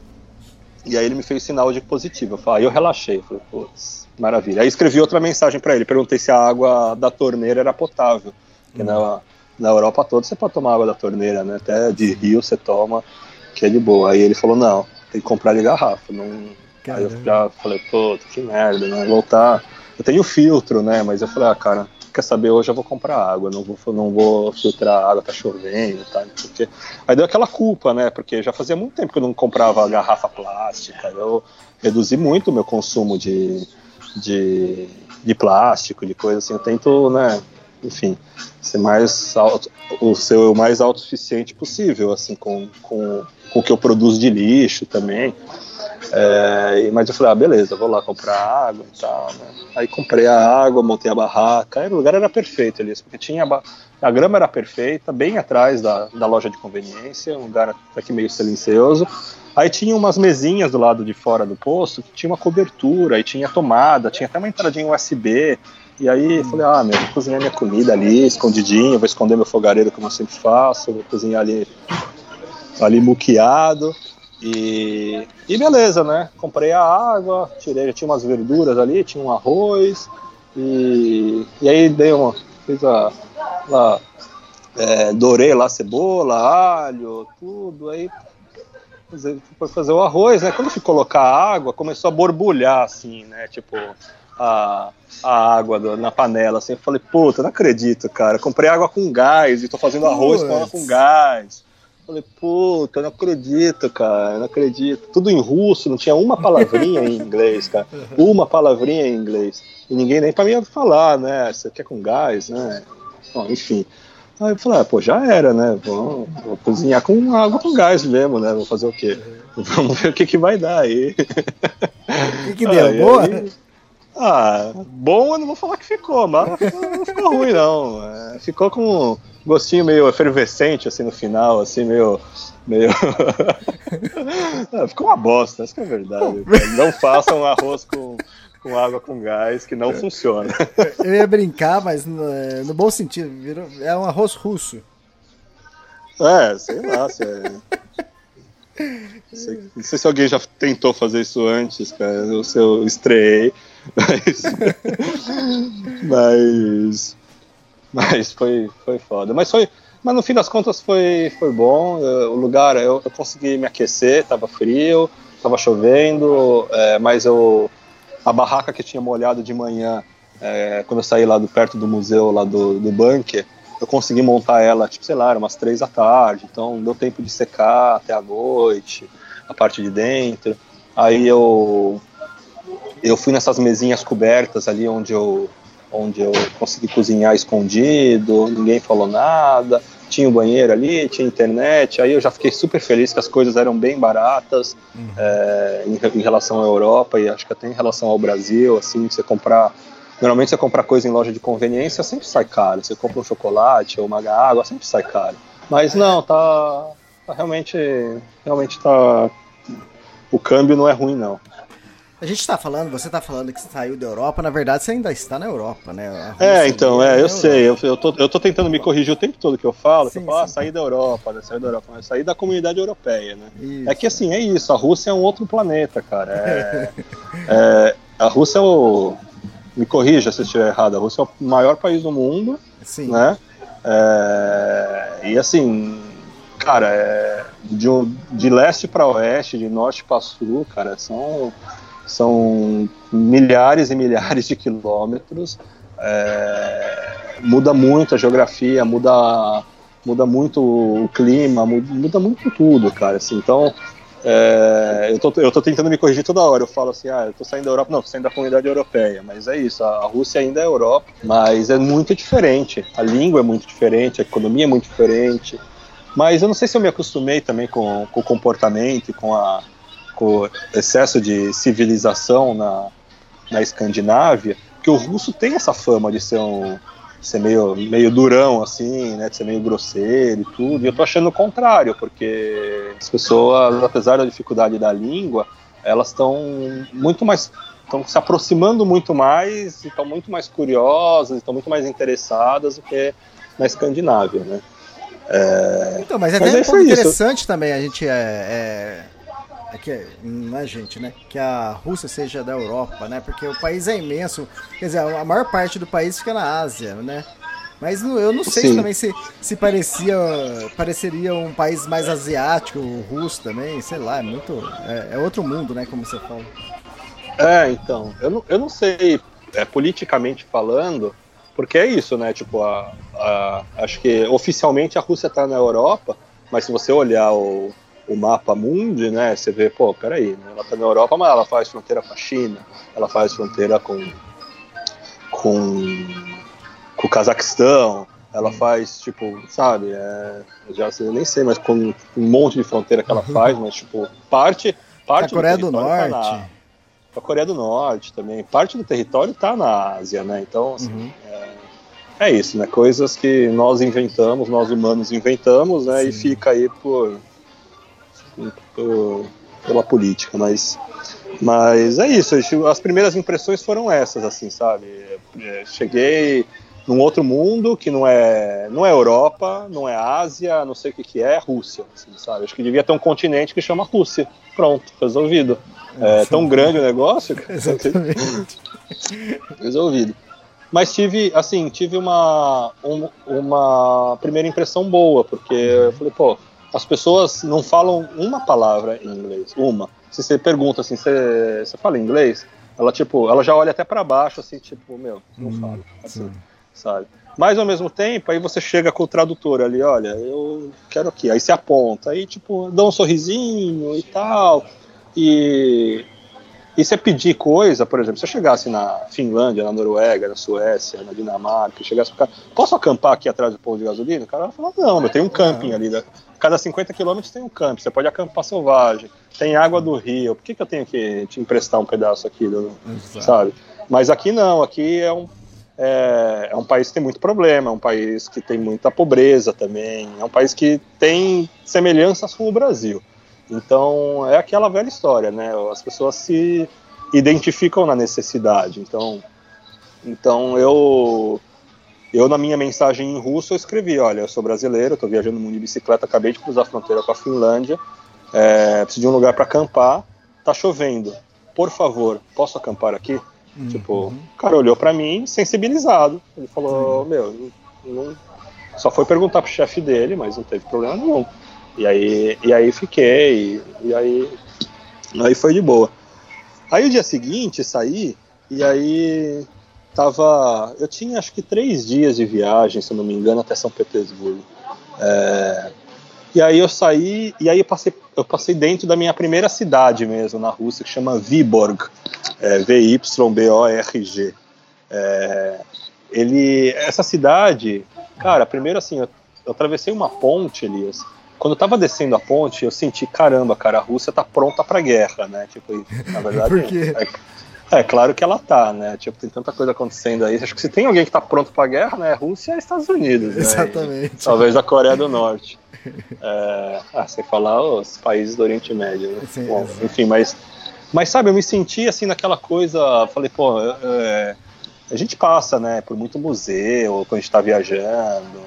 e aí ele me fez sinal de positivo. Eu falei, aí eu relaxei, eu falei, putz, maravilha. Aí escrevi outra mensagem para ele, perguntei se a água da torneira era potável. Porque na, na Europa toda você pode tomar água da torneira, né? Até de rio você toma, que é de boa. Aí ele falou, não, tem que comprar de garrafa. Não... Aí eu já falei, pô, que merda, né? Voltar. Eu tenho filtro, né? Mas eu falei, ah, cara, quer saber, hoje eu vou comprar água, não vou, não vou filtrar água, tá chovendo, tá? Porque... Aí deu aquela culpa, né? Porque já fazia muito tempo que eu não comprava garrafa plástica. Eu reduzi muito o meu consumo de, de, de plástico, de coisa assim. Eu tento, né? Enfim, ser mais auto, o seu mais autossuficiente possível, assim, com, com, com o que eu produzo de lixo também. É, mas eu falei, ah, beleza, vou lá comprar água e tal, né? Aí comprei a água, montei a barraca, o lugar era perfeito ali, porque tinha a, a grama era perfeita, bem atrás da, da loja de conveniência, um lugar aqui meio silencioso. Aí tinha umas mesinhas do lado de fora do posto que tinha uma cobertura, aí tinha tomada, tinha até uma entradinha USB. E aí eu falei, ah, meu, vou cozinhar minha comida ali, escondidinho, vou esconder meu fogareiro como eu sempre faço, vou cozinhar ali, ali muqueado. E, e beleza, né? Comprei a água, tirei, já tinha umas verduras ali, tinha um arroz, e, e aí dei uma. Fiz a. Lá, é, dourei lá cebola, alho, tudo, aí foi fazer o arroz, né? Quando eu fui colocar a água, começou a borbulhar, assim, né? Tipo, a, a água do, na panela, assim. Eu falei, puta, não acredito, cara. Comprei água com gás e tô fazendo arroz com água com gás. Falei, puta, não acredito, cara, não acredito. Tudo em russo, não tinha uma palavrinha em inglês, cara. Uma palavrinha em inglês. E ninguém nem pra mim falar, né? Você quer com gás, né? Bom, enfim. Aí eu falei, ah, pô, já era, né? Vou, vou, cozinhar com água com gás mesmo, né? Vou fazer o quê? Vamos ver o que, que vai dar aí. O que, que deu? Aí, Boa? Aí, ah, bom eu não vou falar que ficou, mas não ficou ruim não. É, ficou com gostinho meio efervescente, assim, no final, assim, meio. meio... ah, ficou uma bosta, isso que é verdade. Não façam arroz com, com água com gás, que não é. funciona. Eu ia brincar, mas no, no bom sentido, virou, é um arroz russo. É, sei lá, se é. Não sei se alguém já tentou fazer isso antes, cara. Eu, eu estreiei, mas. mas mas foi, foi foda. Mas foi. Mas no fim das contas foi, foi bom. Eu, o lugar, eu, eu, consegui me aquecer, tava frio, tava chovendo, é, mas eu. A barraca que tinha molhado de manhã, é, quando eu saí lá do perto do museu, lá do, do bunker, eu consegui montar ela, tipo, sei lá, era umas três da tarde, então deu tempo de secar até a noite, a parte de dentro. Aí eu eu fui nessas mesinhas cobertas ali onde eu onde eu consegui cozinhar escondido, ninguém falou nada, tinha o um banheiro ali, tinha internet, aí eu já fiquei super feliz que as coisas eram bem baratas uhum. é, em, em, relação à Europa e acho que até em relação ao Brasil, assim, você comprar normalmente você comprar coisa em loja de conveniência sempre sai caro, você compra um chocolate ou uma água sempre sai caro, mas não, tá, tá realmente, realmente tá, o câmbio não é ruim não. A gente está falando, você está falando que saiu da Europa, na verdade você ainda está na Europa, né? É, então, é, eu sei, eu, eu, tô, eu tô tentando me corrigir o tempo todo que eu falo, sim, que eu falo, ah, sair da Europa, né, sair da Europa, mas sair da comunidade europeia, né? Isso. É que assim, é isso, a Rússia é um outro planeta, cara. É, é, a Rússia é o. Me corrija se eu estiver errado, a Rússia é o maior país do mundo, sim. né? É, e assim, cara, é, de, de leste para oeste, de norte para sul, cara, são são milhares e milhares de quilômetros. É, muda muito a geografia, muda muda muito o clima, muda muito tudo, cara. Assim, então, é, eu, tô, eu tô tentando me corrigir toda hora. Eu falo assim, ah, eu tô saindo da Europa. Não, tô saindo da comunidade europeia. Mas é isso, a, a Rússia ainda é Europa, mas é muito diferente. A língua é muito diferente, a economia é muito diferente. Mas eu não sei se eu me acostumei também com, com o comportamento com, a, com o excesso de civilização na, na Escandinávia, que o russo tem essa fama de ser um, ser meio, meio durão, assim, né? De ser meio grosseiro e tudo. E eu tô achando o contrário, porque as pessoas, apesar da dificuldade da língua, elas estão muito mais. estão se aproximando muito mais, estão muito mais curiosas, estão muito mais interessadas do que na Escandinávia, né? É... Então, mas é mas um ponto interessante também a gente é, é é que não é gente, né? Que a Rússia seja da Europa, né? Porque o país é imenso. Quer dizer, a maior parte do país fica na Ásia, né? Mas eu não sei também se, se parecia pareceria um país mais asiático, o russo também, sei lá, é muito. É, é, outro mundo, né? Como você fala. É, então. Eu não, eu não sei, é, politicamente falando, porque é isso, né? Tipo, a, a, acho que oficialmente a Rússia está na Europa, mas se você olhar o, o mapa mundi, né, você vê, pô, peraí, né, ela tá na Europa, mas ela faz fronteira com a China, ela faz fronteira com com, com o Cazaquistão, ela faz, tipo, sabe, é, já eu nem sei, mas com um monte de fronteira que ela uhum. faz, mas, tipo, parte, parte a Coreia do, do Norte. Tá na, a Coreia do Norte também, parte do território tá na Ásia, né, então, assim, uhum. é, é, isso, né, coisas que nós inventamos, nós humanos inventamos, né, Sim. e fica aí por pela política, mas mas é isso. As primeiras impressões foram essas, assim, sabe? É, cheguei num outro mundo que não é não é Europa, não é Ásia, não sei o que que é, Rússia, assim, sabe? Acho que devia ter um continente que chama Rússia. Pronto, resolvido. É, tão grande o negócio. Exatamente. resolvido. Mas tive, assim, tive uma, um, uma primeira impressão boa, porque eu falei, pô, as pessoas não falam uma palavra em inglês, uma. Se você pergunta assim, você, você fala inglês? Ela tipo, ela já olha até para baixo assim, tipo, meu, não hum, falo, assim, sim. sabe? Mas ao mesmo tempo, aí você chega com o tradutor ali, olha, eu quero aqui, aí você aponta, aí tipo, dá um sorrisinho e tal. E e se pedir coisa, por exemplo, se eu chegasse na Finlândia, na Noruega, na Suécia, na Dinamarca, chegasse pro cara, posso acampar aqui atrás do posto de gasolina? O cara vai falar, não, eu tenho um camping ali. Da, cada 50 quilômetros tem um camping, você pode acampar selvagem, tem água do rio, por que, que eu tenho que te emprestar um pedaço aqui, do, sabe? Mas aqui não, aqui é um, é, é, um país que tem muito problema, é um país que tem muita pobreza também, é um país que tem semelhanças com o Brasil. Então é aquela velha história, né? As pessoas se identificam na necessidade. Então, então eu eu na minha mensagem em russo eu escrevi, olha, eu sou brasileiro, estou viajando no mundo de bicicleta, acabei de cruzar a fronteira com a Finlândia, é, preciso de um lugar para acampar, tá chovendo, por favor, posso acampar aqui? Uhum. Tipo, o cara olhou para mim sensibilizado, ele falou, meu, não, só foi perguntar pro chefe dele, mas não teve problema nenhum. E aí, e aí fiquei, e, e aí, aí foi de boa. Aí o dia seguinte saí, e aí tava. Eu tinha acho que três dias de viagem, se eu não me engano, até São Petersburgo. É, e aí eu saí, e aí eu passei, eu passei dentro da minha primeira cidade mesmo, na Rússia, que chama Viborg, é, V-Y-B-O-R-G. É, ele, essa cidade, cara, primeiro assim, eu, eu atravessei uma ponte, Elias, quando eu tava descendo a ponte, eu senti, caramba, cara, a Rússia tá pronta pra guerra, né? Tipo, na verdade. Por quê? É, é, claro que ela tá, né? Tipo, tem tanta coisa acontecendo aí. Acho que se tem alguém que tá pronto pra guerra, né? Rússia e Estados Unidos. Né? Exatamente. E, talvez a Coreia do Norte. É, ah, sem falar os países do Oriente Médio. Né? Sim, Bom, enfim, mas. Mas sabe, eu me senti assim naquela coisa. Falei, pô, é, a gente passa, né, por muito museu quando a gente tá viajando.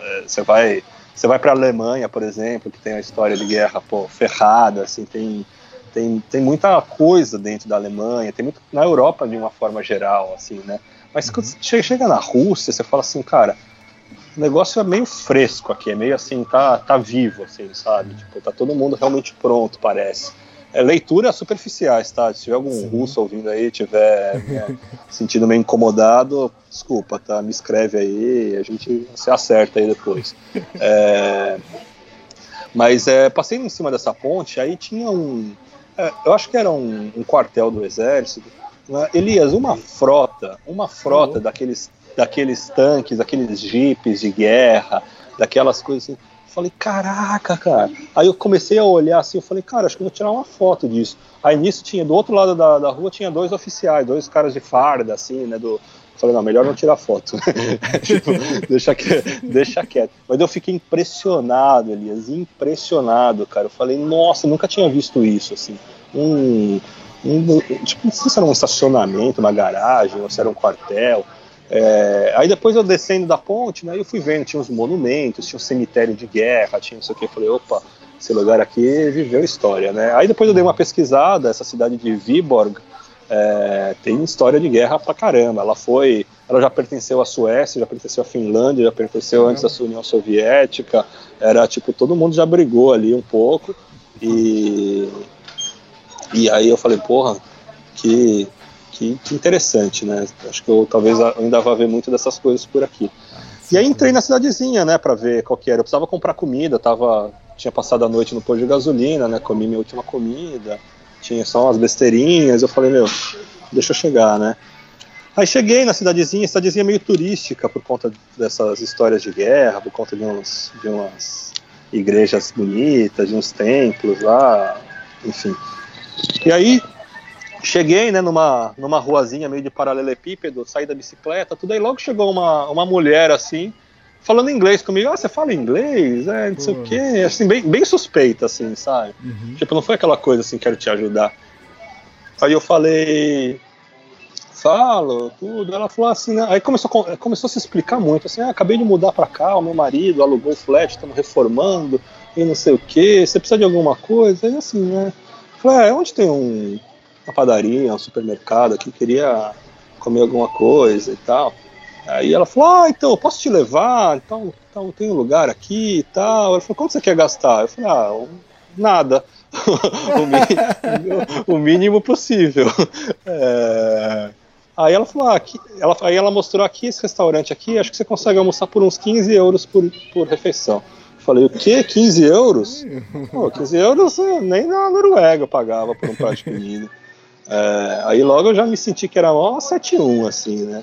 É, você vai você vai para a Alemanha, por exemplo, que tem uma história de guerra pô, ferrada, assim, tem, tem, tem muita coisa dentro da Alemanha, tem muito na Europa de uma forma geral, assim, né? Mas quando você chega na Rússia, você fala assim, cara, o negócio é meio fresco aqui, é meio assim, tá, tá vivo, assim, sabe? Tipo, tá todo mundo realmente pronto, parece. é, leituras superficiais, tá? Se tiver algum Sim. russo ouvindo aí, tiver né, sentindo meio incomodado, desculpa, tá? Me escreve aí, a gente se acerta aí depois. É, mas é, passei em cima dessa ponte, aí tinha um. É, eu acho que era um, um quartel do exército. Né? Elias, uma frota, uma frota uhum. daqueles, daqueles tanques, daqueles jipes de guerra, daquelas coisas assim Falei, caraca, cara. Aí eu comecei a olhar assim, eu falei, cara, acho que eu vou tirar uma foto disso. Aí nisso tinha, do outro lado da, da rua, tinha dois oficiais, dois caras de farda, assim, né? Do, falei, não, melhor não tirar foto. tipo, deixa, deixa quieto. Mas eu fiquei impressionado, Elias, impressionado, cara. Eu falei, nossa, nunca tinha visto isso, assim. Um, um, tipo, não sei se era um estacionamento, uma garagem, ou se era um quartel. É, aí depois eu descendo da ponte, né, eu fui vendo, tinha uns monumentos, tinha um cemitério de guerra, tinha não sei o que, eu falei, opa, esse lugar aqui viveu história, né. Aí depois eu dei uma pesquisada, essa cidade de Viborg é, tem história de guerra pra caramba, ela foi, ela já pertenceu à Suécia, já pertenceu à Finlândia, já pertenceu antes da União Soviética, era tipo, todo mundo já brigou ali um pouco, e, e aí eu falei, porra, que que, que interessante, né? Acho que eu talvez ainda vá ver muito dessas coisas por aqui. E aí entrei na cidadezinha, né, para ver qual que era. Eu precisava comprar comida, tava, tinha passado a noite no posto de gasolina, né, comi minha última comida, tinha só umas besteirinhas. Eu falei, meu, deixa eu chegar, né? Aí cheguei na cidadezinha, cidadezinha meio turística por conta dessas histórias de guerra, por conta de, uns, de umas igrejas bonitas, de uns templos lá, enfim. E aí Cheguei, né, numa, numa ruazinha meio de paralelepípedo, saí da bicicleta, tudo aí logo chegou uma, uma mulher assim, falando inglês comigo. Ah, você fala inglês? É, não sei o quê. Assim, bem, bem suspeita, assim, sabe? Uhum. Tipo, não foi aquela coisa assim, quero te ajudar. Aí eu falei, falo, tudo. Ela falou assim, né? aí começou, começou a se explicar muito, assim, ah, acabei de mudar pra cá, o meu marido alugou o flat, estamos reformando, e não sei o que, você precisa de alguma coisa? Aí assim, né? Falei, é, onde tem um, uma padaria, um supermercado aqui, queria comer alguma coisa e tal. Aí ela falou, ah, então, posso te levar? Então, então tem um lugar aqui e tal. Ela falou, quanto você quer gastar? Eu falei, ah, nada. o, mínimo, o, mínimo, possível. É... Aí ela falou, ah, aqui, ela, aí ela mostrou aqui esse restaurante aqui, acho que você consegue almoçar por uns 15 euros por, por refeição. Falei, o quê? 15 euros? Pô, 15 euros nem na Noruega eu pagava por um prato de comida. É, aí logo eu já me senti que era ó 7-1, assim, né?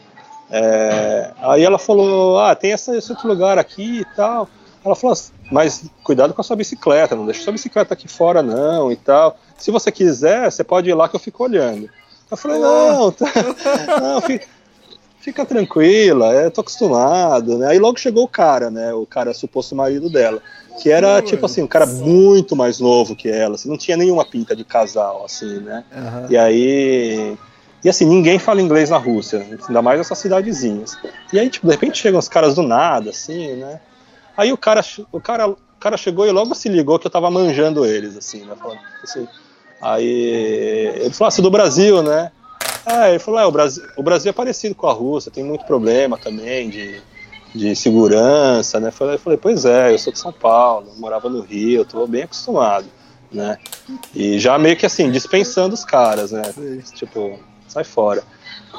É, aí ela falou, ah, tem esse, esse outro lugar aqui e tal. Ela falou, mas cuidado com a sua bicicleta, não deixa sua bicicleta aqui fora não e tal. Se você quiser, você pode ir lá que eu fico olhando. Eu falei, não, tá, não fica, fica, tranquila, eu tô acostumado, né? Aí logo chegou o cara, né? O cara suposto marido dela que era tipo assim, um cara muito mais novo que ela, assim, não tinha nenhuma pinta de casal, assim, né? Uhum. E aí. E assim, ninguém fala inglês na Rússia, ainda mais nessas cidadezinhas. E aí, tipo, de repente chegam os caras do nada, assim, né? Aí o cara, o cara, o cara chegou e logo se ligou que eu tava manjando eles, assim, né? Falando, assim, aí ele falou, ah, é do Brasil, né? É, ele falou, é, o Brasil, o Brasil é parecido com a Rússia, tem muito problema também de de segurança, né? Eu falei, pois é, eu sou de São Paulo, morava no Rio, eu tô bem acostumado, né? E já meio que assim, dispensando os caras, né? Tipo, sai fora.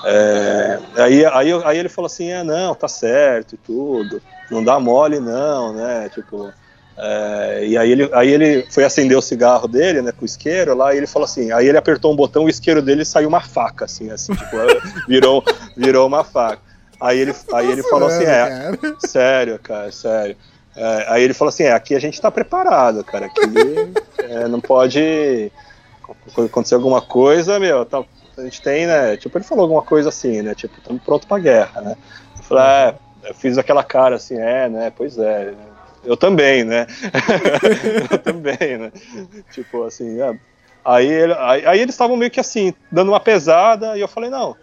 É, aí, aí, aí ele falou assim, é, não, tá certo e tudo, não dá mole não, né? Tipo, é, e aí ele, aí ele foi acender o cigarro dele, né, com o isqueiro lá, e ele falou assim, aí ele apertou um botão, o isqueiro dele saiu uma faca, assim, assim, tipo, virou, virou uma faca. Aí ele, aí ele falou assim, é, sério, cara, sério. É, aí ele falou assim, é, aqui a gente tá preparado, cara, aqui é, não pode acontecer alguma coisa, meu, tá, a gente tem, né, tipo, ele falou alguma coisa assim, né, tipo, estamos pronto pra guerra, né. Eu falei, é, eu fiz aquela cara assim, é, né, pois é, eu também, né, eu também, né, tipo, assim, é, aí, ele, aí, aí eles estavam meio que assim, dando uma pesada, e eu falei, não,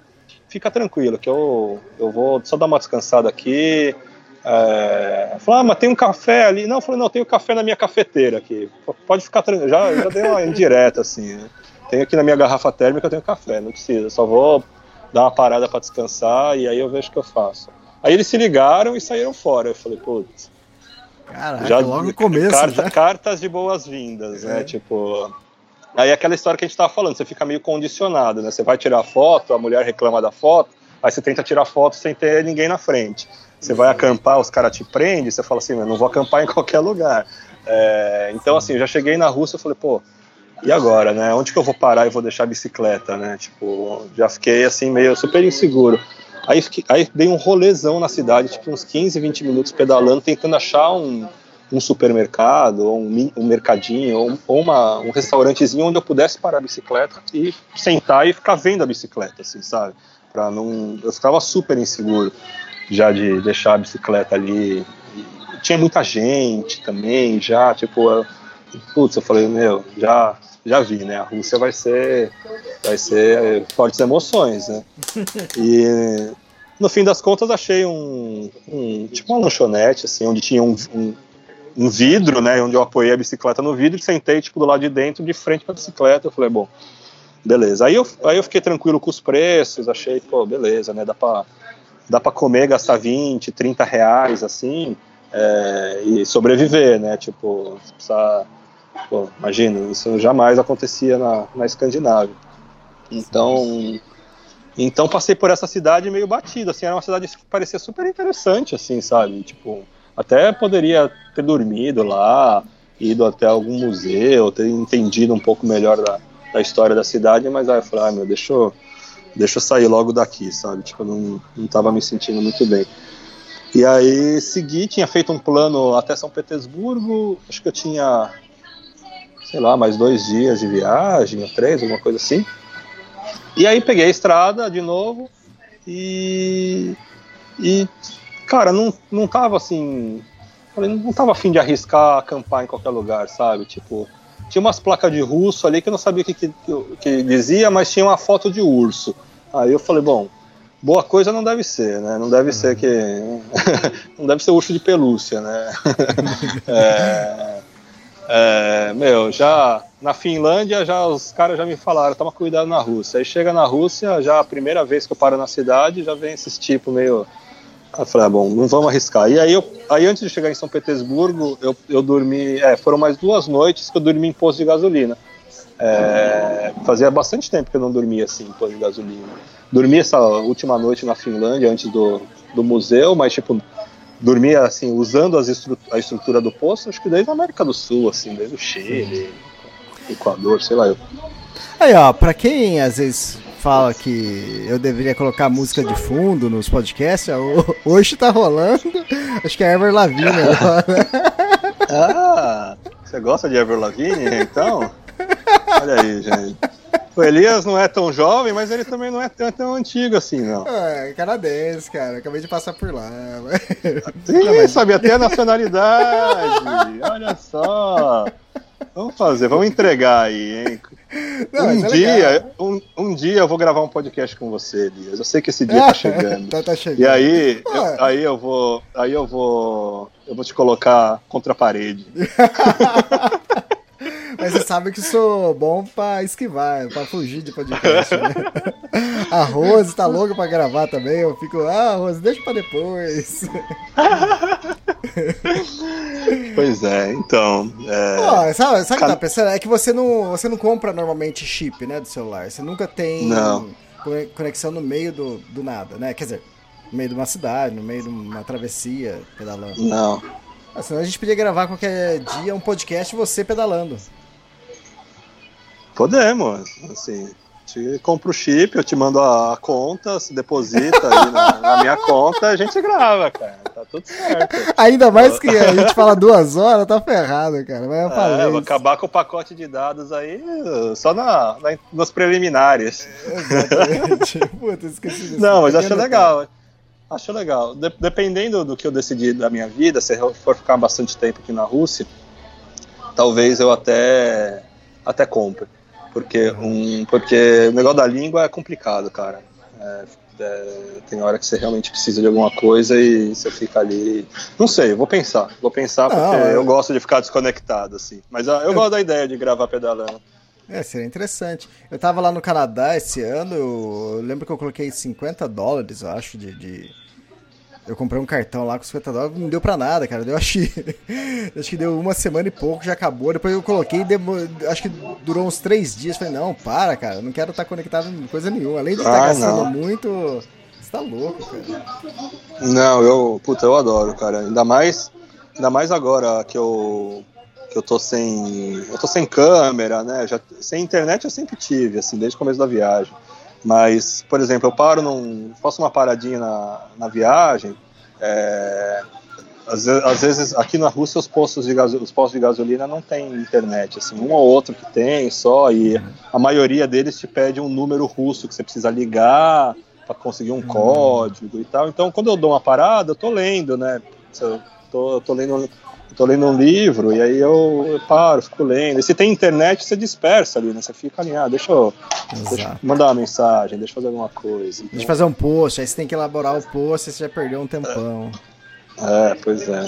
fica tranquilo, que eu, eu vou só dar uma descansada aqui. É, falei, ah, mas tem um café ali. Não, eu falei, não, tem um café na minha cafeteira aqui. Pode ficar tranquilo. Já, já dei uma indireta, assim, né? Tenho aqui na minha garrafa térmica, eu tenho café, não precisa. Só vou dar uma parada para descansar e aí eu vejo o que eu faço. Aí eles se ligaram e saíram fora. Eu falei, putz. Caraca, já, logo no começo. Carta, cartas de boas-vindas, né? é. né? Tipo. Aí aquela história que a gente tava falando, você fica meio condicionado, né? Você vai tirar foto, a mulher reclama da foto, aí você tenta tirar foto sem ter ninguém na frente. Você vai acampar, os caras te prendem, você fala assim, eu não vou acampar em qualquer lugar. É, então, assim, eu já cheguei na Rússia e falei, pô, e agora, né? Onde que eu vou parar e vou deixar a bicicleta, né? Tipo, já fiquei assim meio super inseguro. Aí, aí dei um rolezão na cidade, tipo uns 15, 20 minutos pedalando, tentando achar um, um supermercado, ou um, um mercadinho, ou, ou uma, um restaurantezinho onde eu pudesse parar a bicicleta e sentar e ficar vendo a bicicleta, assim, sabe? Pra não, eu ficava super inseguro já de deixar a bicicleta ali. E tinha muita gente também, já, tipo, eu, putz, eu falei, meu, já, já vi, né? A Rússia vai ser, vai ser fortes emoções, né? E no fim das contas achei um, um tipo uma lanchonete, assim, onde tinha um, um, um, vidro, né? Onde eu apoiei a bicicleta no vidro e sentei, tipo, do lado de dentro, de frente para a bicicleta. Eu falei, bom, beleza. Aí eu, aí eu fiquei tranquilo com os preços, achei, pô, beleza, né? Dá para dá para comer, gastar 20, 30 reais, assim, é, e sobreviver, né? Tipo, precisa, pô, imagina, isso jamais acontecia na, na Escandinávia. Então, então passei por essa cidade meio batida, assim, era uma cidade que parecia super interessante, assim, sabe? Tipo, até poderia ter dormido lá, ido até algum museu, ter entendido um pouco melhor da, da história da cidade, mas aí eu falei, ah, meu, deixa eu deixa eu sair logo daqui, sabe? Tipo, eu não, não tava me sentindo muito bem. E aí segui, tinha feito um plano até São Petersburgo, acho que eu tinha, sei lá, mais dois dias de viagem, ou três, alguma coisa assim. E aí peguei a estrada de novo e. E, cara, não, não tava assim. Não tava afim de arriscar acampar em qualquer lugar, sabe? Tipo, tinha umas placas de russo ali que eu não sabia o que, que, que dizia, mas tinha uma foto de urso. Aí eu falei, bom, boa coisa não deve ser, né? Não deve ser que. não deve ser urso de pelúcia, né? é, é, meu, já na Finlândia já os caras já me falaram, toma cuidado na Rússia. Aí chega na Rússia, já a primeira vez que eu paro na cidade, já vem esses tipos meio. Aí eu falei, ah, bom, não vamos arriscar. E aí, eu, aí antes de chegar em São Petersburgo, eu, eu dormi. É, foram mais duas noites que eu dormi em posto de gasolina. É, fazia bastante tempo que eu não dormia assim, em posto de gasolina. Dormi essa última noite na Finlândia, antes do, do museu, mas tipo, dormia assim, usando estru a estrutura do posto, acho que desde a América do Sul, assim, desde o Chile, Equador, sei lá. Eu. Aí, ó, pra quem às vezes fala que eu deveria colocar música de fundo nos podcasts, hoje tá rolando. Acho que é Ever Lavigne agora. ah, você gosta de Ever Lavigne, então? Olha aí, gente. O Elias não é tão jovem, mas ele também não é tão, tão antigo assim, não. É, canadense, cara. Acabei de passar por lá. Sim, mas... sabe até a nacionalidade. Olha só. Vamos fazer, vamos entregar aí, hein? Não, um, é dia, um, um, dia eu vou gravar um podcast com você, Elias. Eu sei que esse dia tá chegando. tá, tá chegando. E aí, eu, aí eu vou. Aí eu vou. Eu vou te colocar contra a parede. Mas você sabe que sou bom pra esquivar, pra fugir de podcast, né? A Rose tá louca pra gravar também. Eu fico, ah, Rose, deixa pra depois. Pois é, então. É... Oh, sabe sabe o que tá pensando? É que você não, você não compra normalmente chip, né, do celular. Você nunca tem não. conexão no meio do, do nada, né? Quer dizer, no meio de uma cidade, no meio de uma travessia pedalando. Não. Ah, senão a gente podia gravar qualquer dia um podcast você pedalando. Podemos, assim. Te compra o chip, eu te mando a, conta, se deposita aí na, na, minha conta, a gente grava, cara. Tá tudo certo. Ainda mais que a gente fala duas horas, tá ferrado, cara. Vai é, vou acabar com o pacote de dados aí só na, na nos preliminares. exatamente. Puta, esqueci disso. Não, mas acho legal. Acho legal. De, dependendo do que eu decidir da minha vida, se eu for ficar bastante tempo aqui na Rússia, talvez eu até até compre. Porque, um, porque o negócio da língua é complicado, cara. É, é, tem hora que você realmente precisa de alguma coisa e você fica ali. Não sei, vou pensar. Vou pensar porque ah, eu gosto de ficar desconectado, assim. Mas ah, eu, eu gosto da ideia de gravar pedalando. É, seria interessante. Eu tava lá no Canadá esse ano, eu, eu lembro que eu coloquei 50 dólares, eu acho, de, de Eu comprei um cartão lá com 50 dólares, não deu pra nada, cara. Deu, acho, que, acho que deu uma semana e pouco, já acabou. Depois eu coloquei, demo, acho que durou uns três dias. Falei, não, para, cara, não quero estar conectado em coisa nenhuma. Além de estar Ah, gastando não. muito, você tá louco, cara. Não, eu, puta, eu adoro, cara. Ainda mais, ainda mais agora que eu que eu tô sem, eu tô sem câmera, né? Já sem internet eu sempre tive, assim, desde o começo da viagem. Mas, por exemplo, eu paro num, faço uma paradinha na, na viagem. é, às, às vezes aqui na Rússia os postos de gaso, os postos de gasolina não tem internet, assim, um ou outro que tem só e a maioria deles te pede um número russo que você precisa ligar para conseguir um código e tal. Então, quando eu dou uma parada, eu tô lendo, né? Eu tô, eu tô lendo tô lendo um livro e aí eu, eu paro, fico lendo. E se tem internet, você dispersa ali, né? Você fica ali, ah, deixa eu, deixa eu mandar uma mensagem, deixa eu fazer alguma coisa. Deixa eu fazer um post, aí você tem que elaborar o post, você já perdeu um tempão. É, pois é.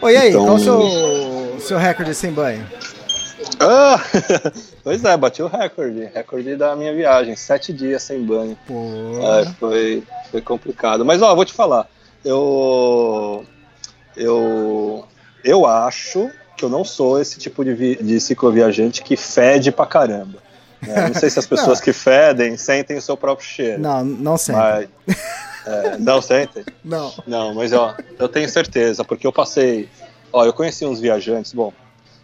Oi, e aí, Então- qual o seu, seu recorde sem banho? Ah, pois é, bati o recorde, recorde da minha viagem, sete dias sem banho. É, foi, foi complicado. Mas ó, vou te falar, eu eu eu acho que eu não sou esse tipo de, de cicloviajante que fede pra caramba. né? Não sei se as pessoas que fedem sentem o seu próprio cheiro. não, não sempre. Mas, é, não sentem? Não. Não, mas ó, eu tenho certeza, porque eu passei. Ó, eu conheci uns viajantes, bom,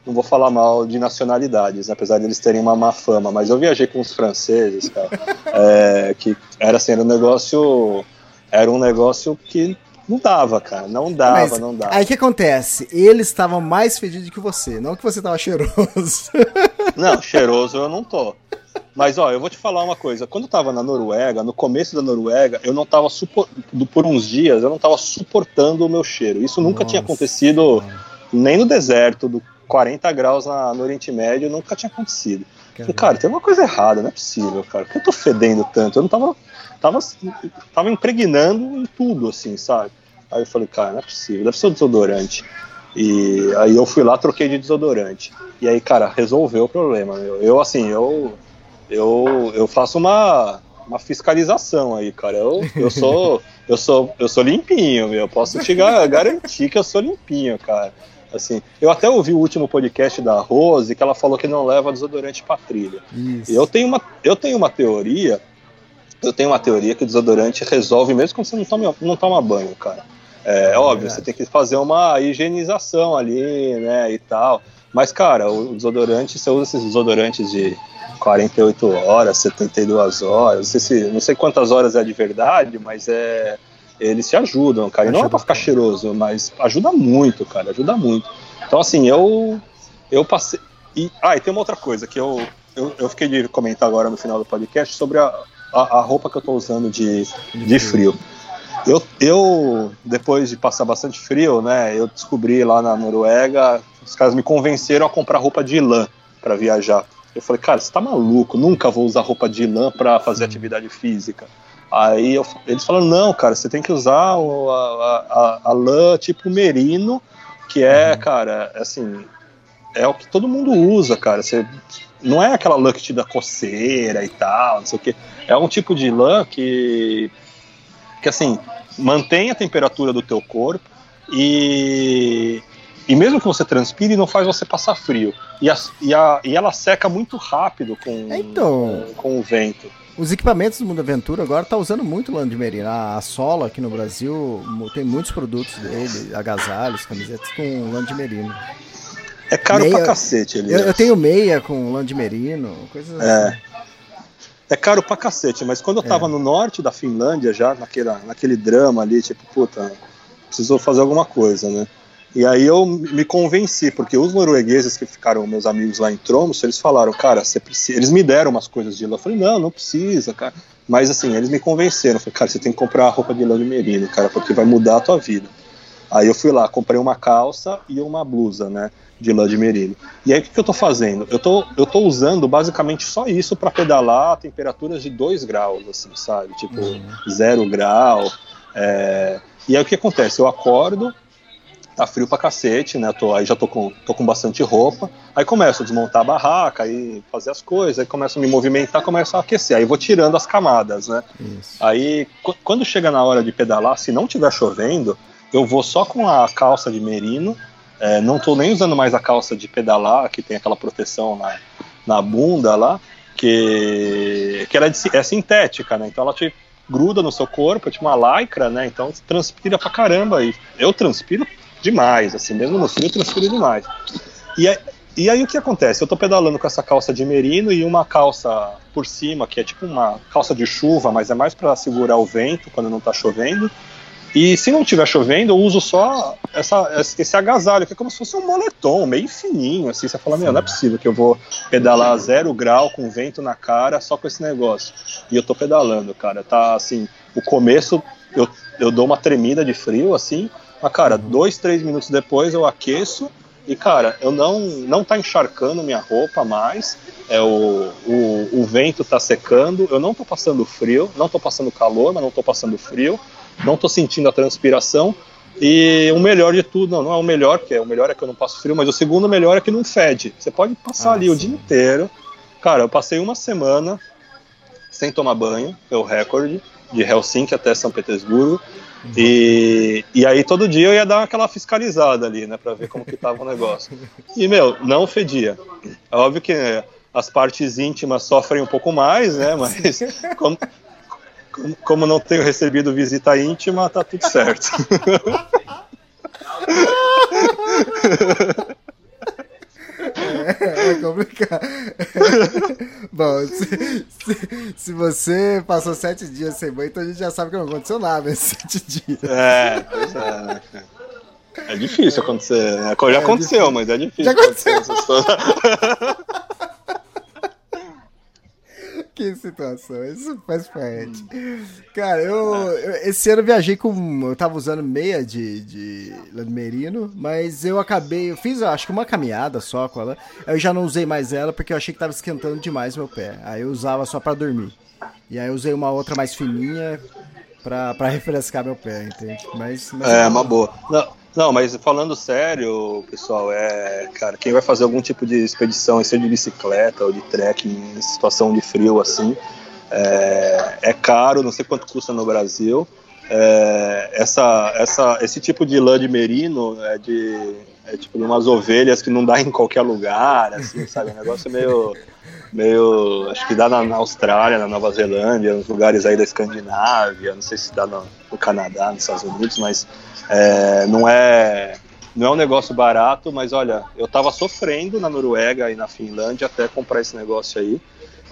não vou falar mal de nacionalidades, apesar deles terem uma má fama, mas eu viajei com uns franceses, cara, é, que era assim, era um negócio. Era um negócio que não dava, cara. Não dava, Mas não dava. aí o que acontece? Eles estavam mais fedidos que você, não que você tava cheiroso. Não, cheiroso eu não tô. Mas ó, eu vou te falar uma coisa. Quando eu tava na Noruega, no começo da Noruega, eu não tava supor... por uns dias, eu não tava suportando o meu cheiro. Isso nunca tinha Nossa. acontecido nem no deserto, do 40 graus na, no Oriente Médio, nunca tinha acontecido. Falei, cara, tem uma coisa errada, não é possível, cara. Por que eu tô fedendo tanto? Eu não tava. Tava, tava impregnando em tudo, assim, sabe? Aí eu falei, cara, não é possível, deve ser o desodorante. E aí eu fui lá, troquei de desodorante. E aí, cara, resolveu o problema. Meu. Eu, assim, eu, eu, eu faço uma, uma fiscalização aí, cara. Eu, eu sou eu sou eu sou limpinho, meu. Eu posso te ga- garantir que eu sou limpinho, cara. Assim, eu até ouvi o último podcast da Rose que ela falou que não leva desodorante pra trilha. Isso. E eu tenho uma eu tenho uma teoria, eu tenho uma teoria que o desodorante resolve mesmo quando você não toma não toma banho, cara. É, óbvio, verdade. você tem que fazer uma higienização ali, né, e tal. Mas, cara, o desodorante, você usa esses desodorantes de 48 horas, 72 horas, não sei, se, não sei quantas horas é de verdade, mas é. Eles te ajudam, cara. E não é pra ficar cheiroso, mas ajuda muito, cara. Ajuda muito. Então, assim, eu. Eu passei. E, ah, e tem uma outra coisa que eu, eu, eu fiquei de comentar agora no final do podcast sobre a, a, a roupa que eu tô usando de, de frio. Eu, eu, depois de passar bastante frio, né, eu descobri lá na Noruega, os caras me convenceram a comprar roupa de lã para viajar. Eu falei, cara, você tá maluco, nunca vou usar roupa de lã para fazer atividade física. Aí eu- eles falaram, não, cara, você tem que usar o- a, a, a lã tipo merino, que é, cara, assim, é o que todo mundo usa, cara. Você, não é aquela lã que te dá coceira e tal, não sei o quê. É um tipo de lã que, que assim, mantém a temperatura do teu corpo e, e mesmo que você transpire, não faz você passar frio. E, a, e, a, e ela seca muito rápido com, então. com, com o vento. Os equipamentos do Mundo Aventura agora tá usando muito lã de merino. A, a Solo aqui no Brasil tem muitos produtos dele, agasalhos, camisetas com lã de merino. É caro Meia- pra cacete, Eu, Elias. eu tenho meia com lã de merino, coisas É. assim. É caro pra cacete, mas quando eu É. tava no norte da Finlândia, já naquela, naquele drama ali, tipo, puta, precisou fazer alguma coisa, né? E aí eu me convenci, porque os noruegueses que ficaram meus amigos lá em Tromsø, eles falaram, cara, você precisa. Eles me deram umas coisas de lã. Eu falei, não, não precisa, cara. Mas assim, eles me convenceram. Eu falei, cara, você tem que comprar roupa de lã de merino, cara, porque vai mudar a tua vida. Aí eu fui lá, comprei uma calça e uma blusa, né? De lã de merino. E aí o que, que eu tô fazendo? Eu tô, eu tô usando basicamente só isso para pedalar a temperaturas de 2 graus, assim, sabe? Tipo, zero grau. é, E aí o que acontece? Eu acordo, tá frio pra cacete, né? Tô, aí já tô com, tô com bastante roupa. Aí começo a desmontar a barraca, aí fazer as coisas, aí começo a me movimentar, começo a aquecer. Aí vou tirando as camadas, né? Isso. Aí quando chega na hora de pedalar, se não tiver chovendo, eu vou só com a calça de merino. É, não tô nem usando mais a calça de pedalar, que tem aquela proteção na, na bunda lá, que, que ela é, de, é sintética, né? Então ela te gruda no seu corpo, é tipo uma lycra, né? Então transpira pra caramba. E eu transpiro demais, assim, mesmo no frio eu transpiro demais. E e aí o que acontece? Eu tô pedalando com essa calça de merino e uma calça por cima, que é tipo uma calça de chuva, mas é mais para segurar o vento quando não tá chovendo. E se não estiver chovendo, eu uso só essa, esse agasalho, que é como se fosse um moletom, meio fininho, assim. Você fala, meu, não é possível que eu vou pedalar zero grau com vento na cara só com esse negócio. E eu tô pedalando, cara. Tá assim, o começo eu, eu dou uma tremida de frio, assim, mas, cara, dois, três minutos depois eu aqueço e, cara, eu não, não tá encharcando minha roupa mais, é o, o, o vento tá secando, eu não tô passando frio, não tô passando calor, mas não tô passando frio não estou sentindo a transpiração. E o melhor de tudo, não, não é o melhor, que é o melhor é que eu não passo frio, mas o segundo melhor é que não fede. Você pode passar ah, ali sim. o dia inteiro. Cara, eu passei uma semana sem tomar banho, é o recorde, de Helsinki até São Petersburgo. E, e aí todo dia eu ia dar aquela fiscalizada ali, né, para ver como que tava o negócio. E, meu, não fedia. É óbvio que as partes íntimas sofrem um pouco mais, né, mas como, como não tenho recebido visita íntima, tá tudo certo. É, é complicado. Bom, se, se, se, você passou sete dias sem banho, então a gente já sabe que não aconteceu nada nesses sete dias. É, pois é. É difícil acontecer. Né? Já é aconteceu, difícil. mas é difícil. Já aconteceu. Que situação, isso faz parte. Cara, eu, eu, esse ano viajei com. Eu tava usando meia de, de merino, mas eu acabei. Eu fiz, acho que uma caminhada só com ela. Eu já não usei mais ela porque eu achei que tava esquentando demais meu pé. Aí eu usava só para dormir. E aí eu usei uma outra mais fininha pra refrescar meu pé, entende? Mas, mas é, uma boa. Não. Não, mas falando sério, pessoal, é, cara, quem vai fazer algum tipo de expedição, seja de bicicleta ou de trekking em situação de frio assim, é, é caro, não sei quanto custa no Brasil. É, essa, essa, esse tipo de lã de merino é de, é tipo de umas ovelhas que não dá em qualquer lugar, assim, sabe? Um negócio meio, meio, acho que dá na, na, Austrália, na Nova Zelândia, nos lugares aí da Escandinávia, não sei se dá no, no Canadá, nos Estados Unidos, mas é, não é não é um negócio barato, mas olha, eu estava sofrendo na Noruega e na Finlândia até comprar esse negócio aí.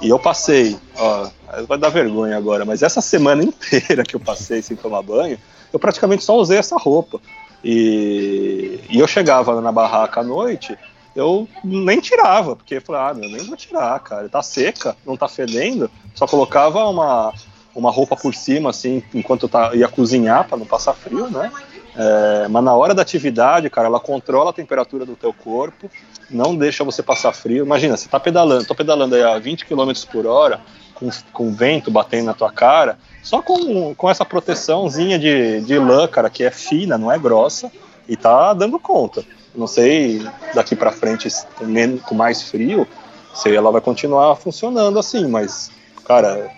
E eu passei, ó, vai dar vergonha agora, mas essa semana inteira que eu passei sem tomar banho, eu praticamente só usei essa roupa. E, e eu chegava na barraca à noite, eu nem tirava, porque falei, ah, meu, nem vou tirar, cara, tá seca, não tá fedendo, só colocava uma, uma roupa por cima, assim, enquanto eu ia cozinhar para não passar frio, né? É, mas na hora da atividade, cara, ela controla a temperatura do teu corpo, não deixa você passar frio. Imagina, você tá pedalando, tô pedalando aí a 20 km por hora, com, com vento batendo na tua cara, só com, com essa proteçãozinha de, de lã, cara, que é fina, não é grossa, e tá dando conta. Não sei daqui para frente, com, com mais frio, se ela vai continuar funcionando assim, mas, cara,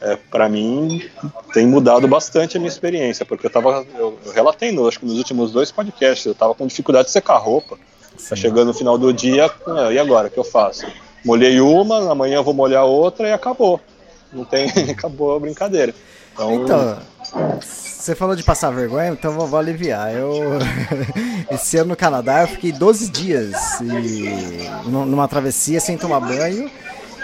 é, para mim tem mudado bastante a minha experiência, porque eu tava, eu, eu relatei no, acho que nos últimos dois podcasts, eu tava com dificuldade de secar roupa. Tá chegando no final do dia, é, e agora, o que eu faço? Molhei uma, amanhã eu vou molhar outra e acabou. Não tem, acabou a brincadeira. Então, então você falou de passar vergonha, então vou, vou aliviar. Eu esse ano no Canadá eu fiquei 12 dias e, numa travessia sem tomar banho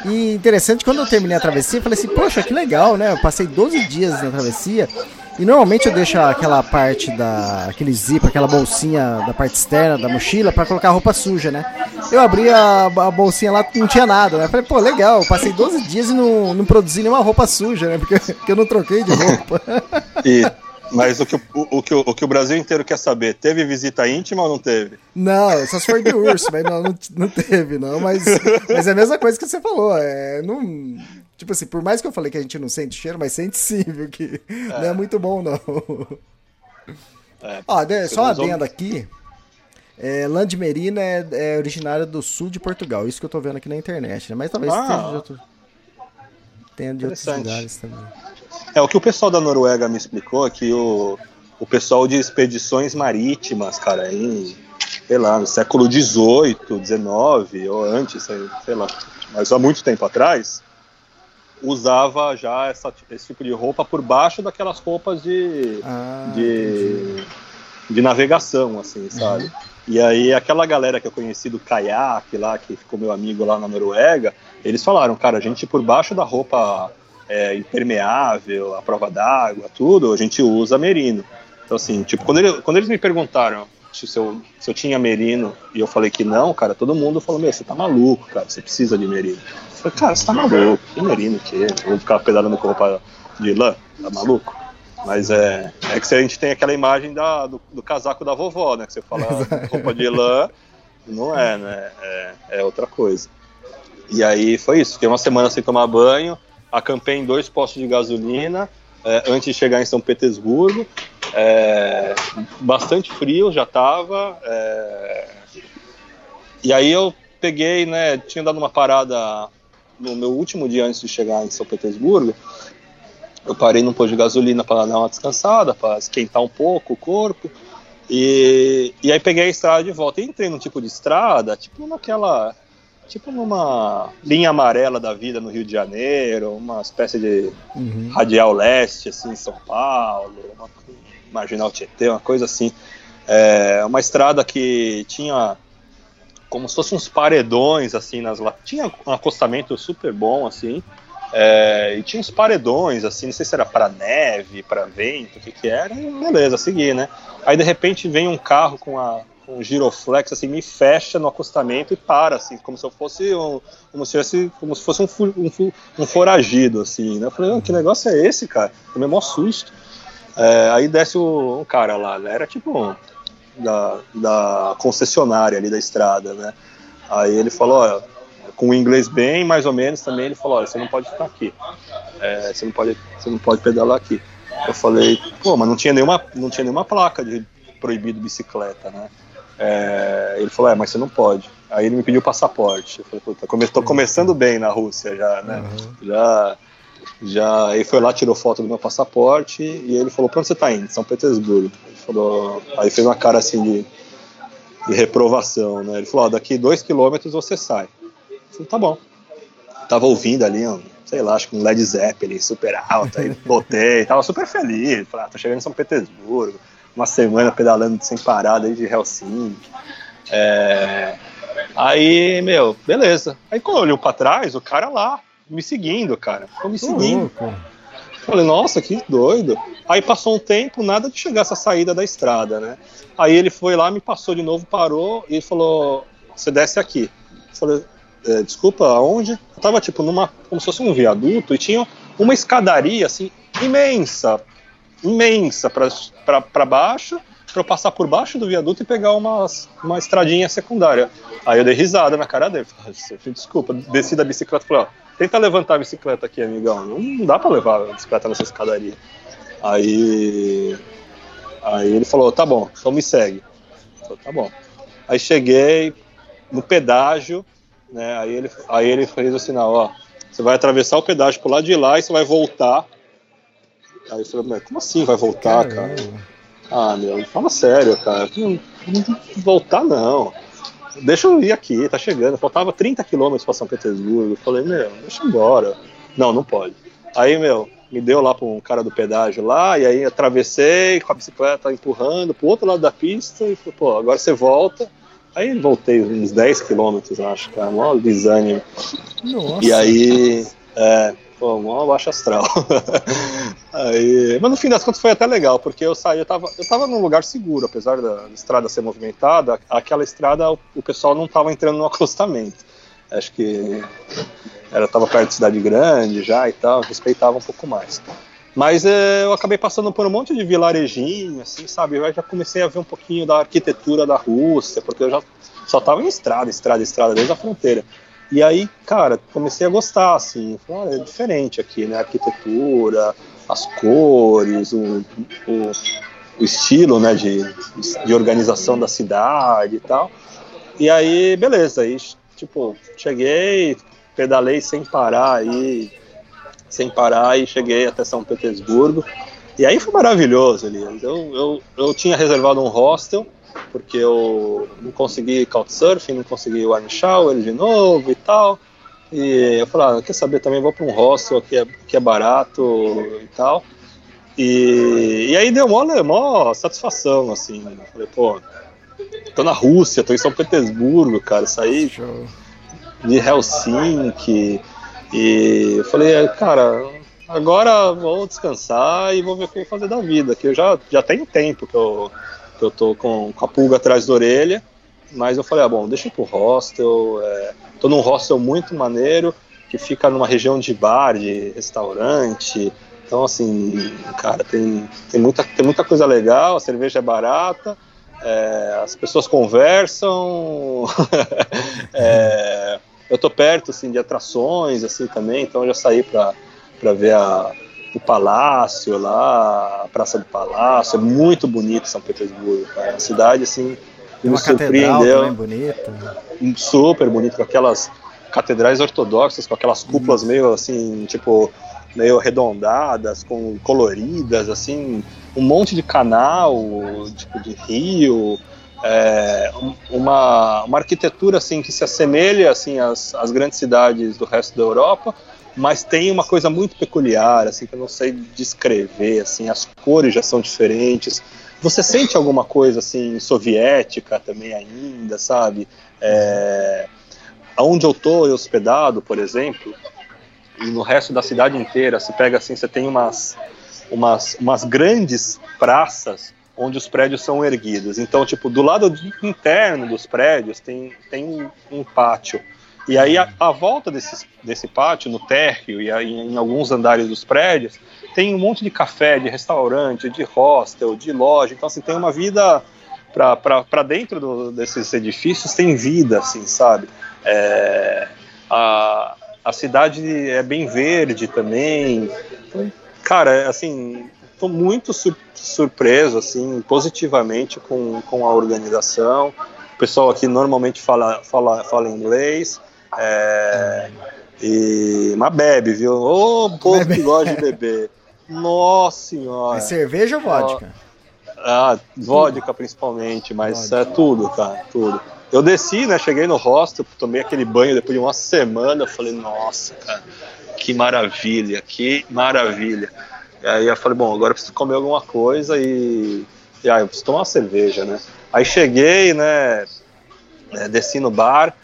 e interessante, quando eu terminei a travessia, eu falei assim, poxa, que legal, né? Eu passei 12 dias na travessia. E normalmente eu deixo aquela parte da. aquele zip, aquela bolsinha da parte externa da mochila para colocar roupa suja, né? Eu abri a, a, bolsinha lá não tinha nada, né? Eu falei, pô, legal, eu passei 12 dias e não, não produzi nenhuma roupa suja, né? Porque, porque eu não troquei de roupa. e mas o que o, o, que o, o, que o Brasil inteiro quer saber, teve visita íntima ou não teve? Não, só se for de urso, mas não, não, não, teve, não. Mas, mas é a mesma coisa que você falou. É, não, tipo assim, por mais que eu falei que a gente não sente cheiro, mas sente sim, viu? Que é. não é muito bom, não. É, Ó, só uma adendo aqui. É, lã de merina é, é originária do sul de Portugal, isso que eu tô vendo aqui na internet, né? Mas talvez Ah. tenha de, outro, tenha de outros lugares também. É, o que o pessoal da Noruega me explicou é que o, o pessoal de expedições marítimas, cara, em, sei lá, no século XVIII, XIX, ou antes, sei, sei lá, mas há muito tempo atrás, usava já essa, esse tipo de roupa por baixo daquelas roupas de, Ah, de, de navegação, assim, sabe? E aí aquela galera que eu conheci do caiaque lá, que ficou meu amigo lá na Noruega, eles falaram, cara, a gente por baixo da roupa é, impermeável, a prova d'água, tudo, a gente usa merino. Então assim, tipo, quando, ele- quando eles me perguntaram se eu, se eu tinha merino e eu falei que não, cara, todo mundo falou, meu, você tá maluco, cara, você precisa de merino. Eu falei, cara, você tá maluco, que merino que é? Eu vou ficar pedalando com roupa de lã, tá maluco? Mas é, é que a gente tem aquela imagem da, do, do casaco da vovó, né? Que você fala roupa de lã, não é, né? É, é outra coisa. E aí foi isso. Fiquei uma semana sem tomar banho, acampei em dois postos de gasolina é, antes de chegar em São Petersburgo. É, bastante frio já tava. é, e aí eu peguei, né? Tinha dado uma parada no meu último dia antes de chegar em São Petersburgo. Eu parei num posto de gasolina para dar uma descansada, para esquentar um pouco o corpo. E, e aí peguei a estrada de volta. E entrei num tipo de estrada, tipo naquela. Tipo numa linha amarela da vida no Rio de Janeiro, uma espécie de Uhum. radial leste, assim, em São Paulo, uma marginal Tietê, uma coisa assim. É, uma estrada que tinha como se fossem uns paredões, assim, nas Tinha um acostamento super bom, assim, é, e tinha uns paredões, assim, não sei se era para neve, para vento, o que que era, e beleza, segui, né? Aí, de repente, vem um carro com, a, um giroflex, assim, me fecha no acostamento e para, assim, como se eu fosse um, como se, fosse, como se fosse um, um, um foragido, assim, né? Eu falei, "Ah, que negócio é esse, cara? Tomei mó susto. É, aí desce o, um cara lá, né? era tipo um, da, da concessionária ali da estrada, né? Aí ele falou, ó, com o inglês bem, mais ou menos também, ele falou, olha, você não pode ficar aqui, É, você não pode, você não pode pedalar aqui. Eu falei, pô, mas não tinha nenhuma, não tinha nenhuma placa de proibido bicicleta, né? É, ele falou, é, mas você não pode. Aí ele me pediu passaporte. Eu falei, puta, come, tô começando bem na Rússia já, né? Já, já, ele foi lá, tirou foto do meu passaporte e ele falou, pra onde você tá indo? São Petersburgo. Ele falou, aí fez uma cara assim de, de reprovação, né? Ele falou, ó, daqui dois quilômetros você sai. Eu falei, tá bom. Tava ouvindo ali, um, sei lá, acho que um Led Zeppelin super alto, aí botei, tava super feliz. Falei, ah, tô chegando em São Petersburgo, uma semana pedalando sem parar desde Helsinki. É, Aí, meu, beleza. Aí quando eu olho pra trás, o cara lá, me seguindo, cara. Ficou me seguindo. Falei, nossa, que doido. Aí passou um tempo, nada de chegar essa saída da estrada, né? Aí ele foi lá, me passou de novo, parou e falou: Você desce aqui. Eu falei, "É, desculpa, aonde? Eu tava tipo numa. como se fosse um viaduto e tinha uma escadaria assim, imensa, imensa pra baixo, pra eu passar por baixo do viaduto e pegar umas, uma estradinha secundária. Aí eu dei risada na cara dele. Falei, Desculpa, desci da bicicleta e falei, ó, tenta levantar a bicicleta aqui, amigão. Não dá pra levar a bicicleta nessa escadaria. Aí. Aí ele falou, tá bom, então me segue. Falei, tá bom. Aí cheguei no pedágio, né? Aí ele, aí ele fez o sinal, ó. Você vai atravessar o pedágio pro lado de lá e você vai voltar. Aí eu falei, mas como assim vai voltar, cara? Ah, meu, fala sério, cara. Não, não voltar não. Deixa eu ir aqui, tá chegando. Faltava 30 quilômetros pra São Petersburgo. Eu falei, meu, deixa eu embora. Não, não pode. Aí, meu, me deu lá pra um cara do pedágio lá, e aí atravessei com a bicicleta empurrando pro outro lado da pista e falei, pô, agora você volta. Aí voltei uns 10 quilômetros, acho, cara, mó desânimo. Nossa. E aí, é, pô, mó baixo astral. aí, mas no fim das contas foi até legal, porque eu saí, eu tava, eu tava num lugar seguro, apesar da estrada ser movimentada, aquela estrada o, pessoal não tava entrando no acostamento. Acho que ela tava perto de cidade grande já e tal, respeitava um pouco mais. Mas é, eu acabei passando por um monte de vilarejinho, assim, sabe? Eu já comecei a ver um pouquinho da arquitetura da Rússia, porque eu já só tava em estrada, estrada, estrada, desde a fronteira. E aí, cara, comecei a gostar, assim, falei, "Olha, é diferente aqui, né? A arquitetura, as cores, o, o, o estilo né, de, de organização da cidade e tal. E aí, beleza, aí, tipo, cheguei, pedalei sem parar aí, sem parar e cheguei até São Petersburgo. E aí foi maravilhoso, Elias. Eu, eu, eu tinha reservado um hostel, porque eu não consegui couchsurfing, não consegui o shower de novo e tal. E eu falei, ah, quer saber, também vou para um hostel que é, que é barato e tal. E, e aí deu mó, mó satisfação, assim. Falei, pô, tô na Rússia, tô em São Petersburgo, cara, saí de Helsinki. E eu falei, cara, agora vou descansar e vou ver o que eu vou fazer da vida, que eu já, já tenho tempo que eu, que eu tô com, com a pulga atrás da orelha, mas eu falei, ah, bom, deixa eu ir pro hostel, é, tô num hostel muito maneiro, que fica numa região de bar, de restaurante, então, assim, cara, tem, tem, muita, tem muita coisa legal, a cerveja é barata, é, as pessoas conversam, é, eu tô perto, assim, de atrações, assim, também, então eu já saí para ver a, o palácio lá, a Praça do Palácio, é muito bonito São Petersburgo, cara, a cidade, assim, tem me surpreendeu. Bonita. Super bonito, com aquelas catedrais ortodoxas, com aquelas cúpulas uhum. meio assim, tipo, meio arredondadas, com coloridas, assim, um monte de canal, tipo de rio, é, uma, uma arquitetura assim que se assemelha assim às, às grandes cidades do resto da Europa, mas tem uma coisa muito peculiar, assim que eu não sei descrever, assim, as cores já são diferentes. Você sente alguma coisa assim soviética também ainda, sabe? É, onde eu estou hospedado, por exemplo, e no resto da cidade inteira, se pega assim, você tem umas, umas, umas grandes praças onde os prédios são erguidos. Então, tipo, do lado interno dos prédios tem, tem um pátio. E aí, a, a, volta desse, desse pátio, no térreo e aí, em alguns andares dos prédios, tem um monte de café, de restaurante, de hostel, de loja. Então, assim, tem uma vida para dentro do, desses edifícios, tem vida, assim, sabe? É, a, a cidade é bem verde também. Então, cara, assim, estou muito sur surpreso, assim, positivamente com, com a organização. O pessoal aqui normalmente fala, fala, fala inglês. É, e, mas bebe, viu? Ô, oh, povo que gosta de beber. Nossa senhora. É cerveja ou vodka? Ah, vodka principalmente, mas vodka. é tudo, cara, tudo. Eu desci, né? Cheguei no hostel, tomei aquele banho depois de uma semana. Falei, nossa, cara, que maravilha, que maravilha. E aí eu falei, bom, agora eu preciso comer alguma coisa e, e aí eu preciso tomar uma cerveja, né? Aí cheguei, né? É, desci no bar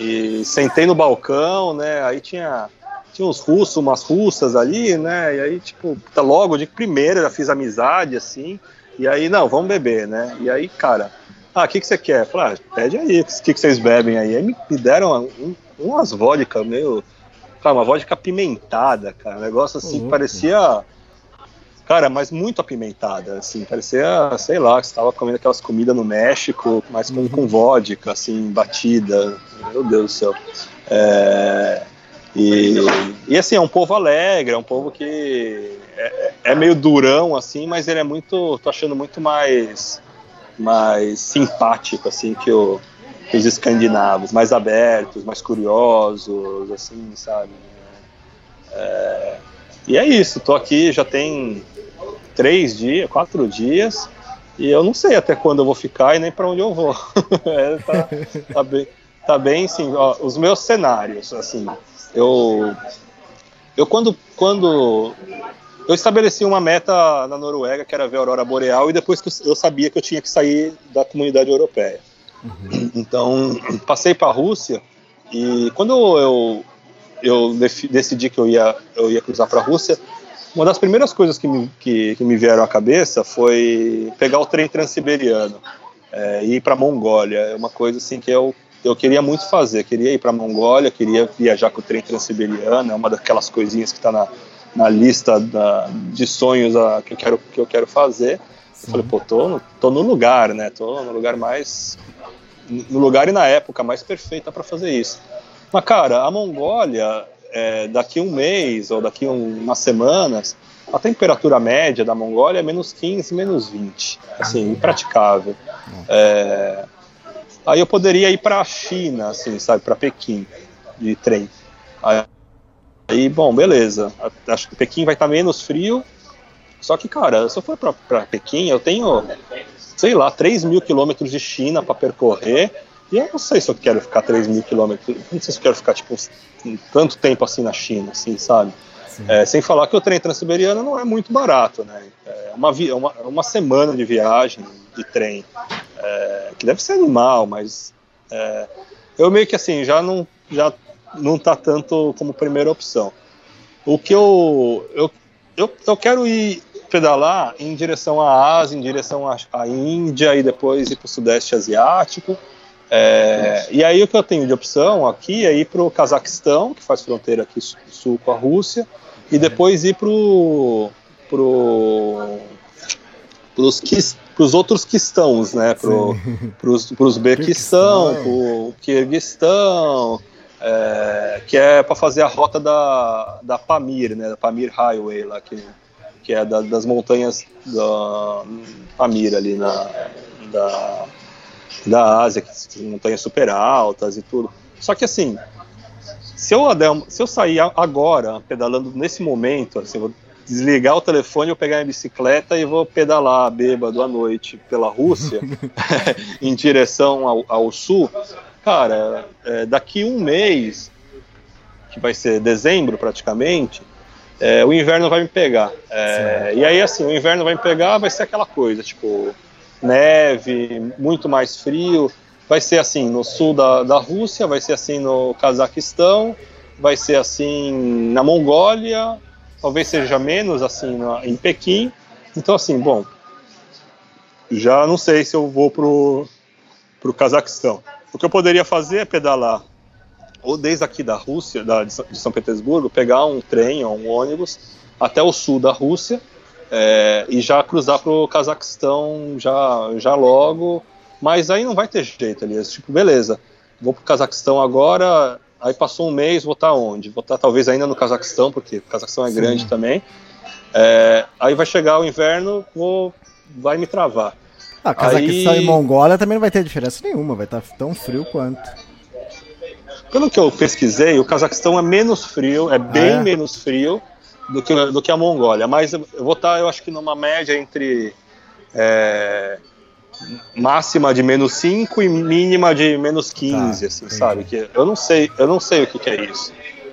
e sentei no balcão, né? Aí tinha tinha uns russos, umas russas ali, né? E aí, tipo, tá logo de primeira já fiz amizade, assim. E aí, não, vamos beber, né? E aí, cara, ah, o que, que você quer? Falei, ah, pede aí, o que, que vocês bebem aí? Aí me, deram um, umas vodka meio. Cara, uma vodka apimentada, cara. Um negócio assim, uhum. parecia. Cara, mas muito apimentada, assim, parecia, sei lá, que você tava comendo aquelas comidas no México, mas com, com vodka, assim, batida. Meu Deus do céu. É, e, e assim, é um povo alegre, é um povo que é, é meio durão, assim, mas ele é muito. tô achando muito mais mais simpático assim que, o, que os escandinavos, mais abertos, mais curiosos, assim, sabe? É, e é isso. Tô aqui já tem três dias, quatro dias e eu não sei até quando eu vou ficar e nem para onde eu vou. é, tá, tá, bem, tá bem, sim. Ó, os meus cenários, assim, eu eu quando quando eu estabeleci uma meta na Noruega, que era ver a aurora boreal, e depois que eu sabia que eu tinha que sair da comunidade europeia. Uhum. Então, passei para a Rússia, e quando eu, eu decidi que eu ia, eu ia cruzar para a Rússia, uma das primeiras coisas que me, que, que me vieram à cabeça foi pegar o trem transiberiano é, e ir para a Mongólia. É uma coisa assim que eu, eu queria muito fazer. Queria ir para a Mongólia, queria viajar com o trem transiberiano, é uma daquelas coisinhas que está na, na lista da, de sonhos a, que, eu quero, que eu quero fazer. Sim. Eu falei, pô, tô, no, tô no lugar, né? Tô no lugar mais. No lugar e na época mais perfeita para fazer isso. Mas, cara, a Mongólia, é, daqui um mês ou daqui um, umas semanas, a temperatura média da Mongólia é menos 15, menos 20. Assim, impraticável. É, aí eu poderia ir para a China, assim, sabe, para Pequim, de trem. Aí, aí, bom, beleza. Acho que Pequim vai estar tá menos frio. Só que, cara, se eu for para Pequim, eu tenho, sei lá, 3 mil quilômetros de China para percorrer. E eu não sei se eu quero ficar 3 mil quilômetros. Não sei se eu quero ficar, tipo, tanto tempo assim na China, assim, sabe? É, sem falar que o trem transiberiano não é muito barato, né? É uma, uma, uma semana de viagem de trem, é, que deve ser animal, mas é, eu meio que assim, já não, já não tá tanto como primeira opção. O que eu, eu, eu, eu quero ir pedalar em direção à Ásia, em direção à, à Índia e depois ir para o Sudeste Asiático. É, e aí o que eu tenho de opção aqui é ir para o Cazaquistão, que faz fronteira aqui sul com a Rússia, e depois ir pro pro pros, pros outros quistãos, né? Pro, pros, pros Uzbequistão, pro Kirguistão, é, que é para fazer a rota da, da Pamir, né? Da Pamir Highway lá, que, que é da, das montanhas da Pamir ali na, da, da Ásia, que montanhas super altas e tudo. Só que assim, se eu, se eu sair agora, pedalando nesse momento, assim, vou desligar o telefone, eu pegar minha bicicleta e vou pedalar bêbado à noite pela Rússia, em direção ao, ao sul, cara, é, daqui um mês, que vai ser dezembro praticamente, é, o inverno vai me pegar. É, e aí, assim, o inverno vai me pegar, vai ser aquela coisa, tipo, neve, muito mais frio vai ser assim no sul da, da Rússia, vai ser assim no Cazaquistão, vai ser assim na Mongólia, talvez seja menos assim na, em Pequim. Então, assim, bom, já não sei se eu vou pro, pro Cazaquistão. O que eu poderia fazer é pedalar ou desde aqui da Rússia, da, de São Petersburgo, pegar um trem ou um ônibus até o sul da Rússia é, e já cruzar para o Cazaquistão já, já logo mas aí não vai ter jeito, Elias. Tipo, beleza, vou pro Cazaquistão agora, aí passou um mês, vou estar tá onde? Vou estar tá, talvez ainda no Cazaquistão, porque o Cazaquistão é Sim. grande também. É, aí vai chegar o inverno, vou, vai me travar. Ah, Cazaquistão aí... e Mongólia também não vai ter diferença nenhuma, vai estar tá tão frio quanto. Pelo que eu pesquisei, o Cazaquistão é menos frio, é bem ah, é? menos frio do que, do que a Mongólia, mas eu vou estar, eu acho que numa média entre é, máxima de menos 5 e mínima de menos 15, tá, assim, sabe? Que eu não sei, eu não sei o que, que é isso.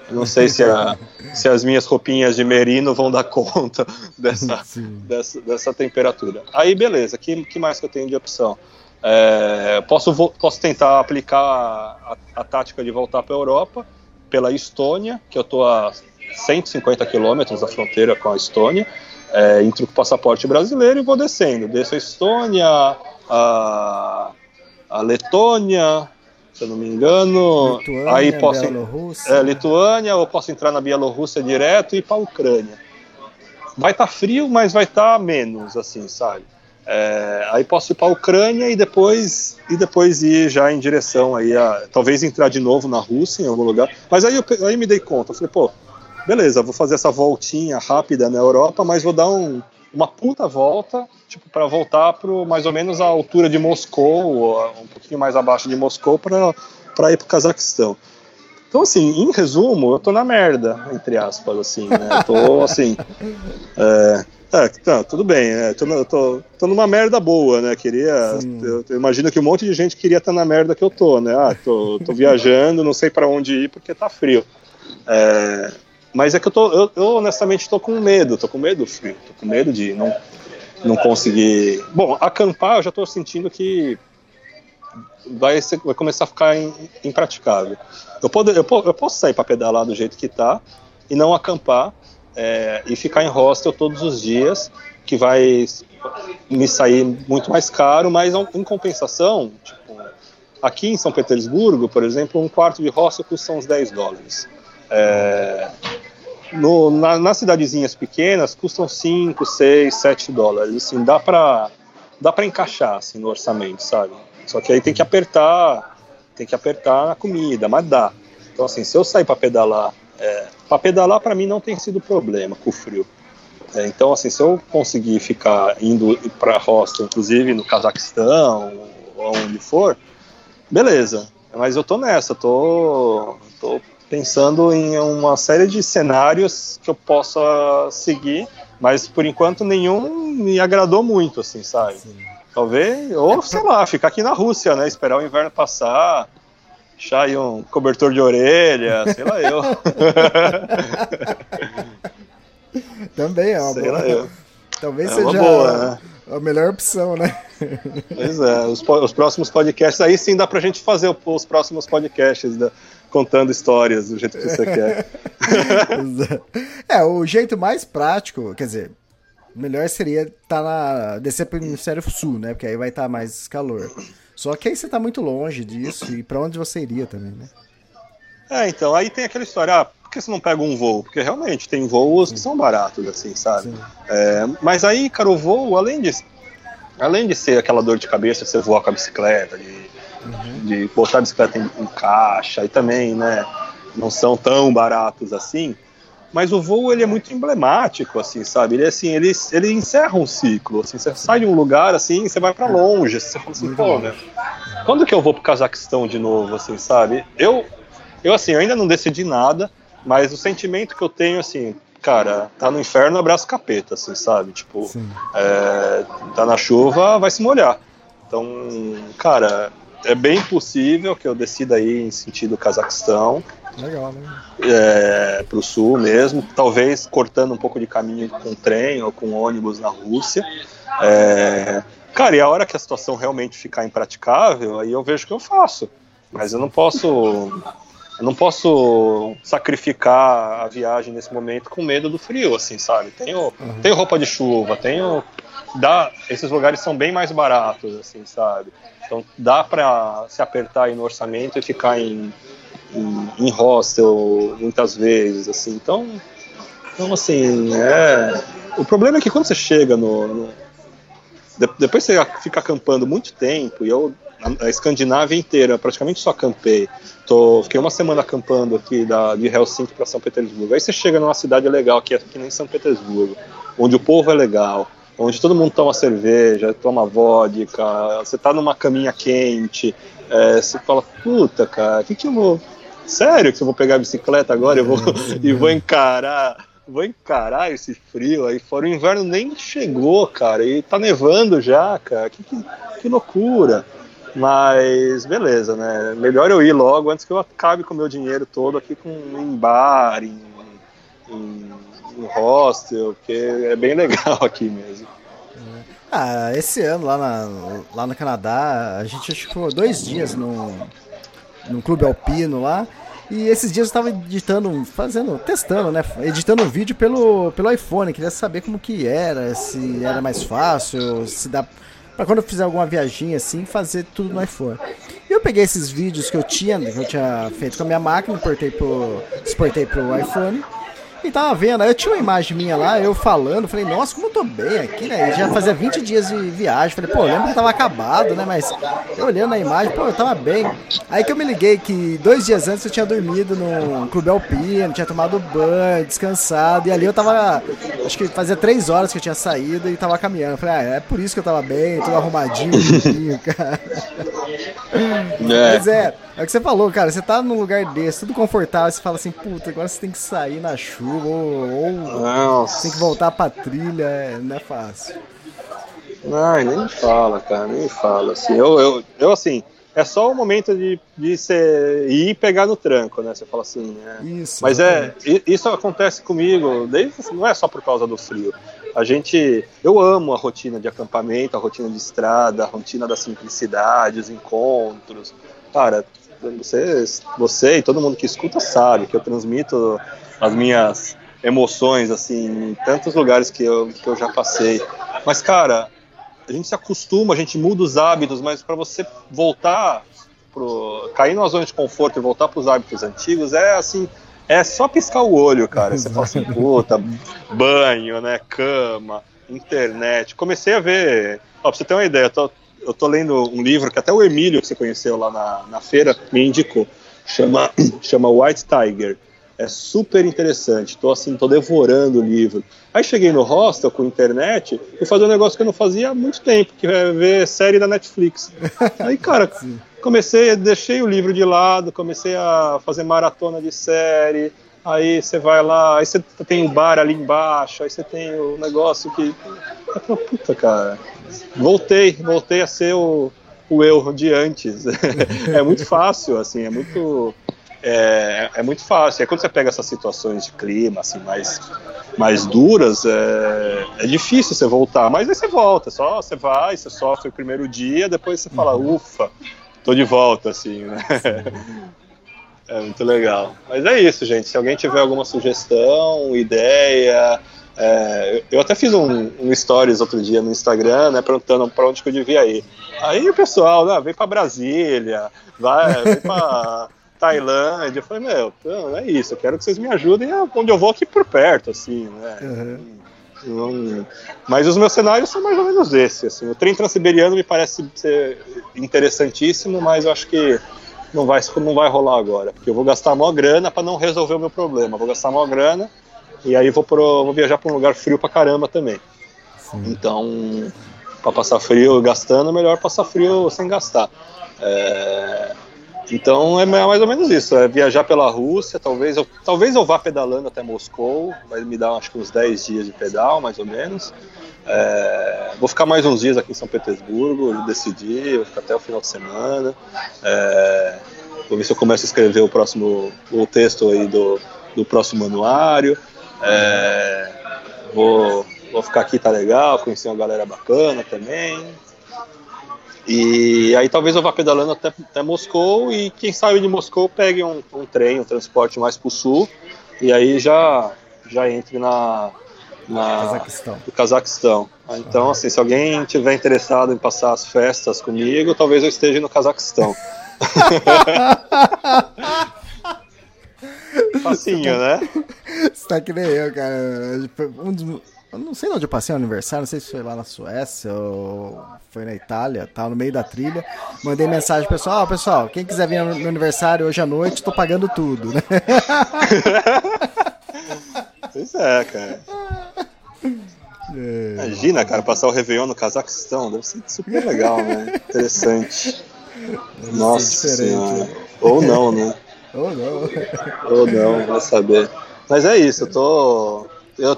Eu não sei se, a, se as minhas roupinhas de merino vão dar conta dessa, dessa, dessa, temperatura. Aí, beleza, que, que mais que eu tenho de opção? É, posso, posso tentar aplicar a, a tática de voltar para a Europa pela Estônia, que eu estou a 150 quilômetros da fronteira com a Estônia, é, entro com o passaporte brasileiro e vou descendo. Desço a Estônia, a, a Letônia, se eu não me engano. Lituânia, aí posso. É, Lituânia, ou posso entrar na Bielorrússia direto e ir para a Ucrânia. Vai estar tá frio, mas vai estar tá menos, assim, sabe? É, aí posso ir para a Ucrânia e depois e depois ir já em direção aí a talvez entrar de novo na Rússia em algum lugar. Mas aí eu aí me dei conta, eu falei, pô, beleza, vou fazer essa voltinha rápida na Europa, mas vou dar um, uma puta volta, tipo, para voltar para mais ou menos a altura de Moscou, um pouquinho mais abaixo de Moscou, para ir para o Cazaquistão. Então, assim, em resumo, eu tô na merda, entre aspas, assim, né? Eu tô, assim. É, é, tá, tudo bem, é, tô, tô, tô numa merda boa, né? Queria. Eu, eu, imagino que um monte de gente queria estar na merda que eu tô, né? Ah, tô, tô viajando, não sei para onde ir porque tá frio. É, mas é que eu, tô, eu, eu honestamente estou com medo, estou com medo do frio, estou com medo de não, não conseguir. Bom, acampar eu já estou sentindo que vai, ser, vai começar a ficar impraticável. Eu, eu, eu posso sair para pedalar do jeito que está e não acampar é, e ficar em hostel todos os dias, que vai me sair muito mais caro, mas em compensação, tipo, aqui em São Petersburgo, por exemplo, um quarto de hostel custa uns 10 dólares. É, no, na, nas cidadezinhas pequenas custam 5, 6, 7 dólares. Assim, dá para dá para encaixar assim, no orçamento, sabe? Só que aí tem que apertar, tem que apertar na comida, mas dá. Então assim, se eu sair para pedalar, é, para pedalar para mim não tem sido problema com o frio. É, então, assim, se eu conseguir ficar indo para hostel, inclusive no Cazaquistão ou onde for, beleza. Mas eu tô nessa, tô, tô pensando em uma série de cenários que eu possa seguir, mas por enquanto nenhum me agradou muito, assim, sabe? Sim. Talvez, ou sei lá, ficar aqui na Rússia, né? Esperar o inverno passar, deixar aí um cobertor de orelha, sei lá eu. Também é uma sei boa. Lá eu. Talvez é seja boa, né? A melhor opção, né? Pois é, os, os, próximos podcasts, aí sim dá pra gente fazer os próximos podcasts da, contando histórias do jeito que você quer. é, o jeito mais prático, quer dizer, melhor seria tá na, descer pro hemisfério sul, né? Porque aí vai estar tá mais calor. Só que aí você tá muito longe disso e para onde você iria também, né? É, então, aí tem aquela história, ah, que você não pega um voo? Porque realmente tem voos que são baratos, assim, sabe? É, mas aí, cara, o voo, além de, além de ser aquela dor de cabeça, você voar com a bicicleta, de, uhum. de botar a bicicleta em, em caixa, e também, né, não são tão baratos assim, mas o voo ele é muito emblemático, assim, sabe? Ele assim, ele, ele encerra um ciclo, assim, você sai de um lugar assim, você vai para longe, assim, você fala assim, pô, né? Quando que eu vou pro Cazaquistão de novo, assim, sabe? Eu, eu assim, eu ainda não decidi nada, mas o sentimento que eu tenho, assim, cara, tá no inferno, abraço capeta, assim, sabe? Tipo, é, tá na chuva, vai se molhar. Então, cara, é bem possível que eu decida ir em sentido Cazaquistão. Legal, né? É, pro sul mesmo, talvez cortando um pouco de caminho com trem ou com ônibus na Rússia. É, cara, e a hora que a situação realmente ficar impraticável, aí eu vejo o que eu faço. Mas eu não posso. Eu não posso sacrificar a viagem nesse momento com medo do frio, assim, sabe? Tenho, uhum. tenho roupa de chuva, tenho. Dá, esses lugares são bem mais baratos, assim, sabe? Então dá para se apertar aí no orçamento e ficar em, em, em hostel muitas vezes, assim. Então, então assim, é... o problema é que quando você chega no, no... depois você fica acampando muito tempo e eu a Escandinávia inteira, praticamente só acampei. Tô, fiquei uma semana acampando aqui da, de Helsinki para São Petersburgo. Aí você chega numa cidade legal, que é aqui nem São Petersburgo, onde o povo é legal, onde todo mundo toma cerveja, toma vodka, você tá numa caminha quente, é, você fala, puta, cara, o que, que eu vou. Sério que eu vou pegar a bicicleta agora eu vou, e vou encarar. Vou encarar esse frio aí fora. O inverno nem chegou, cara. E tá nevando já, cara. Que, que, que loucura. Mas beleza, né? Melhor eu ir logo antes que eu acabe com o meu dinheiro todo aqui com, em bar, em, em, em hostel, porque é bem legal aqui mesmo. Ah, esse ano lá, na, lá no Canadá, a gente ficou dois dias no, no clube alpino lá. E esses dias eu estava editando, fazendo, testando, né? Editando um vídeo pelo, pelo iPhone. Queria saber como que era, se era mais fácil, se dá para quando eu fizer alguma viagem assim, fazer tudo no iPhone. E eu peguei esses vídeos que eu tinha, que eu tinha feito com a minha máquina, exportei pro, exportei pro iPhone e tava vendo, aí eu tinha uma imagem minha lá, eu falando, falei, nossa, como eu tô bem aqui, né? Já fazia 20 dias de viagem. Falei, pô, lembro que eu tava acabado, né? Mas eu olhando a imagem, pô, eu tava bem. Aí que eu me liguei que dois dias antes eu tinha dormido no clube alpino, tinha tomado banho, descansado, e ali eu tava, acho que fazia três horas que eu tinha saído e tava caminhando. Falei, ah, é por isso que eu tava bem, tudo arrumadinho, cara. É. Mas é, é o que você falou, cara. Você tá num lugar desse, tudo confortável, você fala assim, puta, agora você tem que sair na chuva, ou, ou tem que voltar pra trilha, é, não é fácil. Ai, nem fala, cara, nem fala. Assim, eu, eu, eu assim, é só o momento de, de você ir pegar no tranco, né? Você fala assim, né? Isso. Mas é, isso acontece comigo, desde, não é só por causa do frio. A gente, eu amo a rotina de acampamento, a rotina de estrada, a rotina da simplicidade, os encontros. Cara, você, você e todo mundo que escuta sabe que eu transmito as minhas emoções assim em tantos lugares que eu, que eu já passei. Mas cara, a gente se acostuma, a gente muda os hábitos, mas para você voltar pro cair numa zona de conforto e voltar para os hábitos antigos é assim é só piscar o olho, cara. Você fala assim, puta, banho, né? Cama, internet. Comecei a ver. Ó, pra você ter uma ideia, eu tô, eu tô lendo um livro que até o Emílio, que você conheceu lá na, na feira, me indicou. Chama, chama White Tiger. é super interessante. Tô assim, tô devorando o livro. Aí cheguei no hostel com internet e fazer um negócio que eu não fazia há muito tempo, que é ver série da Netflix. Aí, cara, comecei, deixei o livro de lado, comecei a fazer maratona de série. Aí você vai lá, aí você tem o bar ali embaixo, aí você tem o negócio que. Puta, cara. Voltei, voltei a ser o, o eu de antes. é muito fácil, assim, é muito é, é muito fácil. E quando você pega essas situações de clima assim mais, mais duras, é, é difícil você voltar. Mas aí você volta, só você vai, você sofre o primeiro dia, depois você fala, Uhum. ufa, tô de volta, assim, né? É muito legal. Mas é isso, gente. Se alguém tiver alguma sugestão, ideia. é, eu até fiz um, um stories outro dia no Instagram, né, perguntando para onde que eu devia ir. Aí o pessoal, né, vem para Brasília, vai, vem para Tailândia. Eu falei, meu, não é isso, eu quero que vocês me ajudem a- onde eu vou aqui por perto, assim, né? Uhum. Não- mas os meus cenários são mais ou menos esse. Assim. O trem transiberiano me parece ser interessantíssimo, mas eu acho que não vai, não vai rolar agora, porque eu vou gastar maior grana para não resolver o meu problema. Vou gastar maior grana e aí vou, pro, vou viajar para um lugar frio pra caramba também. Então, para passar frio gastando, melhor passar frio sem gastar. É, então é mais ou menos isso, é viajar pela Rússia, talvez eu, talvez eu vá pedalando até Moscou, vai me dar acho que uns 10 dias de pedal, mais ou menos. É, vou ficar mais uns dias aqui em São Petersburgo, decidi, vou ficar até o final de semana. É, vou ver se eu começo a escrever o próximo o texto aí do, do próximo anuário. É, vou, vou ficar aqui, tá legal, conhecer uma galera bacana também. E aí talvez eu vá pedalando até, até Moscou e quem sabe de Moscou pegue um, um trem, um transporte mais para o sul e aí já, já entre na, na Cazaquistão. no Cazaquistão. Ah, Então, assim, se alguém tiver interessado em passar as festas comigo, talvez eu esteja no Cazaquistão. Facinho, né? Você tá que nem eu, cara. Um dos- eu não sei onde eu passei o aniversário, não sei se foi lá na Suécia ou foi na Itália, tava no meio da trilha. Mandei mensagem pro pessoal, ó, pessoal, quem quiser vir no meu aniversário hoje à noite, tô pagando tudo, né? Pois é, cara. Imagina, cara, passar o Réveillon no Cazaquistão, deve ser super legal, né? Interessante. Nossa senhora. né? Ou não, né? Ou não. Ou não, vai saber. Mas é isso, eu tô. Eu,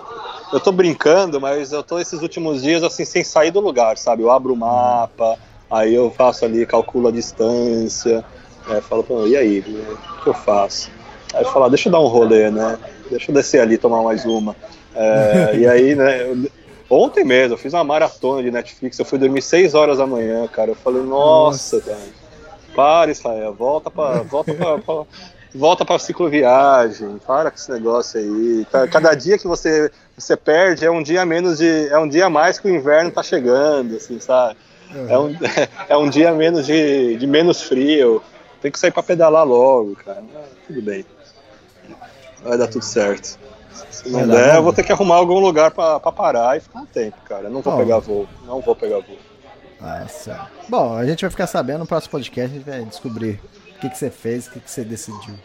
eu tô brincando, mas eu tô esses últimos dias assim, sem sair do lugar, sabe? Eu abro o mapa, aí eu faço ali, calculo a distância, é, falo, pô, e aí, o que eu faço? Aí eu falo, ah, deixa eu dar um rolê, né? Deixa eu descer ali tomar mais uma. É, e aí, né? eu- ontem mesmo, eu fiz uma maratona de Netflix, eu fui dormir 6 horas da manhã, cara. Eu falei, nossa, cara. Para, Israel, volta pra. Volta pra, pra- volta pra cicloviagem, para com esse negócio aí. Ca- Cada dia que você, você perde é um dia menos de. É um dia a mais que o inverno tá chegando, assim, sabe? É um, é um dia menos de, de menos frio. Tem que sair pra pedalar logo, cara. Tudo bem. Vai dar tudo certo. Se não der, eu vou ter que arrumar algum lugar pra, pra parar e ficar um tempo, cara. Não vou Bom. pegar voo. Não vou pegar voo. Nossa. Bom, a gente vai ficar sabendo no próximo podcast, a gente vai descobrir o que, que você fez, o que, que você decidiu.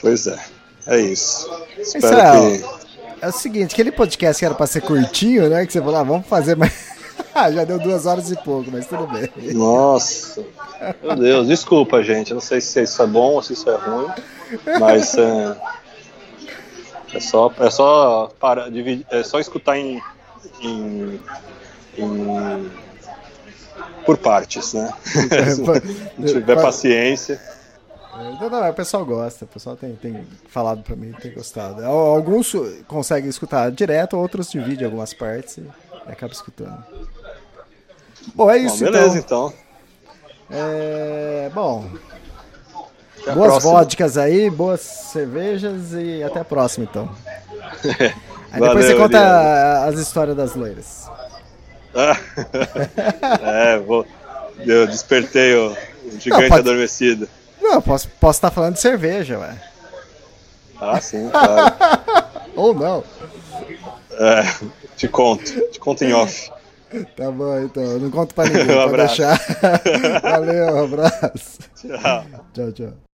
Pois é. É isso. Espero Israel, que. É o seguinte, aquele podcast que era pra ser curtinho, né? Que você falou, ah, vamos fazer mais. Ah, Já deu duas horas e pouco, mas tudo bem. Nossa, meu Deus, desculpa, gente. Eu não sei se isso é bom ou se isso é ruim, mas é, é só, é só para dividir, é só escutar em, em, em- por partes, né? Se tiver paciência. Não, não, o pessoal gosta, o pessoal tem, tem falado pra mim, tem gostado. Al- Alguns conseguem escutar direto, outros dividem algumas partes e acaba escutando. Bom, é Bom, isso beleza, então. então. É, bom, Até boas próxima. vodkas aí, boas cervejas e até a próxima então. Aí depois Valeu, você conta Eliane. as histórias das loiras. é, vou, eu despertei o, o gigante Não, pode- adormecido. Não, posso posso estar falando de cerveja, ué. Ah, sim, claro. Ou não. É, te conto, te conto em off. Tá bom, então. Eu Não conto pra ninguém, Um abraço. deixar. Valeu, um abraço. Tchau. Tchau, tchau.